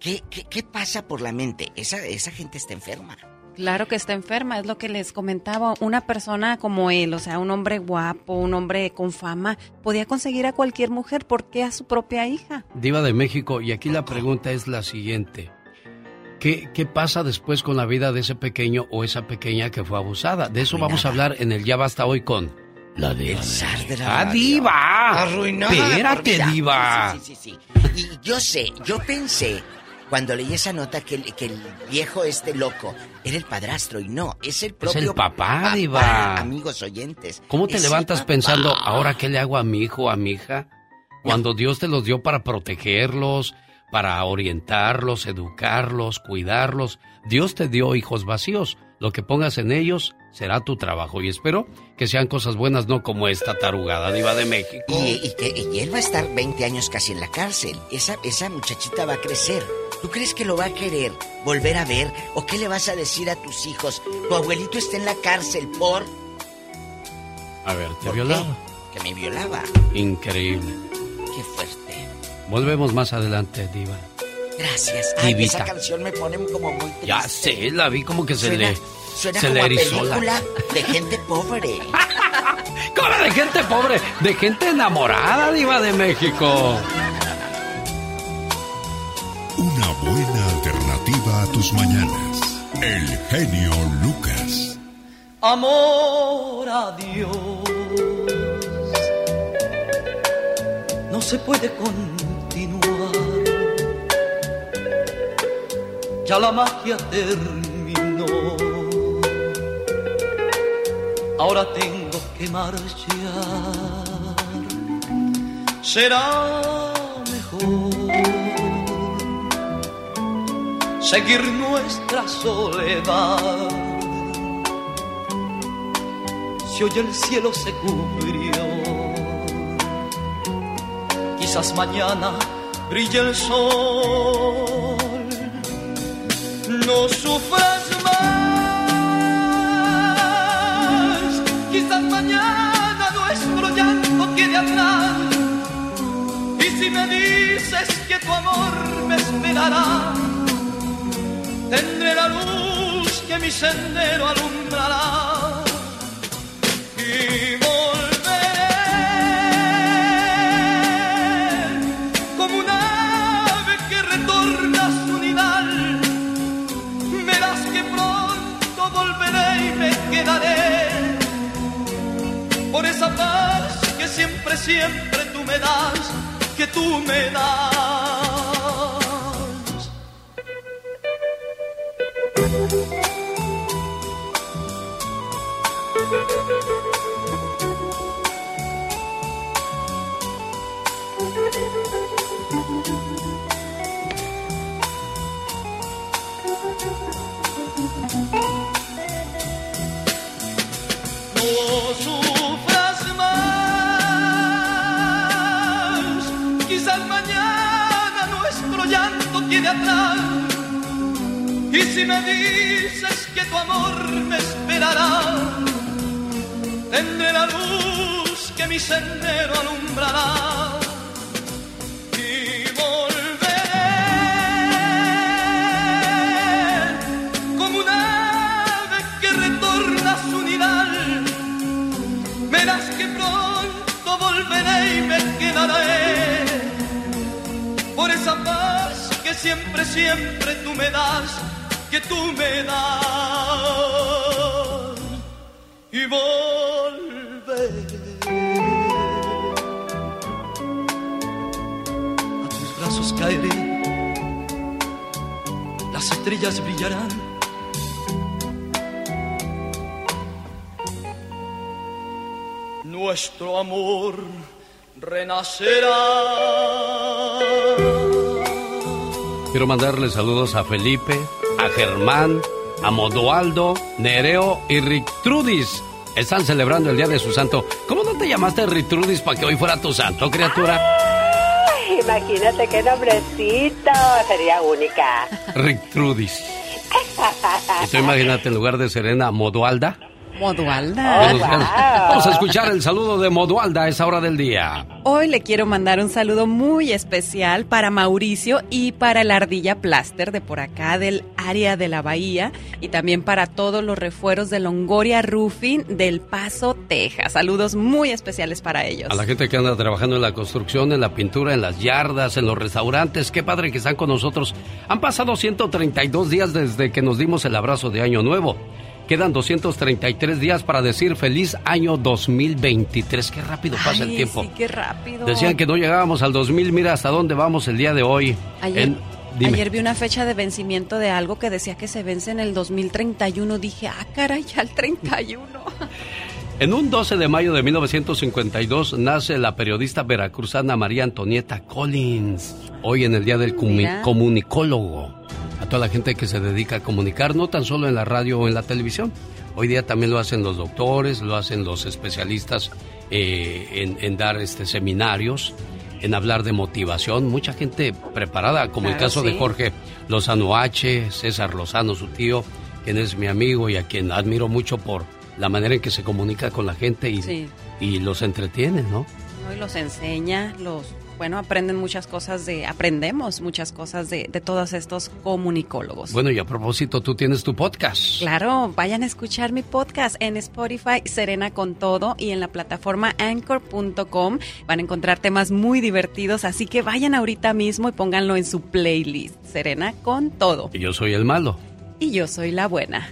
¿qué, qué, qué pasa por la mente? Esa, esa gente está enferma. Claro que está enferma, es lo que les comentaba. Una persona como él, o sea, un hombre guapo, un hombre con fama, podía conseguir a cualquier mujer. ¿Por qué a su propia hija? Diva de México, y aquí la pregunta es la siguiente. ¿Qué, ¿Qué pasa después con la vida de ese pequeño o esa pequeña que fue abusada? De eso vamos a hablar en el Ya Basta Hoy con la de México. la ¡Ah, radio. Diva! Arruinada ¡Espérate. Diva! Sí, sí, sí, sí. Y yo sé, yo pensé cuando leí esa nota que el, que el viejo este loco era el padrastro y no, es el propio el papá, Diva. Amigos oyentes. ¿Cómo te Es levantas papá. pensando, ahora qué le hago a mi hijo o a mi hija? Cuando Dios te los dio para protegerlos, para orientarlos, educarlos, cuidarlos. Dios te dio hijos vacíos. Lo que pongas en ellos será tu trabajo y espero que sean cosas buenas, no como esta tarugada diva de México. Y, que, y él va a estar 20 años casi en la cárcel. Esa, esa muchachita va a crecer. ¿Tú crees que lo va a querer volver a ver? ¿O qué le vas a decir a tus hijos? Tu abuelito está en la cárcel por... A ver, ¿te violaba? Que me violaba. Increíble. Qué fuerte. Volvemos más adelante, diva. Gracias. Ay, esa canción me pone como muy triste. Ya sé, la vi como que se Suena- le... Suena se como le a erizó la- película de gente pobre. (laughs) ¿Cómo de gente pobre? De gente enamorada, diva de México. Una buena alternativa a tus mañanas. El genio Lucas. Amor a Dios. No se puede continuar. Ya la magia terminó. Ahora tengo que marchar. Será mejor seguir nuestra soledad. Si hoy el cielo se cubrió, quizás mañana brille el sol. No sufras más, quizás mañana nuestro llanto quede atrás. Y si me dices que tu amor me esperará, tendré la luz que mi sendero alumbrará. Y por esa paz que siempre, siempre tú me das, que tú me das. No Y si me dices que tu amor me esperará, tendré la luz que mi sendero alumbrará. Y volveré como un ave que retorna a su nidal. Verás que pronto volveré y me quedaré por esa paz siempre, siempre tú me das, que tú me das. Y volveré a tus brazos caeré, las estrellas brillarán. Nuestro amor renacerá. Quiero mandarle saludos a Felipe, a Germán, a Modoaldo, Nereo y Rictrudis. Están celebrando el día de su santo. ¿Cómo no te llamaste Rictrudis para que hoy fuera tu santo, criatura? Ay, imagínate qué nombrecito, sería única. Rictrudis. Y tú imagínate en lugar de Serena, Modoalda. Modualda. Buenos días. Vamos a escuchar el saludo de Modoalda a esa hora del día. Hoy le quiero mandar un saludo muy especial para Mauricio y para la ardilla Plaster de por acá del área de la bahía y también para todos los refueros de Longoria Roofing del Paso, Texas. Saludos muy especiales para ellos. A la gente que anda trabajando en la construcción, en la pintura, en las yardas, en los restaurantes, qué padre que están con nosotros. Han pasado 132 días desde que nos dimos el abrazo de Año Nuevo. Quedan 233 días para decir feliz año 2023. Qué rápido pasa el tiempo. Sí, qué rápido. Decían que no llegábamos al 2000. Mira hasta dónde vamos el día de hoy. Ayer, En- ayer vi una fecha de vencimiento de algo que decía que se vence en el 2031. Dije, ah, caray, ya el 31. (laughs) En un 12 de mayo de 1952 nace la periodista veracruzana María Antonieta Collins. Hoy en el Día del Mira. Comunicólogo. A toda la gente que se dedica a comunicar, no tan solo en la radio o en la televisión. Hoy día también lo hacen los doctores, lo hacen los especialistas eh, en, dar este, seminarios, en hablar de motivación. Mucha gente preparada, como el caso de Jorge Lozano H, César Lozano, su tío, quien es mi amigo y a quien admiro mucho por la manera en que se comunica con la gente y, y los entretiene, ¿no? Y los enseña, los bueno, aprenden muchas cosas de, aprendemos muchas cosas de, de, todos estos comunicólogos. Bueno, y a propósito, tú tienes tu podcast. Claro, vayan a escuchar mi podcast en Spotify, Serena con todo, y en la plataforma anchor.com van a encontrar temas muy divertidos, así que vayan ahorita mismo y pónganlo en su playlist, Serena con todo. Y yo soy el malo. Y yo soy la buena.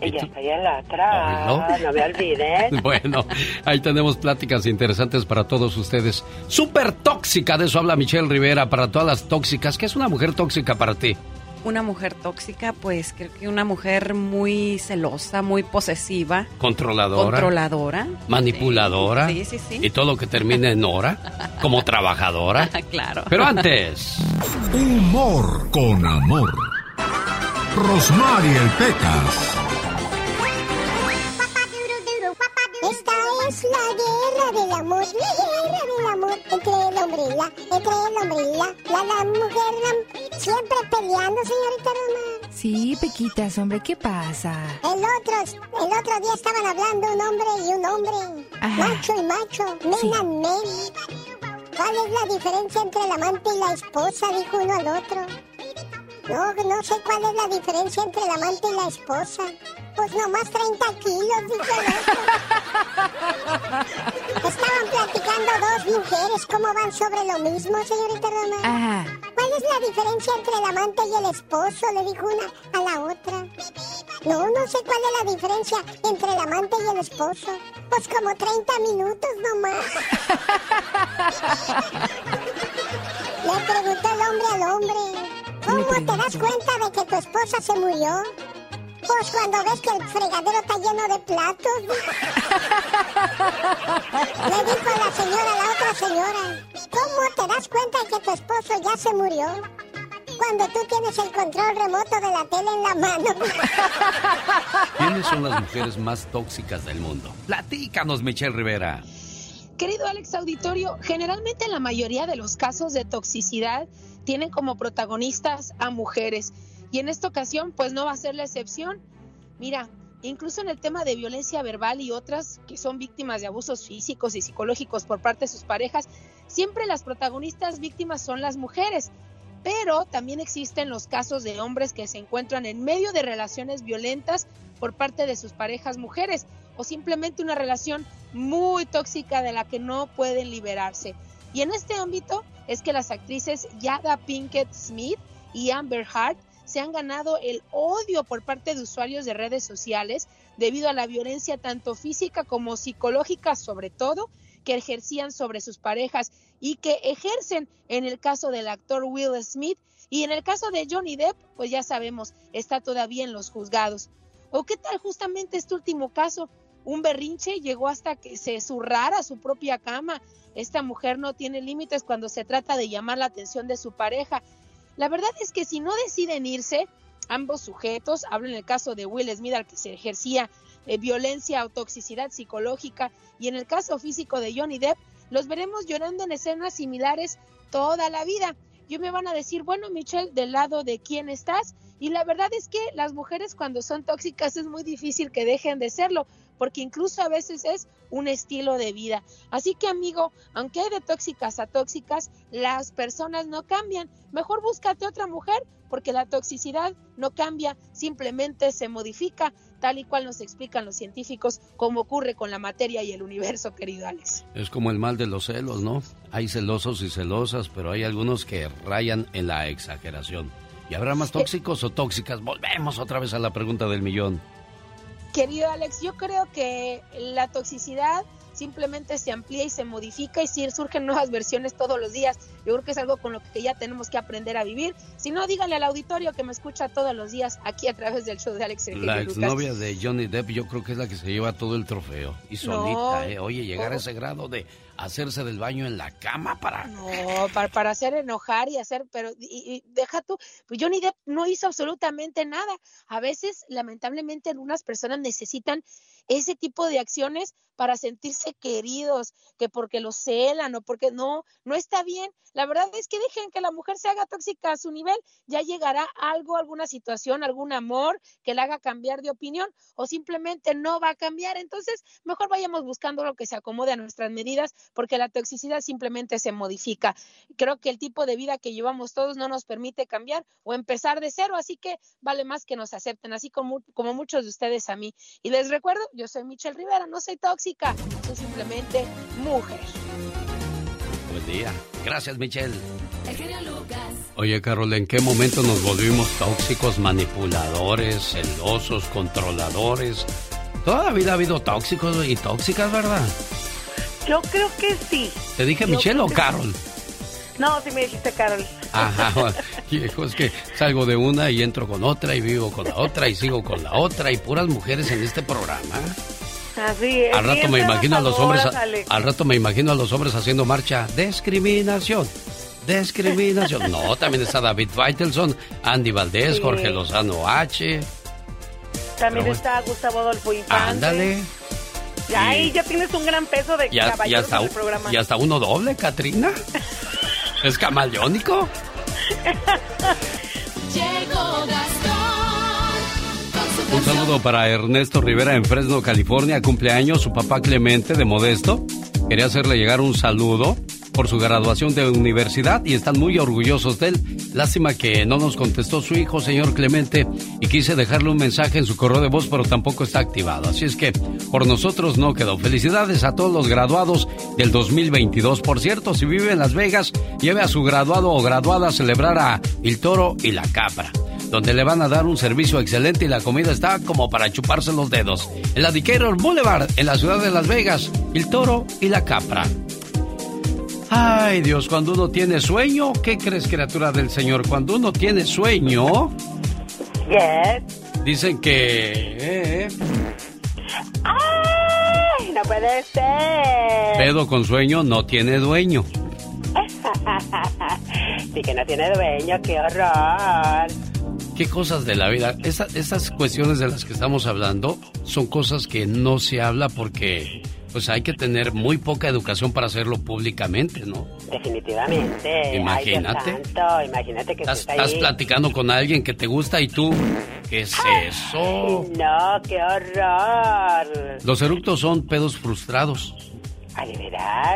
Ella está allá en la atrás, no me olvides. (laughs) bueno, ahí tenemos pláticas interesantes para todos ustedes. Súper tóxica, de eso habla Michelle Rivera, para todas las tóxicas. ¿Qué es una mujer tóxica para ti? Una mujer tóxica, pues creo que una mujer muy celosa, muy posesiva. Controladora. Controladora. Manipuladora. Sí, sí, sí. Y todo lo que termine en hora, como (laughs) trabajadora. claro. Pero antes. Humor con amor. Rosmarie el Pecas. Esta es la guerra del amor, la guerra del amor entre el hombre y la, entre el hombre y la, la, la mujer, la, siempre peleando, señorita Roma. Sí, Pequitas, hombre, ¿qué pasa? El otro, el otro día estaban hablando un hombre y un hombre, macho y macho, men and men. ¿Cuál es la diferencia entre el amante y la esposa? Dijo uno al otro. No, no sé cuál es la diferencia entre el amante y la esposa. Pues nomás 30 kilos, dijo el otro. (laughs) Estaban platicando dos mujeres cómo van sobre lo mismo, señorita Roma. ¿Cuál es la diferencia entre el amante y el esposo? Le dijo una a la otra. No, no sé cuál es la diferencia entre el amante y el esposo. Pues como 30 minutos nomás. (laughs) Le preguntó el hombre al hombre. ¿Cómo te das cuenta de que tu esposa se murió? Pues cuando ves que el fregadero está lleno de platos. (laughs) Le dijo la señora a la otra señora. ¿Cómo te das cuenta de que tu esposo ya se murió? Cuando tú tienes el control remoto de la tele en la mano. (laughs) ¿Quiénes son las mujeres más tóxicas del mundo? Platícanos, Michelle Rivera. Querido Alex Auditorio, generalmente en la mayoría de los casos de toxicidad tienen como protagonistas a mujeres. Y en esta ocasión, pues no va a ser la excepción. Mira, incluso en el tema de violencia verbal y otras que son víctimas de abusos físicos y psicológicos por parte de sus parejas, siempre las protagonistas víctimas son las mujeres. Pero también existen los casos de hombres que se encuentran en medio de relaciones violentas por parte de sus parejas mujeres o simplemente una relación muy tóxica de la que no pueden liberarse. Y en este ámbito es que las actrices Yada Pinkett Smith y Amber Hart se han ganado el odio por parte de usuarios de redes sociales debido a la violencia tanto física como psicológica sobre todo que ejercían sobre sus parejas y que ejercen en el caso del actor Will Smith y en el caso de Johnny Depp, pues ya sabemos, está todavía en los juzgados. ¿O qué tal justamente este último caso? Un berrinche llegó hasta que se zurrara su propia cama. Esta mujer no tiene límites cuando se trata de llamar la atención de su pareja. La verdad es que si no deciden irse, ambos sujetos, hablo en el caso de Will Smith al que se ejercía eh, violencia o toxicidad psicológica y en el caso físico de Johnny Depp, los veremos llorando en escenas similares toda la vida. Yo me van a decir, bueno, Michelle, ¿del lado de quién estás? Y la verdad es que las mujeres cuando son tóxicas es muy difícil que dejen de serlo, porque incluso a veces es un estilo de vida. Así que amigo, aunque hay de tóxicas a tóxicas, las personas no cambian. Mejor búscate otra mujer, porque la toxicidad no cambia, simplemente se modifica, tal y cual nos explican los científicos, como ocurre con la materia y el universo, querido Alex. Es como el mal de los celos, ¿no? Hay celosos y celosas, pero hay algunos que rayan en la exageración. ¿Y habrá más tóxicos o tóxicas? Volvemos otra vez a la pregunta del millón. Querido Alex, yo creo que la toxicidad simplemente se amplía y se modifica y sí surgen nuevas versiones todos los días. Yo creo que es algo con lo que ya tenemos que aprender a vivir. Si no, dígale al auditorio que me escucha todos los días aquí a través del show de Alex La exnovia de Johnny Depp yo creo que es la que se lleva todo el trofeo. Y solita, ¿eh? Oye, llegar a ese grado de hacerse del baño en la cama para... No, para, para hacer enojar y hacer, pero y, deja tú, pues Johnny Depp no hizo absolutamente nada. A veces, lamentablemente, algunas personas necesitan ese tipo de acciones para sentirse queridos, que porque los celan o porque no, no está bien. La verdad es que dejen que la mujer se haga tóxica a su nivel, ya llegará algo, alguna situación, algún amor que la haga cambiar de opinión o simplemente no va a cambiar. Entonces, mejor vayamos buscando lo que se acomode a nuestras medidas porque la toxicidad simplemente se modifica. Creo que el tipo de vida que llevamos todos no nos permite cambiar o empezar de cero, así que vale más que nos acepten, así como, como muchos de ustedes a mí. Y les recuerdo, yo soy Michelle Rivera, no soy tóxica, soy simplemente mujer. Buen día. Gracias, Michelle. Oye, Carol, ¿en qué momento nos volvimos tóxicos, manipuladores, celosos, controladores? Toda la vida ha habido tóxicos y tóxicas, ¿verdad? Yo creo que sí. ¿Te dije Michelle o Carol? No, sí me dijiste Carol. Ajá, (laughs) hijo, es que salgo de una y entro con otra y vivo con la otra y sigo con la otra y puras mujeres en este programa. Así es. Al rato me imagino a los hombres, al rato me imagino a los hombres haciendo marcha. Discriminación. Discriminación. No, también está David Feitelson, Andy Valdés, Jorge Lozano H. También está Gustavo Adolfo Infante. Ándale. Y ahí ya tienes un gran peso de ya, caballeros en el programa. Y hasta uno doble, Katrina. (laughs) ¿Es camaleónico? (laughs) Un saludo para Ernesto Rivera en Fresno, California. Cumpleaños su papá Clemente de Modesto. Quería hacerle llegar un saludo por su graduación de universidad y están muy orgullosos de él. Lástima que no nos contestó su hijo, señor Clemente, y quise dejarle un mensaje en su correo de voz, pero tampoco está activado. Así es que por nosotros no quedó. Felicidades a todos los graduados del 2022. Por cierto, si vive en Las Vegas, lleve a su graduado o graduada a celebrar a El Toro y la Capra donde le van a dar un servicio excelente y la comida está como para chuparse los dedos. En la Decatur Boulevard, en la ciudad de Las Vegas, el toro y la capra. Ay, Dios, cuando uno tiene sueño, ¿qué crees, criatura del Señor? Cuando uno tiene sueño. Yes. Dicen que. Eh, ¡Ay! No puede ser. Pedo con sueño no tiene dueño. (laughs) sí que no tiene dueño, qué horror. Qué cosas de la vida. esas cuestiones de las que estamos hablando son cosas que no se habla porque pues hay que tener muy poca educación para hacerlo públicamente, ¿no? Definitivamente. Imagínate. imagínate que estás, estás platicando con alguien que te gusta y tú, ¿qué es eso? no, qué horror. Los eructos son pedos frustrados.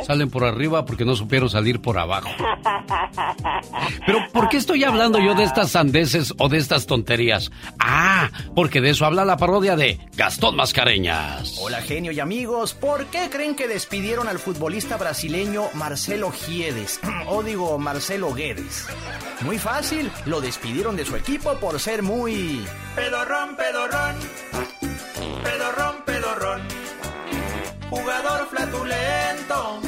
Salen por arriba porque no supieron salir por abajo. (laughs) Pero ¿por qué estoy hablando yo de estas sandeces o de estas tonterías? Ah, porque de eso habla la parodia de Gastón Mascareñas. Hola genio y amigos, ¿por qué creen que despidieron al futbolista brasileño Marcelo Giedes? (clears throat) o digo Marcelo Guedes. Muy fácil, lo despidieron de su equipo por ser muy... Pedorrón, pedorrón. Pedorrón, pedorrón jugador flatulento,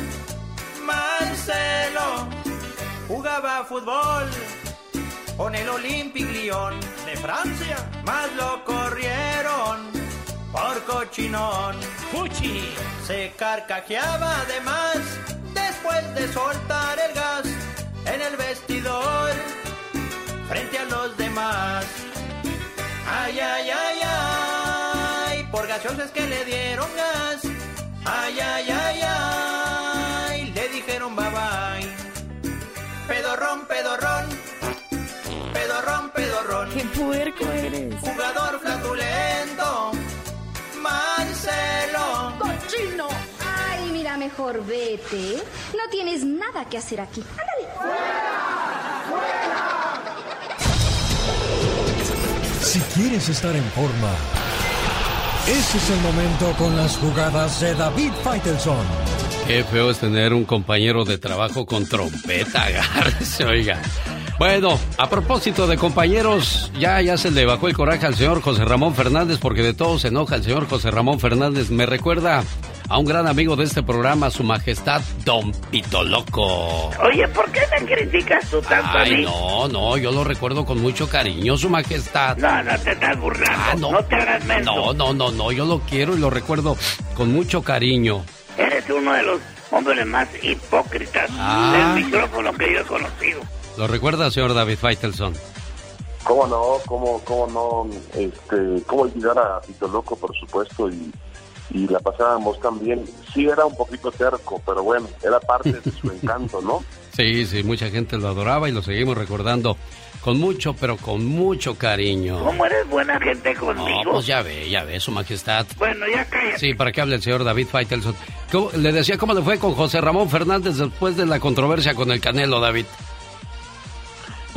Marcelo, jugaba fútbol con el Olympique Lyon de Francia, más lo corrieron por cochinón. Fuchi se carcajeaba además después de soltar el gas en el vestidor frente a los demás. Ay, ay, ay, ay, por gaseosas que le dieron gas Ay, ay, ay, ay, le dijeron bye bye. Pedorrón, pedorrón, pedorrón, pedorrón. ¡Qué puerco eres! Jugador flatulento, Marcelo. ¡Cochino! Ay, mira, mejor vete. No tienes nada que hacer aquí. ¡Ándale! ¡Fuera! ¡Fuera! Si quieres estar en forma ese es el momento con las jugadas de David Faitelson. Qué feo es tener un compañero de trabajo con trompeta, (laughs) agárrese, oiga. Bueno, a propósito de compañeros, ya, ya se le bajó el coraje al señor José Ramón Fernández porque de todo se enoja el señor José Ramón Fernández. Me recuerda a un gran amigo de este programa, su majestad Don Pito Loco. Oye, ¿por qué me criticas tú tanto Ay, a mí? no, no, yo lo recuerdo con mucho cariño, su majestad. No, no te estás burlando. Ah, no. no. te hagas menso. No, no, no, no, yo lo quiero y lo recuerdo con mucho cariño. Eres uno de los hombres más hipócritas Ah. del micrófono que yo he conocido. ¿Lo recuerda, señor David Faitelson? ¿Cómo no? ¿Cómo, cómo no? Este, ¿Cómo olvidar a Tito Loco, por supuesto? Y, y la pasábamos también. Sí, era un poquito terco, pero bueno, era parte de su (laughs) encanto, ¿no? Sí, sí, mucha gente lo adoraba y lo seguimos recordando con mucho, pero con mucho cariño. ¿Cómo eres buena gente conmigo? No, pues ya ve, ya ve, su majestad. Bueno, ya cállate. Sí, para que hable el señor David Faitelson. ¿Cómo- Le decía cómo le fue con José Ramón Fernández después de la controversia con el Canelo, David.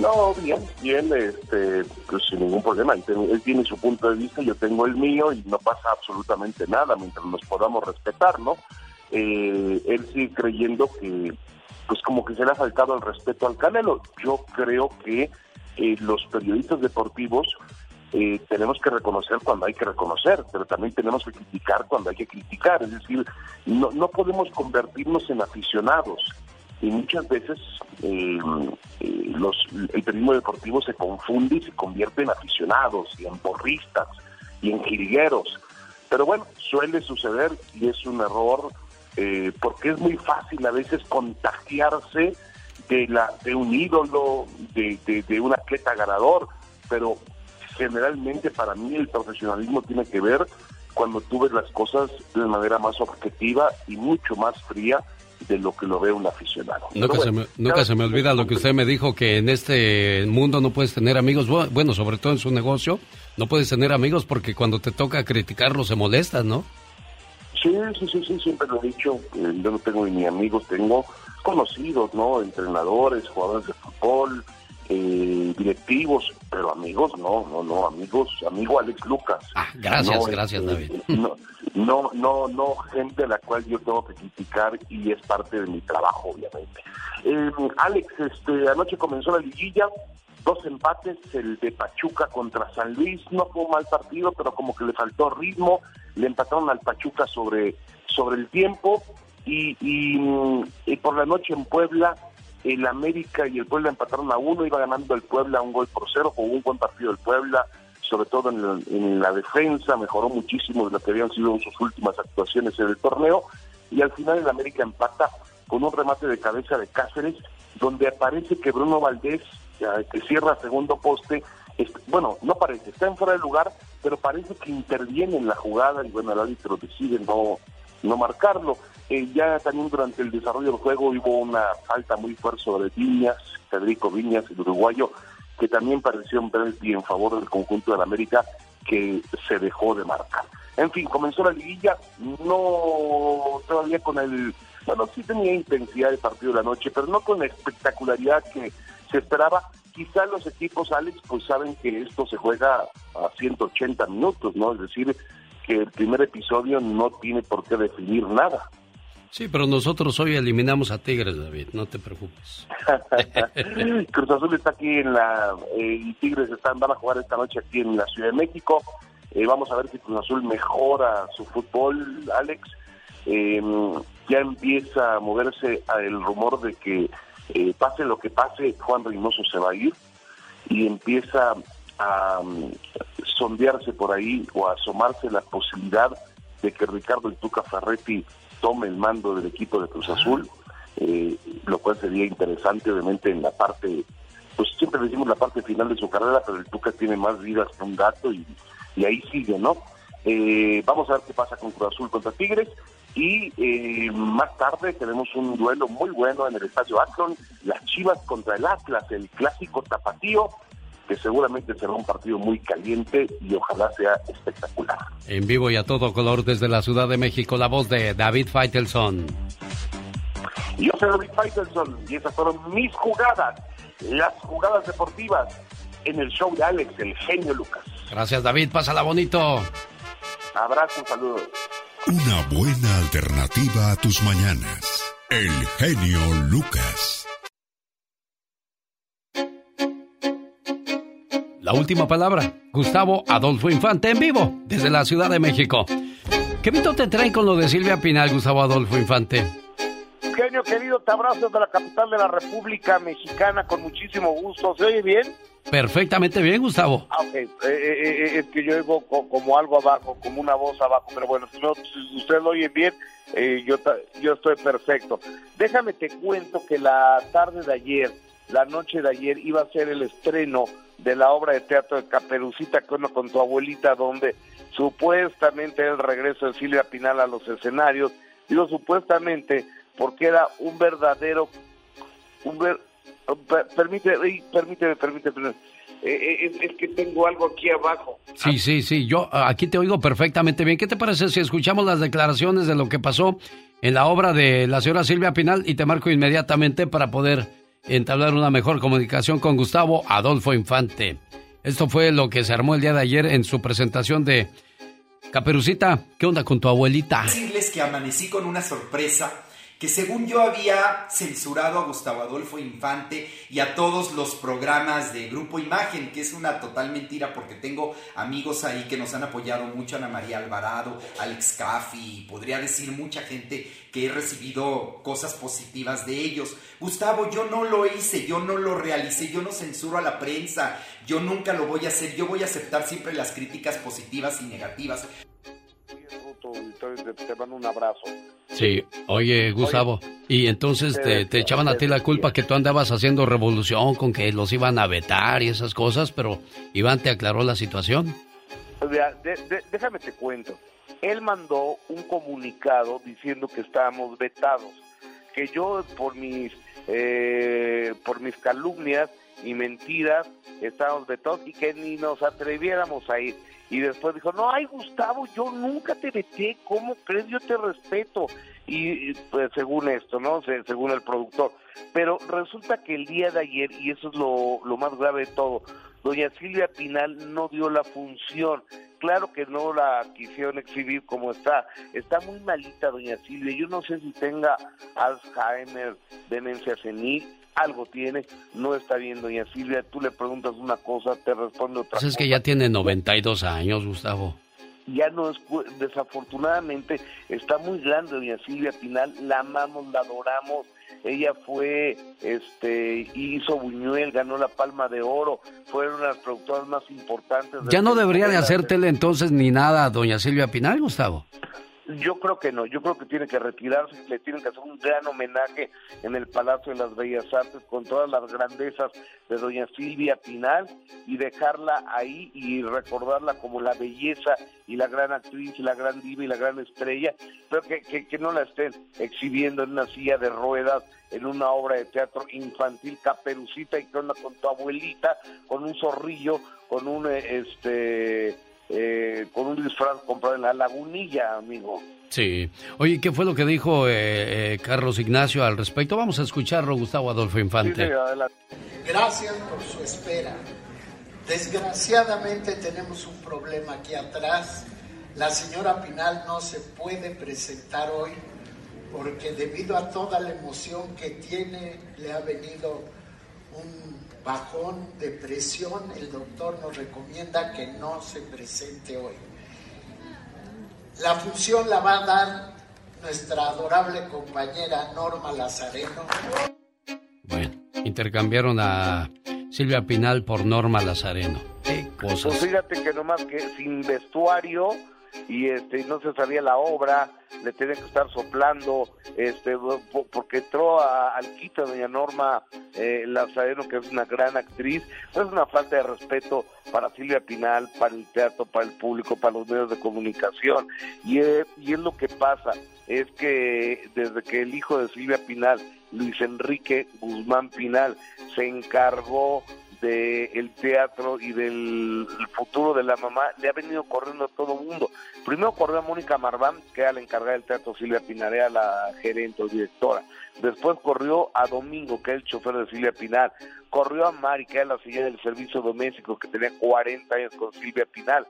No, bien, bien, este, pues sin ningún problema. Él tiene- su punto de vista, yo tengo el mío y no pasa absolutamente nada mientras nos podamos respetar, ¿no? Eh, él sigue creyendo que, pues como que se le ha faltado el respeto al Canelo. Yo creo que eh, los periodistas deportivos eh, tenemos que reconocer cuando hay que reconocer, pero también tenemos que criticar cuando hay que criticar. Es decir, no, no podemos convertirnos en aficionados. Y muchas veces eh, eh, los, el periodismo deportivo se confunde y se convierte en aficionados y en porristas y en jilgueros. Pero bueno, suele suceder y es un error eh, porque es muy fácil a veces contagiarse de, la, de un ídolo, de, de, de un atleta ganador, pero generalmente para mí el profesionalismo tiene que ver cuando tú ves las cosas de manera más objetiva y mucho más fría de lo que lo ve un aficionado. Nunca, se, me, nunca se me olvida lo que usted me dijo, que en este mundo no puedes tener amigos, Bu- bueno, sobre todo en su negocio, no puedes tener amigos porque cuando te toca criticarlos se molestan, ¿no? Sí, sí, sí, sí, siempre lo he dicho. eh, yo no tengo ni amigos, tengo conocidos, ¿no? Entrenadores, jugadores de fútbol, eh, directivos, pero amigos, no, no, no, amigos, amigo Alex Lucas. gracias, No, gracias, este, David. (laughs) No, no, no, no, gente a la cual yo tengo que criticar y es parte de mi trabajo, obviamente. Eh, Alex, este, anoche comenzó la liguilla, dos empates, el de Pachuca contra San Luis, no fue un mal partido, pero como que le faltó ritmo, le empataron al Pachuca sobre, sobre el tiempo y, y, mm, y por la noche en Puebla el América y el Puebla empataron a uno, iba ganando el Puebla un gol por cero, jugó un buen partido el Puebla, sobre todo en la, en la defensa, mejoró muchísimo de lo que habían sido sus últimas actuaciones en el torneo, y al final el América empata con un remate de cabeza de Cáceres, donde aparece que Bruno Valdés, eh, que cierra segundo poste, bueno, no parece, está en fuera de lugar, pero parece que interviene en la jugada y bueno, el árbitro decide no, no marcarlo. Eh, ya también durante el desarrollo del juego hubo una falta muy fuerte sobre Viñas, Federico Viñas, el uruguayo, que también pareció un penalti en favor del conjunto de la América que se dejó de marcar. En fin, comenzó la liguilla, no todavía con el, bueno, sí tenía intensidad el partido de la noche, pero no con la espectacularidad que se esperaba. Quizá los equipos, Alex, pues saben que esto se juega a 180 minutos, ¿no? Es decir, que el primer episodio no tiene por qué definir nada. Sí, pero nosotros hoy eliminamos a Tigres, David, no te preocupes. (laughs) Cruz Azul está aquí en la eh, y Tigres están van a jugar esta noche aquí en la Ciudad de México. Eh, vamos a ver si Cruz Azul mejora su fútbol, Alex. Eh, ya empieza a moverse el rumor de que eh, pase lo que pase, Juan Reynoso se va a ir y empieza a um, sondearse por ahí o a asomarse la posibilidad de que Ricardo el Tuca Ferretti tome el mando del equipo de Cruz Azul, eh, lo cual sería interesante obviamente en la parte, pues siempre decimos la parte final de su carrera, pero el Tuca tiene más vidas que un gato y, y ahí sigue, ¿no? Eh, vamos a ver qué pasa con Cruz Azul contra Tigres y eh, más tarde tenemos un duelo muy bueno en el Estadio Akron, las Chivas contra el Atlas, el clásico tapatío, que seguramente será un partido muy caliente y ojalá sea espectacular. En vivo y a todo color desde la Ciudad de México, la voz de David Faitelson. Yo soy David Faitelson y esas fueron mis jugadas, las jugadas deportivas en el show de Alex, el genio Lucas. Gracias, David, pásala bonito. Abrazo, saludos. Una buena alternativa a tus mañanas. El genio Lucas. La última palabra, Gustavo Adolfo Infante en vivo desde la Ciudad de México. ¿Qué mito te traen con lo de Silvia Pinal, Gustavo Adolfo Infante? Genio querido, te abrazo de la capital de la República Mexicana con muchísimo gusto. ¿Se oye bien? Perfectamente bien, Gustavo. Ah, ok. Eh, eh, eh, es que yo oigo como algo abajo, como una voz abajo, pero bueno, si, no, si usted lo oye bien, yo, yo estoy perfecto. Déjame te cuento que la tarde de ayer, la noche de ayer, iba a ser el estreno de la obra de teatro de Caperucita con, con tu abuelita, donde supuestamente el regreso de Silvia Pinal a los escenarios. Digo supuestamente porque era un verdadero, un ver, permíteme, permíteme, permíteme, eh, eh, es, que tengo algo aquí abajo. Sí, sí, sí, yo aquí te oigo perfectamente bien. ¿Qué te parece si escuchamos las declaraciones de lo que pasó en la obra de la señora Silvia Pinal y te marco inmediatamente para poder entablar una mejor comunicación con Gustavo Adolfo Infante? Esto fue lo que se armó el día de ayer en su presentación de Caperucita. ¿Qué onda con tu abuelita? Decirles que amanecí con una sorpresa que según yo había censurado a Gustavo Adolfo Infante y a todos los programas de Grupo Imagen, que es una total mentira porque tengo amigos ahí que nos han apoyado mucho, Ana María Alvarado, Alex Caffi, podría decir mucha gente que he recibido cosas positivas de ellos. Gustavo, yo no lo hice, yo no lo realicé, yo no censuro a la prensa, yo nunca lo voy a hacer, yo voy a aceptar siempre las críticas positivas y negativas te, mando un abrazo. Sí, oye Gustavo, y entonces te, echaban a ti la culpa que tú andabas haciendo revolución con que los iban a vetar y esas cosas, pero Iván te aclaró la situación. déjame te cuento. Él mandó un comunicado diciendo que estábamos vetados, que yo por mis eh, por mis calumnias y mentiras estábamos vetados y que ni nos atreviéramos a ir y después dijo, no, ay Gustavo, yo nunca te veté, ¿cómo crees? Yo te respeto. Y pues según esto, ¿no? según el productor. Pero resulta que el día de ayer, y eso es lo, lo más grave de todo, doña Silvia Pinal no dio la función. Claro que no la quisieron exhibir como está. Está muy malita doña Silvia. Yo no sé si tenga Alzheimer, demencia senil, algo tiene, no está bien, doña Silvia, tú le preguntas una cosa, te responde otra pues es que ya tiene 92 años, Gustavo. Ya no es, desafortunadamente, está muy grande doña Silvia Pinal, la amamos, la adoramos, ella fue, este, hizo Buñuel, ganó la Palma de Oro, fueron las productoras más importantes. Ya no debería de hacer tele entonces ni nada doña Silvia Pinal, Gustavo. Yo creo que no, yo creo que tiene que retirarse, le tienen que hacer un gran homenaje en el Palacio de las Bellas Artes con todas las grandezas de doña Silvia Pinal y dejarla ahí y recordarla como la belleza y la gran actriz y la gran diva y la gran estrella, pero que, que, no la estén exhibiendo en una silla de ruedas en una obra de teatro infantil caperucita y con, con tu abuelita, con un zorrillo, con un este eh, con un disfraz comprado en la lagunilla, amigo. Sí. Oye, ¿qué fue lo que dijo eh, eh, Carlos Ignacio al respecto? Vamos a escucharlo, Gustavo Adolfo Infante. Gracias por su espera. Desgraciadamente tenemos un problema aquí atrás. La señora Pinal no se puede presentar hoy porque debido a toda la emoción que tiene le ha venido un bajón, depresión, el doctor nos recomienda que no se presente hoy. La función la va a dar nuestra adorable compañera Norma Lazareno. Bueno, intercambiaron a Silvia Pinal por Norma Lazareno. Qué cosas. Pues fíjate que nomás que sin vestuario y este no se sabía la obra, le tenía que estar soplando, este porque entró al quito doña Norma eh, Lazareno, que es una gran actriz, es una falta de respeto para Silvia Pinal, para el teatro, para el público, para los medios de comunicación, y es, y es lo que pasa, es que desde que el hijo de Silvia Pinal, Luis Enrique Guzmán Pinal, se encargó del teatro y del futuro de la mamá, le ha venido corriendo a todo mundo. Primero corrió a Mónica Marván, que era la encargada del teatro, Silvia Pinarea, la gerente o directora. Después corrió a Domingo, que es el chofer de Silvia Pinal. Corrió a Mari, que era la señora del servicio doméstico, que tenía 40 años con Silvia Pinal.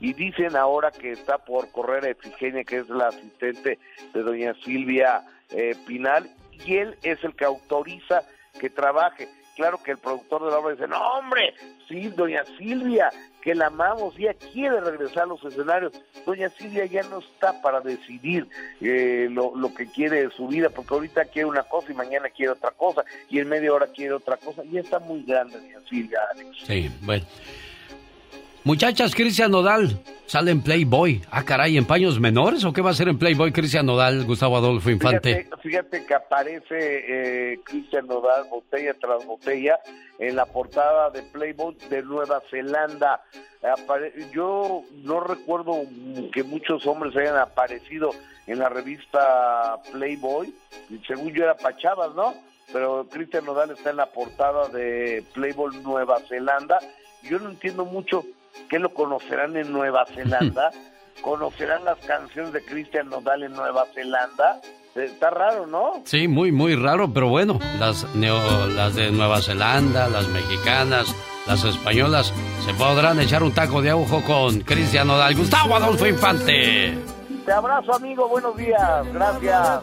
Y dicen ahora que está por correr a Efigenia, que es la asistente de doña Silvia eh, Pinal, y él es el que autoriza que trabaje claro que el productor de la obra dice, no hombre, sí, doña Silvia, que la amamos, ella quiere regresar a los escenarios. Doña Silvia ya no está para decidir eh, lo, lo, que quiere de su vida, porque ahorita quiere una cosa y mañana quiere otra cosa, y en media hora quiere otra cosa. Ya está muy grande, doña Silvia, Alex. Sí, bueno. Muchachas, Cristian Nodal sale en Playboy. Ah, caray, ¿en paños menores o qué va a ser en Playboy Cristian Nodal, Gustavo Adolfo Infante? Fíjate, que aparece eh, Cristian Nodal botella tras botella en la portada de Playboy de Nueva Zelanda. yo no recuerdo que muchos hombres hayan aparecido en la revista Playboy. Según yo era Pachavas, ¿no? Pero Cristian Nodal está en la portada de Playboy Nueva Zelanda. Yo no entiendo mucho ¿Qué lo conocerán en Nueva Zelanda? (laughs) ¿Conocerán las canciones de Cristian Nodal en Nueva Zelanda? Está raro, ¿no? Sí, muy, muy raro, pero bueno, las, las de Nueva Zelanda, las mexicanas, las españolas, se podrán echar un taco de ojo con Cristian Nodal. Gustavo Adolfo Infante. Te abrazo, amigo. Buenos días. Gracias.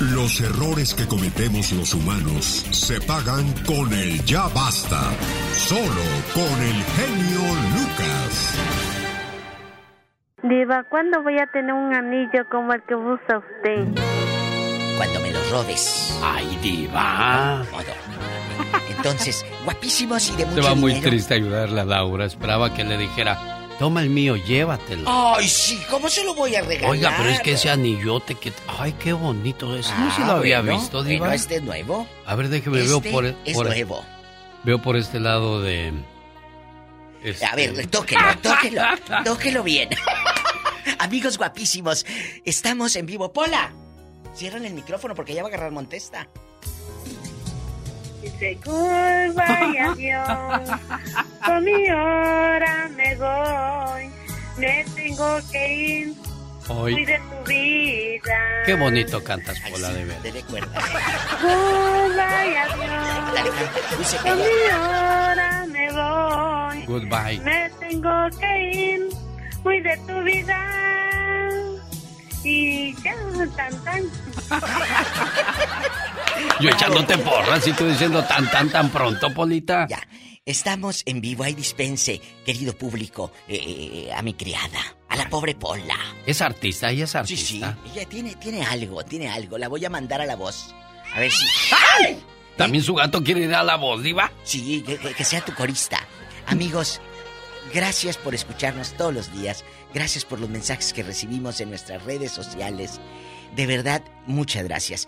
Los errores que cometemos los humanos se pagan con el ya basta. Solo con el genio Lucas. Diva, ¿cuándo voy a tener un anillo como el que usa usted? Cuando me lo robes. Ay, Diva. Entonces, guapísimos y de mucho Se va muy dinero. triste ayudarle a Laura. Esperaba que le dijera Toma el mío, llévatelo. Ay, sí, ¿cómo se lo voy a regalar? Oiga, pero es que ese anillote que... Ay, qué bonito es. no se lo había Ah, bueno, visto, Diva. Bueno, este es nuevo. A ver, déjeme, Este veo por... es por- nuevo. Veo por este lado de... este- A ver, tóquelo, tóquelo, tóquelo bien. (laughs) Amigos guapísimos, estamos en vivo. Pola, cierran el micrófono porque ya va a agarrar Montesta. Dice goodbye, adiós. (laughs) Con mi hora me voy. Me tengo que ir. Hoy. Muy de tu vida. Qué bonito cantas, Pola, de ver. Dele cuerda. Goodbye, adiós. Con mi hora me voy. Goodbye. Me tengo que ir. Muy de tu vida. Y ya, tan, tan. (laughs) Yo echándote porras y tú diciendo tan, tan, tan pronto, Polita. Ya, estamos en vivo. Hay dispense, querido público, eh, a mi criada, a la pobre Pola. Es artista, ella es Sí, artista. sí, ella tiene, tiene algo, tiene algo. La voy a mandar a la voz. A ver si... ¡Ay! ¿También su gato quiere ir a la voz, Diva? Sí, que- que sea tu corista. Amigos, gracias por escucharnos todos los días. Gracias por los mensajes que recibimos en nuestras redes sociales. De verdad, muchas gracias.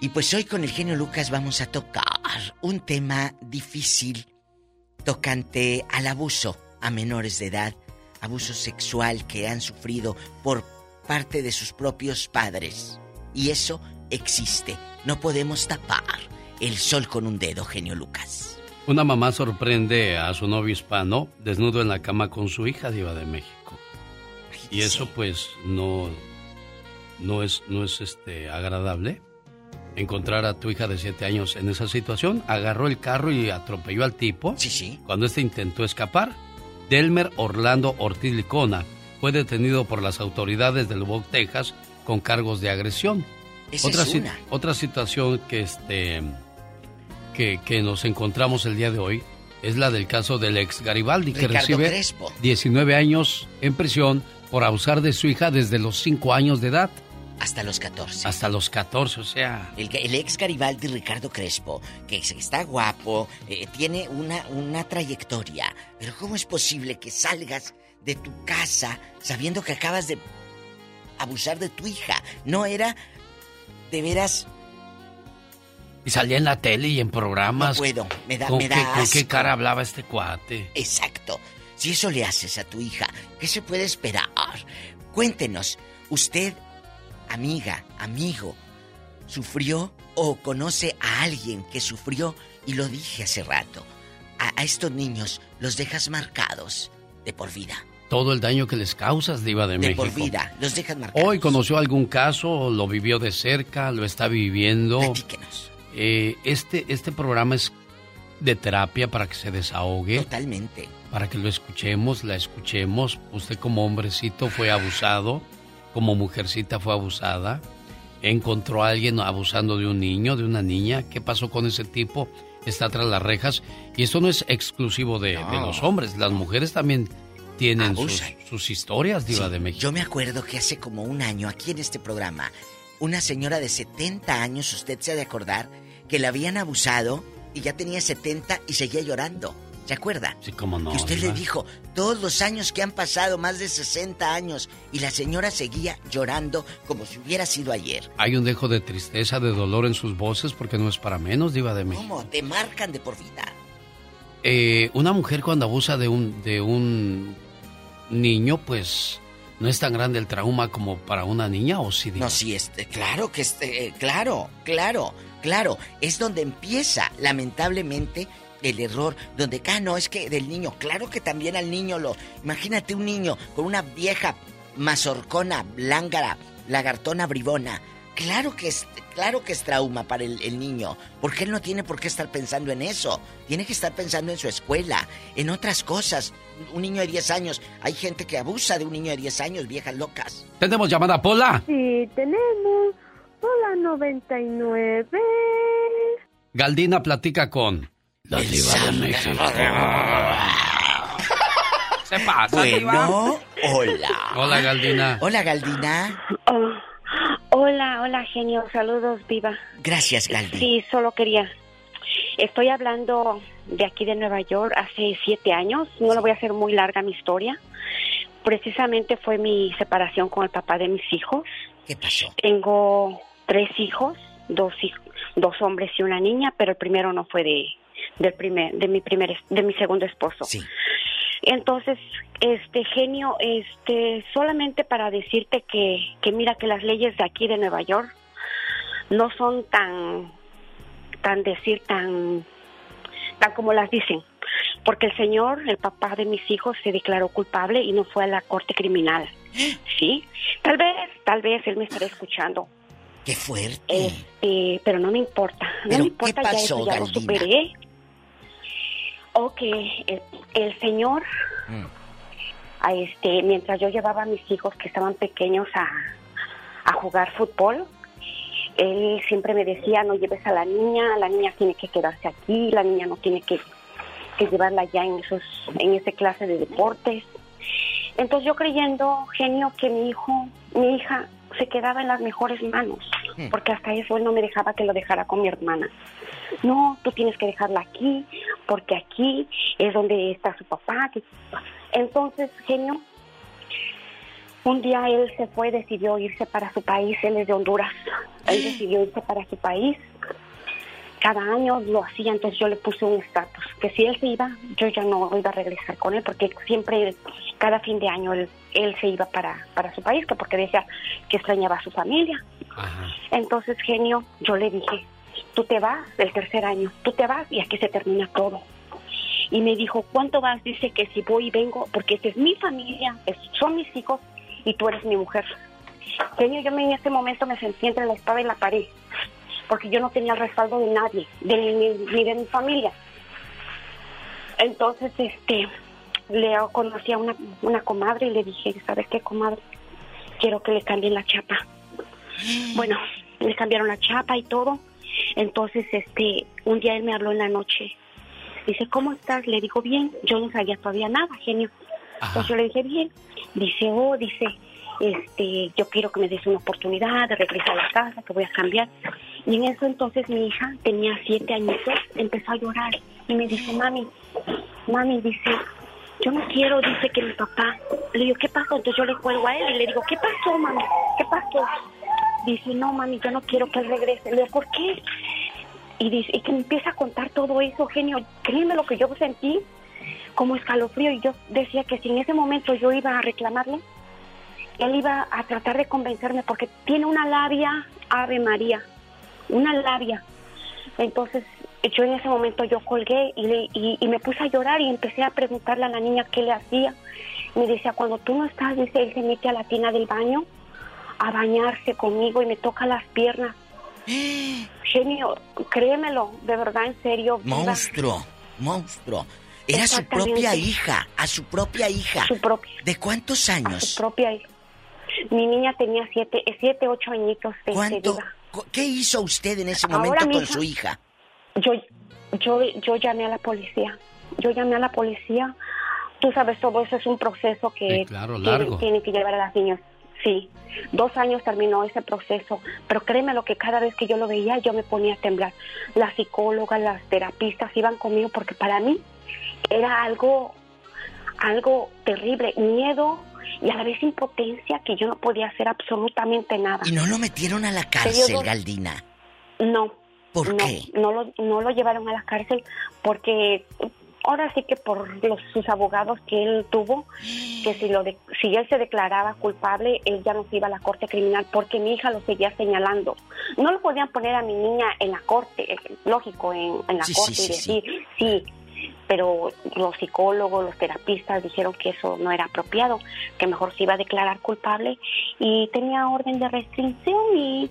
Y pues hoy con el genio Lucas vamos a tocar un tema difícil tocante al abuso a menores de edad, abuso sexual que han sufrido por parte de sus propios padres. Y eso existe. No podemos tapar el sol con un dedo, genio Lucas. Una mamá sorprende a su novio hispano desnudo en la cama con su hija Diva de México. Y eso pues no no es no es este agradable encontrar a tu hija de 7 años en esa situación. Agarró el carro y atropelló al tipo. Sí, sí. Cuando este intentó escapar, Delmer Orlando Ortiz Licona fue detenido por las autoridades de Lubbock, Texas, con cargos de agresión. Esa otra, es una. otra situación que este que, que nos encontramos el día de hoy es la del caso del ex Garibaldi que recibe Crespo. 19 años en prisión por abusar de su hija desde los 5 años de edad Hasta los 14. hasta los 14, o sea, El, el ex Garibaldi Ricardo Crespo, que es- está guapo, eh, tiene una, una trayectoria. Pero ¿cómo es posible que salgas de tu casa sabiendo que acabas de abusar de tu hija? No era de veras. y salía en la tele y en programas. No puedo, me da- ¿Con, me da qué, con qué asco. cara hablaba este cuate? Exacto. Si eso le haces a tu hija, ¿qué se puede esperar? Cuéntenos, ¿usted, amiga, amigo, sufrió o conoce a alguien que sufrió? Y lo dije hace rato. A, a estos niños los dejas marcados de por vida. Todo el daño que les causas, Diva de, De México. por vida, los dejas marcados. Hoy conoció algún caso, lo vivió de cerca, lo está viviendo. Platíquenos. Eh, este, este programa es de terapia para que se desahogue. Totalmente. Para que lo escuchemos, la escuchemos. Usted como hombrecito fue abusado, como mujercita fue abusada. encontró a alguien abusando de un niño, de una niña. ¿Qué pasó con ese tipo? Está tras las rejas. Y esto no es exclusivo de, los hombres. Las mujeres también tienen sus, historias, Diva de México. Yo me acuerdo que hace como un año, aquí en este programa, una señora de 70 años, usted se ha de acordar, que la habían abusado y ya tenía 70 y seguía llorando. ¿Se acuerda? Sí, cómo no. Que usted le dijo, todos los años que han pasado, más de 60 años, y la señora seguía llorando como si hubiera sido ayer. Hay un dejo de tristeza, de dolor en sus voces, porque no es para menos, Diva de México. ¿Cómo? Te marcan de por vida. Eh, una mujer cuando abusa de un, de un niño, pues no es tan grande el trauma como para una niña, ¿o sí? No, sí, este, claro que este, claro, claro, claro. Es donde empieza, lamentablemente, el error, donde, ah, no, es que del niño, claro que también al niño lo... Imagínate un niño con una vieja mazorcona, lángara, lagartona bribona. Claro que es, claro que es trauma para el, niño, porque él no tiene por qué estar pensando en eso. Tiene que estar pensando en su escuela, en otras cosas. Un niño de 10 años, hay gente que abusa de un niño de 10 años, viejas locas. ¿Tenemos llamada, Pola? Sí, tenemos. Pola 99. Galdina platica con la diva de México. (laughs) Se pasa, bueno, hola. Hola, Galdina. Hola, Galdina. Oh, hola, hola, genio. Saludos, viva. Gracias, Galdina. Sí, solo quería. Estoy hablando de aquí de Nueva York hace siete años. No lo voy a hacer muy larga mi historia. Precisamente fue mi separación con el papá de mis hijos. ¿Qué pasó? Tengo tres hijos, dos hijos, dos hombres y una niña, pero el primero no fue de del primer, de mi primer, de mi segundo esposo. Sí. Entonces, este genio, este, solamente para decirte que, que mira que las leyes de aquí de Nueva York no son tan, tan decir, tan, tan como las dicen. Porque el señor, el papá de mis hijos, se declaró culpable y no fue a la corte criminal. ¿Sí? Tal vez, tal vez él me estará escuchando. Qué fuerte. Este, pero no me importa. No me importa, ya eso ya lo superé. Ok, el, señor, mm. a este, mientras yo llevaba a mis hijos que estaban pequeños a, a jugar fútbol, él siempre me decía, no lleves a la niña, la niña tiene que quedarse aquí, la niña no tiene que, que llevarla ya en esos, en ese clase de deportes. Entonces yo creyendo, genio, que mi hijo, mi hija se quedaba en las mejores manos, mm. porque hasta eso él no me dejaba que lo dejara con mi hermana. No, tú tienes que dejarla aquí, porque aquí es donde está su papá. Entonces, genio, un día él se fue, decidió irse para su país, él es de Honduras, él decidió irse para su país. Cada año lo hacía, entonces yo le puse un estatus, que si él se iba, yo ya no iba a regresar con él, porque siempre, cada fin de año, él, él se iba para, para su país, que porque decía que extrañaba a su familia. Entonces, genio, yo le dije, tú te vas del tercer año, tú te vas y aquí se termina todo. Y me dijo, ¿cuánto vas? Dice que si voy y vengo, porque esta es mi familia, son mis hijos y tú eres mi mujer. Señor, yo en este momento me sentí entre la espada y la pared, porque yo no tenía el respaldo de nadie, de ni, de mi familia. Entonces, este, le conocí a una, una comadre y le dije, ¿sabes qué, comadre? Quiero que le cambien la chapa. Bueno, le cambiaron la chapa y todo. Entonces, este, un día él me habló en la noche. Dice, ¿cómo estás? Le digo, bien. Yo no sabía todavía nada, genio. Entonces yo le dije, bien. Dice, oh, dice, este, yo quiero que me des una oportunidad de regresar a la casa, que voy a cambiar. Y en eso entonces mi hija tenía siete añitos, empezó a llorar y me dice, mami, mami, dice, yo no quiero, dice que mi papá. Le digo, ¿qué pasó? Entonces yo le cuelgo a él y le digo, ¿qué pasó, mami? ¿Qué pasó? dice, no, mami, yo no quiero que él regrese. Le digo, ¿por qué? Y, dice, y que me empieza a contar todo eso, genio. Créeme lo que yo sentí como escalofrío. Y yo decía que si en ese momento yo iba a reclamarle, él iba a tratar de convencerme porque tiene una labia, Ave María, una labia. Entonces yo en ese momento yo colgué y, le, y, me puse a llorar y empecé a preguntarle a la niña qué le hacía. Me decía, cuando tú no estás, dice, él se mete a la tina del baño a bañarse conmigo y me toca las piernas. (gasps) Genio, créemelo, de verdad, en serio. Monstruo, monstruo. Era su propia hija, a su propia hija. Su propia. ¿De cuántos años? su propia hija. Mi niña tenía siete, siete ocho añitos. ¿Cuánto? ¿Qué hizo usted en ese momento con su hija? Yo, yo, yo llamé a la policía. Yo llamé a la policía. Tú sabes, todo eso es un proceso que tiene, que llevar a las niñas. Sí, dos años terminó ese proceso, pero créeme lo que cada vez que yo lo veía yo me ponía a temblar. Las psicólogas, las terapistas iban conmigo porque para mí era algo, algo terrible, miedo y a la vez impotencia que yo no podía hacer absolutamente nada. ¿Y no lo metieron a la cárcel, Galdina? No. ¿Por no, qué? No lo, no lo llevaron a la cárcel porque ahora sí que por los, sus abogados que él tuvo, que si, lo de, si él se declaraba culpable, él ya no se iba a la corte criminal porque mi hija lo seguía señalando. No lo podían poner a mi niña en la corte, eh, lógico, en, la corte y decir, sí, pero los psicólogos, los terapistas dijeron que eso no era apropiado, que mejor se iba a declarar culpable y tenía orden de restricción y,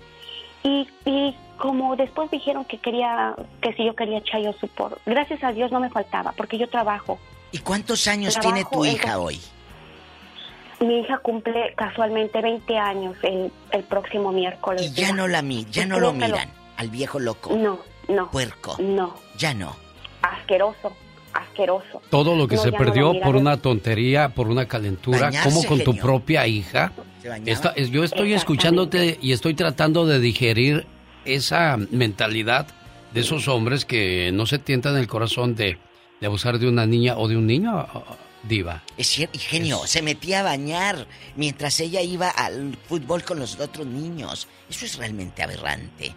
y, y como después dijeron que quería, que si yo quería chayo support, gracias a Dios no me faltaba porque yo trabajo. ¿Y cuántos años tiene tu hija hoy? Mi hija cumple casualmente 20 años el, el próximo miércoles. Y ya no la ya no lo miran al viejo loco. No, no. Puerco. No. Ya no. Asqueroso asqueroso. Todo lo que se perdió por una tontería, por una calentura, como con tu propia hija. yo estoy escuchándote y estoy tratando de digerir esa mentalidad de esos hombres que no se tientan el corazón de, abusar de una niña o de un niño, diva. Es cierto, y genio, se metía a bañar mientras ella iba al fútbol con los otros niños. Eso es realmente aberrante.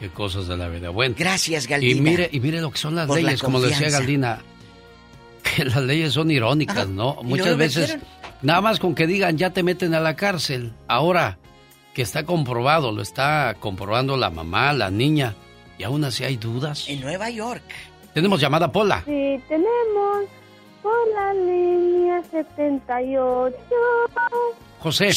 Qué cosas de la vida. Bueno. Gracias, Galdina. Y mire, y mire lo que son las leyes, como decía Galdina. Que (laughs) las leyes son irónicas, ¿no? Muchas veces, nada más con que digan ya te meten a la cárcel. Ahora que está comprobado, lo está comprobando la mamá, la niña, y aún así hay dudas. En Nueva York. Tenemos llamada Pola. Sí, tenemos por la línea 78. José,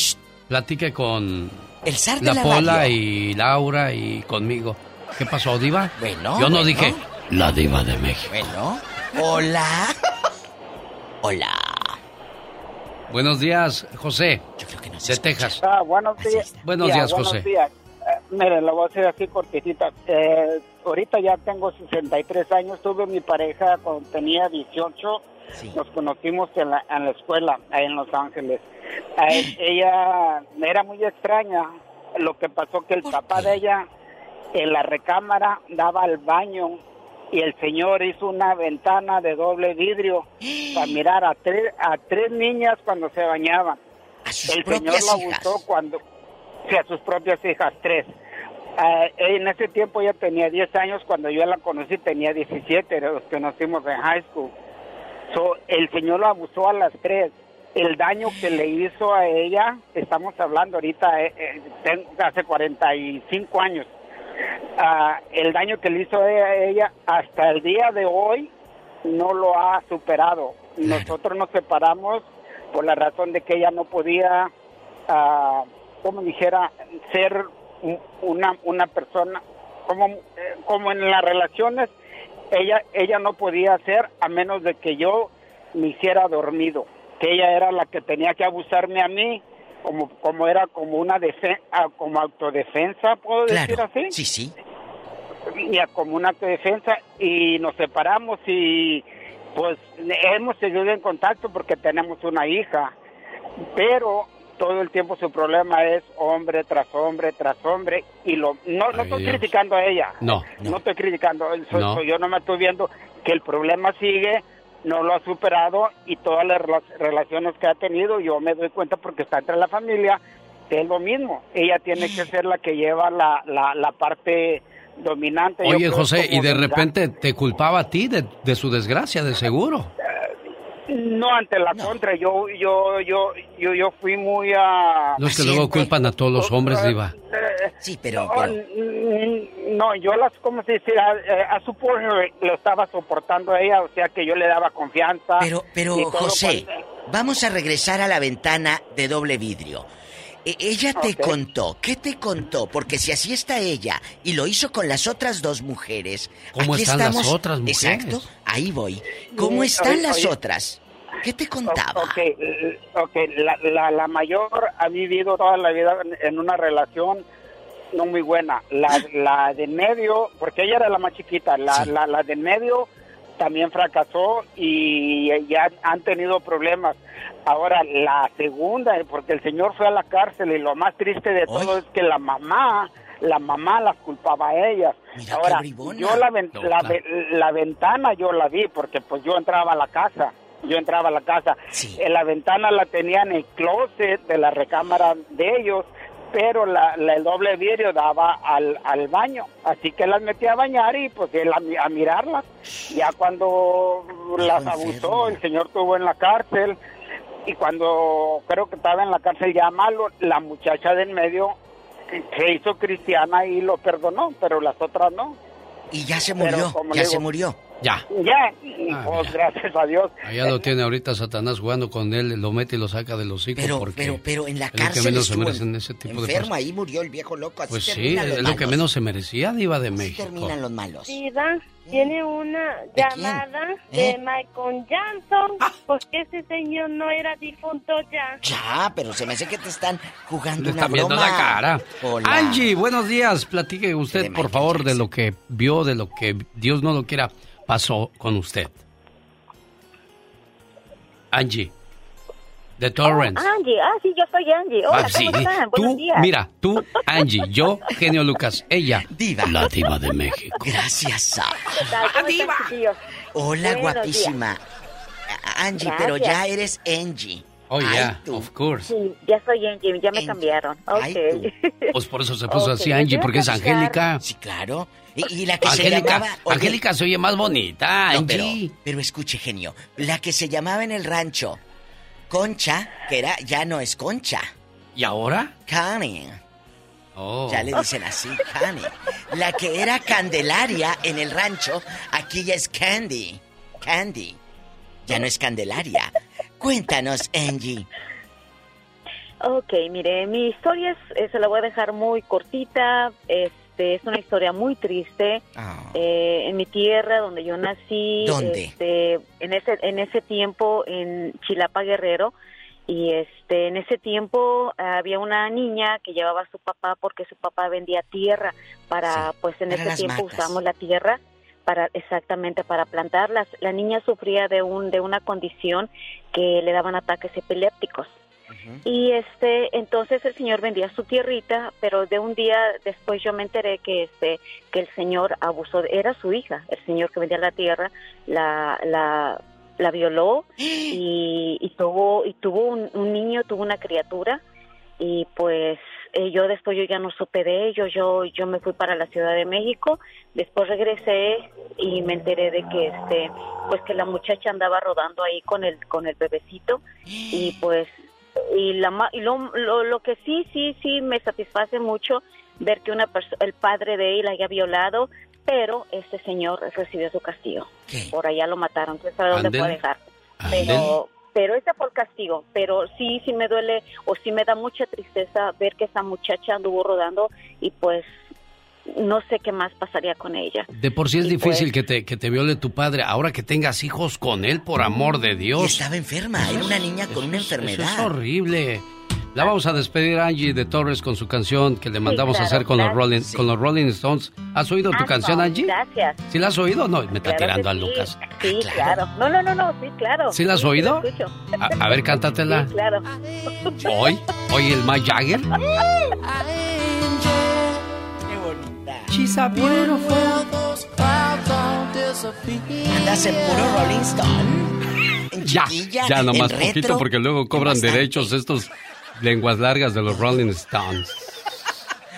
platique con el zar de la, Pola y Laura y conmigo. ¿Qué pasó, Diva? Bueno. Yo no dije la Diva de México. Bueno. Hola. Hola. Buenos días, José. Yo creo que no De Texas. Ah, buenos días. Buenos días, José. Buenos días. Eh, mire, lo voy a decir así cortitita. Eh, ahorita ya tengo 63 años. Tuve mi pareja cuando tenía 18. Nos conocimos en la, en la escuela, ahí en Los Ángeles ella era muy extraña. Lo que pasó que el papá de ella en la recámara daba al baño y el señor hizo una ventana de doble vidrio (gasps) para mirar a tres a tres niñas cuando se bañaban. el señor la gustó cuando sí, a sus propias hijas tres. Eh, en ese tiempo ella tenía 10 años, cuando yo la conocí tenía 17, los que nos fuimos en high school. So, el señor la abusó a las tres el daño que le hizo a ella, estamos hablando ahorita, eh, eh, hace 45 años, uh, el daño que le hizo a ella hasta el día de hoy no lo ha superado. Nosotros nos separamos por la razón de que ella no podía, uh, como dijera, ser una, una persona, como, eh, como en las relaciones, ella, ella no podía ser a menos de que yo me hiciera dormido ella era la que tenía que abusarme a mí, como, como era como una defensa, ah, como autodefensa, ¿puedo decir así? Sí, sí. Y como una autodefensa, y nos separamos y pues hemos seguido en contacto porque tenemos una hija, pero todo el tiempo su problema es hombre tras hombre tras hombre y lo no, no estoy criticando a ella no no, estoy criticando yo no me estoy viendo que el problema sigue no lo ha superado y todas las relaciones que ha tenido, yo me doy cuenta porque está entre la familia, es lo mismo. Ella tiene que ser la que lleva la, la, parte dominante. Oye, José, y de repente te culpaba a ti de, su desgracia, de seguro. No, ante la contra, yo, yo, yo, yo, yo fui muy a... Los que luego culpan a todos los hombres, Diva. Sí, pero... No, yo las, como se dice? A, su lo estaba soportando a ella, o sea que yo le daba confianza. Pero, pero, José, vamos a regresar a la ventana de doble vidrio. E, ella te contó, ¿qué te contó? Porque si así está ella y lo hizo con las otras dos mujeres. ¿Cómo están las otras mujeres? Exacto, ahí voy. ¿Cómo están las otras? ¿Qué te contaba? Ok, okay. La, la, la, mayor ha vivido toda la vida en una relación no muy buena. La, la de medio, porque ella era la más chiquita, la, la, la de medio también fracasó y ya han tenido problemas. Ahora, la segunda, porque el señor fue a la cárcel y lo más triste de todo es que la mamá, la mamá las culpaba a ellas. Ahora, yo la, la, ventana yo la vi porque pues yo entraba a la casa. Yo entraba a la casa. En la ventana la tenía en el closet de la recámara de ellos pero la, el doble vidrio daba al, al, baño, así que las metí a bañar y pues él a, mirarlas. Ya cuando las abusó, el señor estuvo en la cárcel y cuando creo que estaba en la cárcel ya malo, la muchacha del medio se hizo cristiana y lo perdonó, pero las otras no. Y ya se murió, ya se murió. Ya. Ya, ah, pues, gracias a Dios. Allá lo tiene ahorita Satanás jugando con él, lo mete y lo saca de los hijos. Pero, porque pero, pero en la cárcel. Es lo que menos se merecen ese tipo enfermo, ahí murió el viejo loco. Así pues sí, es lo que menos se merecía, Diva de México. terminan los malos. Diva, tiene una llamada de ¿Eh? Michael Jackson, ah. porque ese señor no era difunto ya. Ya, pero se me hace que te están jugando una están viendo la cara. Angie, buenos días. Platique usted, por favor, de lo que vio, de lo que Dios no lo quiera pasó con usted? Angie. De Torrance. Oh, Angie, ah, sí, yo soy Angie. Hola, ah, ¿cómo están? Tú, mira, tú, Angie, yo, Genio Lucas, ella, diva. la diva de México. Gracias. Ah, diva. Hola, guapísima. Angie, pero ya eres Angie. Oh, yeah, of course. Sí, ya soy Angie, ya me cambiaron. Ok. Pues por eso se puso así Angie, porque es Angélica. Sí, claro. Y, la que Angélica, se llamaba... Angélica se oye más bonita, Angie. pero, escuche, genio. La que se llamaba en el rancho Concha, que era, ya no es Concha. ¿Y ahora? Connie. Oh. Ya le dicen así, Connie. La que era Candelaria en el rancho, aquí ya es Candy. Candy. Ya no es Candelaria. Cuéntanos, Angie. Ok, mire, mi historia es, eh, se la voy a dejar muy cortita. Este, es una historia muy triste. Ah. Eh, en mi tierra, donde yo nací. ¿Dónde? Este, en ese, en ese tiempo, en Chilapa Guerrero. Y este, en ese tiempo había una niña que llevaba a su papá porque su papá vendía tierra para, pues en ese tiempo usamos la tierra para exactamente para plantarlas. La niña sufría de un de una condición que le daban ataques epilépticos. Y este entonces el señor vendía su tierrita, pero de un día después yo me enteré que este que el señor abusó, era su hija, el señor que vendía la tierra, la la, la violó (gasps) y, y tuvo y tuvo un, un niño, tuvo una criatura. Y pues eh, yo después yo ya no supe de ello, yo yo me fui para la Ciudad de México, después regresé y me enteré de que este pues que la muchacha andaba rodando ahí con el con el bebecito. Y (gasps) pues y la y lo, lo, que sí sí sí me satisface mucho ver que una el padre de él haya violado, pero este señor recibió su castigo. Por allá lo mataron, entonces sabe dónde puede dejar. Pero pero fue el castigo, pero sí, sí me duele o sí me da mucha tristeza ver que esa muchacha anduvo rodando y pues no sé qué más pasaría con ella. De por sí es difícil pues que, te, que te viole tu padre, ahora que tengas hijos con él, por amor de Dios. estaba enferma, era una niña con una enfermedad. Eso es horrible. La vamos a despedir Angie de Torres con su canción que le mandamos a hacer con los, Rolling, con los Rolling Stones. ¿Has oído tu canción, Angie? Gracias. ¿Sí la has oído? No, me está tirando a Lucas. Sí, claro. No, no, no, no, sí, claro. ¿Sí la has oído? A, ver, cántatela. Sí, claro. ¿Hoy? ¿Hoy el Mike Jagger? (laughs) She's a beautiful. Andas en puro Rolling Stone. Ya, ya nomás poquito porque luego cobran derechos estos lenguas largas de los Rolling Stones.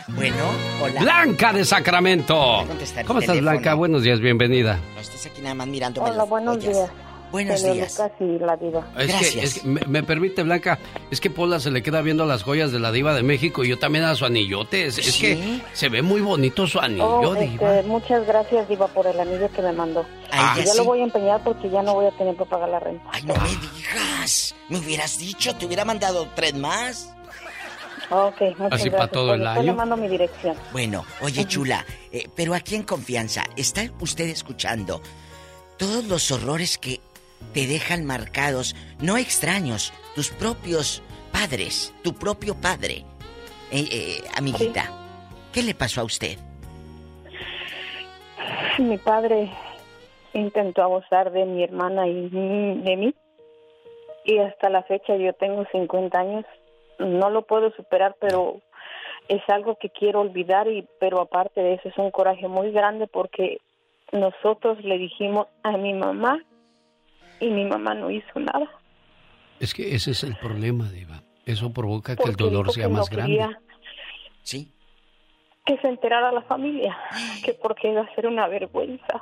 Bueno, hola. Blanca de Sacramento. ¿Cómo estás, Blanca? Buenos días, bienvenida. No estás aquí nada más mirando. Hola, buenos días. Buenos días. la diva. Es Que, me, permite, Blanca, es que Pola se le queda viendo las joyas de la diva de México y yo también a su anillote. Es, que se ve muy bonito su anillo, oh, este, muchas gracias, diva, por el anillo que me mandó. Ah, ya, lo voy a empeñar porque ya no voy a tener que pagar la renta. Ay, no me digas. Me hubieras dicho, te hubiera mandado tres más. Ok, muchas Así para todo el año. le mando mi dirección. Bueno, oye, chula, eh, pero aquí en confianza, ¿está usted escuchando todos los horrores que te dejan marcados, no extraños, tus propios padres, tu propio padre. Eh, eh, amiguita, ¿qué le pasó a usted? Mi padre intentó abusar de mi hermana y de mí. Y hasta la fecha yo tengo 50 años. No lo puedo superar, pero es algo que quiero olvidar y pero aparte de eso es un coraje muy grande porque nosotros le dijimos a mi mamá y mi mamá no hizo nada. Es que ese es el problema, Diva. Eso provoca que el dolor sea más grande. Sí. Que se enterara la familia, que porque iba a ser una vergüenza.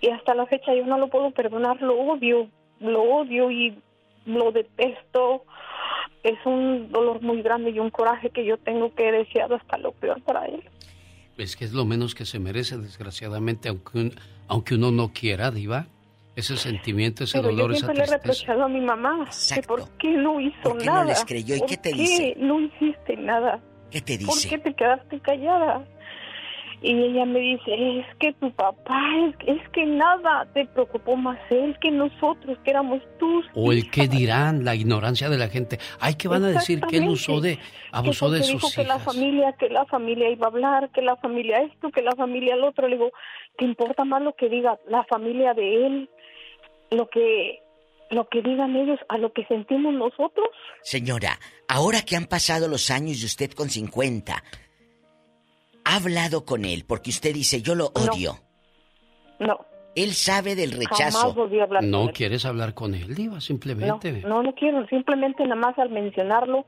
Y hasta la fecha yo no lo puedo perdonar, lo odio, lo odio y lo detesto. Es un dolor muy grande y un coraje que yo tengo que he deseado hasta lo peor para él. Es que es lo menos que se merece, desgraciadamente, aunque, aunque uno no quiera, Diva. Ese sentimiento, ese dolor, yo siempre le he reprochado a mi mamá que por qué no hizo ¿Por qué nada. no les creyó? ¿Y qué te dice? no hiciste nada? ¿Qué te dice? ¿Por qué te quedaste callada? Y ella me dice, es que tu papá, es, que nada te preocupó más él que nosotros, que éramos tus O el que dirán, la ignorancia de la gente. Ay, que van a decir que él usó de, abusó de sus dijo que la familia, que la familia iba a hablar, que la familia esto, que la familia el otro. Le digo, ¿te importa más lo que diga la familia de él? Lo que lo que digan ellos a lo que sentimos nosotros. Señora, ahora que han pasado los años y usted con 50, ¿Ha hablado con él? Porque usted dice, yo lo odio. No. Él sabe del rechazo. no quieres hablar con él, Diva, simplemente. No, no, quiero, simplemente nada más al mencionarlo.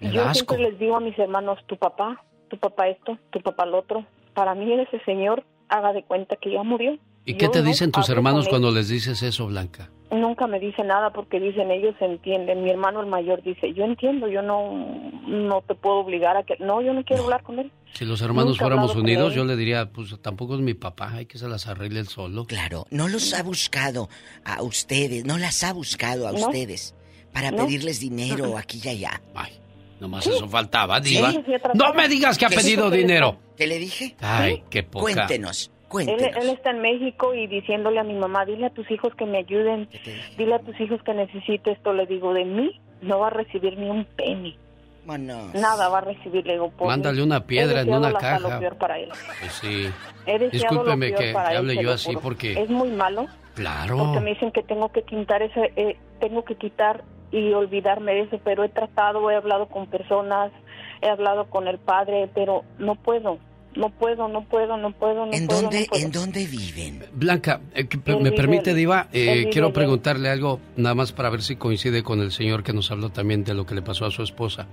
yo siempre les digo a mis hermanos, tu papá, tu papá esto, tu papá lo otro. Para mí ese señor haga de cuenta que ya murió. ¿Y qué te dicen tus hermanos cuando les dices eso, Blanca? Nunca me dice nada porque dicen ellos entienden. Mi hermano el mayor dice, yo entiendo, yo no, no te puedo obligar a que... No, yo no quiero hablar con él. Si los hermanos fuéramos unidos, yo le diría, pues tampoco es mi papá, hay que se las arregle él solo. Claro, no los ha buscado a ustedes, no las ha buscado a ustedes para pedirles dinero aquí y allá. Ay, nomás eso faltaba, diva. no me digas que ha pedido dinero. ¿Te le dije? Ay, qué poca. Cuéntenos. Él, está en México y diciéndole a mi mamá, dile a tus hijos que me ayuden, dile a tus hijos que necesito esto. Le digo, de mí no va a recibir ni un penny. Nada va a recibir, le digo, Mándale una piedra en una caja. Pues sí. Discúlpeme que, hable yo así porque... Es muy malo. Claro. Porque me dicen que tengo que quitar ese, eh, tengo que quitar y olvidarme de eso, pero he tratado, he hablado con personas, he hablado con el padre, pero no puedo no puedo, no puedo, no puedo, no ¿En puedo. Dónde, ¿En dónde viven? Blanca, eh, me permite, Diva, eh, quiero preguntarle algo, nada más para ver si coincide con el señor que nos habló también de lo que le pasó a su esposa.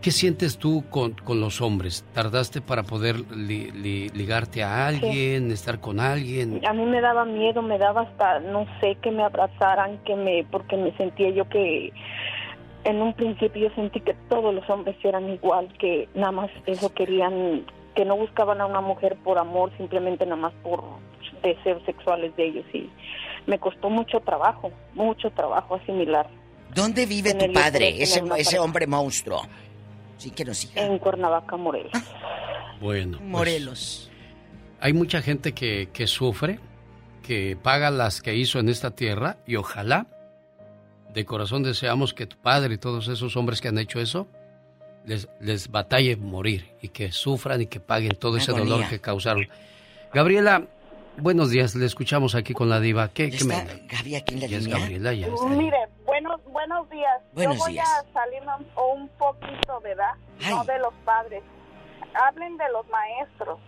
¿Qué sientes tú con, con los hombres? ¿Tardaste para poder ligarte a alguien, estar con alguien? A mí me daba miedo, me daba hasta, no sé, que me abrazaran, que me, porque me sentía yo que en un principio yo sentí que todos los hombres eran igual, que nada más eso querían que no buscaban a una mujer por amor, simplemente nada más por deseos sexuales de ellos. Y me costó mucho trabajo, mucho trabajo asimilar. ¿Dónde vive tu padre, ese, ese hombre monstruo? Sí, que nos siga. En Cuernavaca, Morelos. (laughs) Bueno. Pues, Morelos. hay mucha gente que, que sufre, que paga las que hizo en esta tierra y ojalá de corazón deseamos que tu padre y todos esos hombres que han hecho eso les, les batalle morir y que sufran y que paguen todo ese dolor que causaron. Gabriela, buenos días, le escuchamos aquí con la diva. ¿Qué, qué me... Gaby aquí en la línea? Gabriela, ya está Mire, buenos, buenos días. Buenos Yo voy a salir un, poquito, ¿verdad? No de los padres. Hablen de los maestros.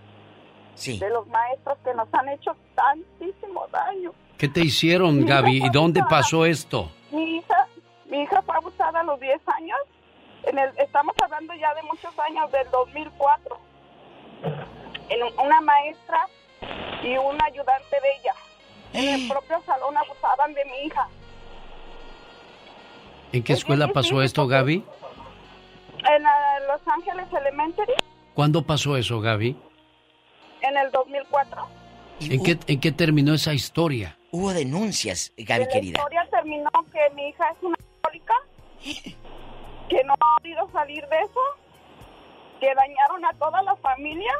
Sí. De los maestros que nos han hecho tantísimo daño. ¿Qué te hicieron, Gaby? ¿Y dónde pasó esto? Mi hija, mi hija fue abusada a los 10 años en el, estamos hablando ya de muchos años, del 2004. En una maestra y un ayudante de ella. En el eh. propio salón abusaban de mi hija. ¿En qué escuela pasó esto, Gaby? En Los Ángeles Elementary. ¿Cuándo pasó eso, Gaby? En el 2004. ¿En qué, ¿En qué terminó esa historia? Hubo denuncias, Gaby, querida. La historia terminó que mi hija es una alcohólica (laughs) que no ha podido salir de eso, que dañaron a toda la familia,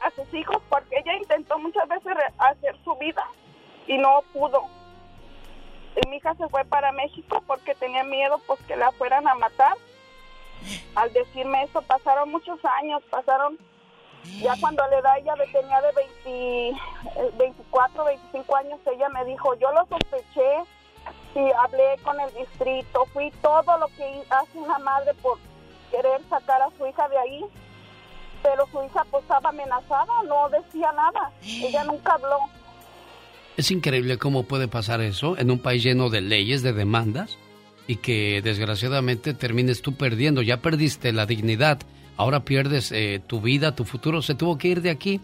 a sus hijos, porque ella intentó muchas veces hacer su vida y no pudo. Mi hija se fue para México porque tenía miedo pues que la fueran a matar. Al decirme eso pasaron muchos años, pasaron ya cuando la edad ella tenía de 20, 24, 25 años, ella me dijo, yo lo sospeché, y hablé con el distrito, fui todo lo que hace una madre por querer sacar a su hija de ahí, pero su hija pues estaba amenazada, no decía nada, ella nunca habló. Es increíble cómo puede pasar eso en un país lleno de leyes, de demandas, y que desgraciadamente termines tú perdiendo. Ya perdiste la dignidad, ahora pierdes eh, tu vida, tu futuro. Se tuvo que ir de aquí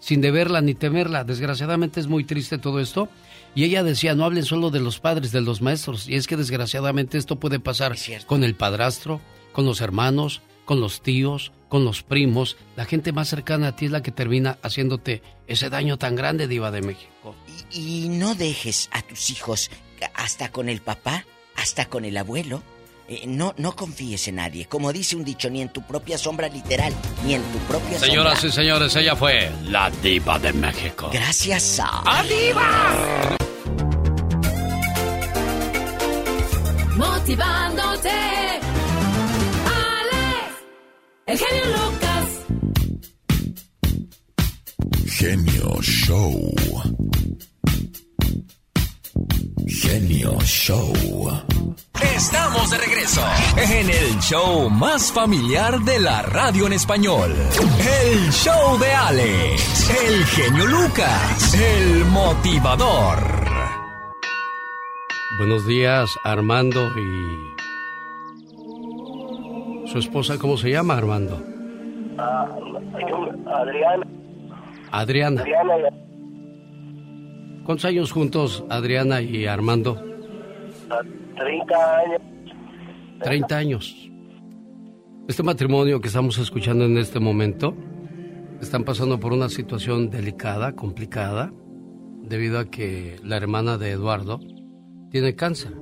sin deberla ni temerla. Desgraciadamente es muy triste todo esto. Y ella decía, no hablen solo de los padres, de los maestros. Y es que desgraciadamente esto puede pasar con el padrastro, con los hermanos, con los tíos, con los primos. La gente más cercana a ti es la que termina haciéndote ese daño tan grande, diva de México. Y, no dejes a tus hijos hasta con el papá, hasta con el abuelo. Eh, no, no confíes en nadie. Como dice un dicho, ni en tu propia sombra literal, ni en tu propia sombra. Señoras y señores, ella fue la diva de México. Gracias a... ¡A diva! Motivándote. Alex, el genio Lucas. Genio Show. Genio Show. Estamos de regreso en el show más familiar de la radio en español. El show de Alex, el genio Lucas, el motivador. Buenos días, Armando y... ¿Su esposa cómo se llama, Armando? Ah, Adriana. Adriana. ¿Cuántos años juntos, Adriana y Armando? 30 años. 30 años. Este matrimonio que estamos escuchando en este momento están pasando por una situación delicada, complicada, debido a que la hermana de Eduardo tiene cáncer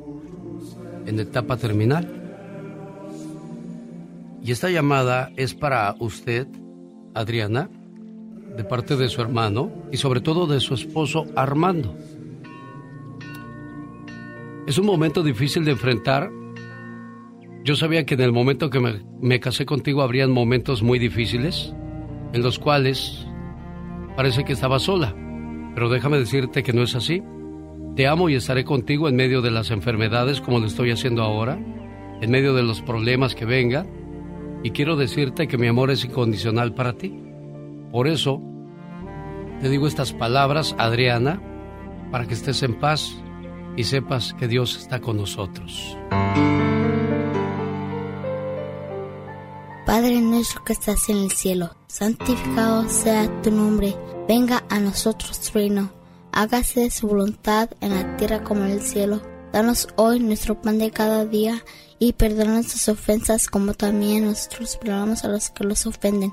en etapa terminal. Y esta llamada es para usted, Adriana, de parte de su hermano y sobre todo de su esposo Armando. Es un momento difícil de enfrentar. Yo sabía que en el momento que me, casé contigo habrían momentos muy difíciles en los cuales parece que estaba sola. Pero déjame decirte que no es así. Te amo y estaré contigo en medio de las enfermedades como lo estoy haciendo ahora, en medio de los problemas que vengan. Y quiero decirte que mi amor es incondicional para ti. Por eso, te digo estas palabras, Adriana, para que estés en paz y sepas que Dios está con nosotros. Padre nuestro que estás en el cielo, santificado sea tu nombre, venga a nosotros tu reino, hágase su voluntad en la tierra como en el cielo. Danos hoy nuestro pan de cada día y perdona nuestras ofensas como también nosotros perdonamos a los que los ofenden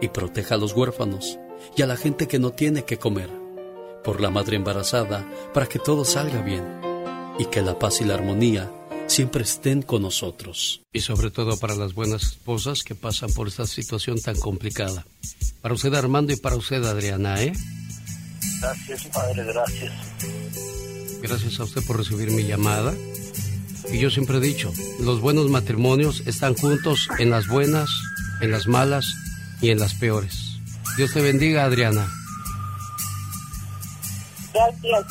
y proteja a los huérfanos y a la gente que no tiene que comer, por la madre embarazada, para que todo salga bien y que la paz y la armonía siempre estén con nosotros. Y sobre todo para las buenas esposas que pasan por esta situación tan complicada. Para usted Armando y para usted Adriana, ¿eh? Gracias, Padre, gracias. Gracias a usted por recibir mi llamada. Y yo siempre he dicho, los buenos matrimonios están juntos en las buenas, en las malas y en las peores. Dios te bendiga, Adriana. Gracias.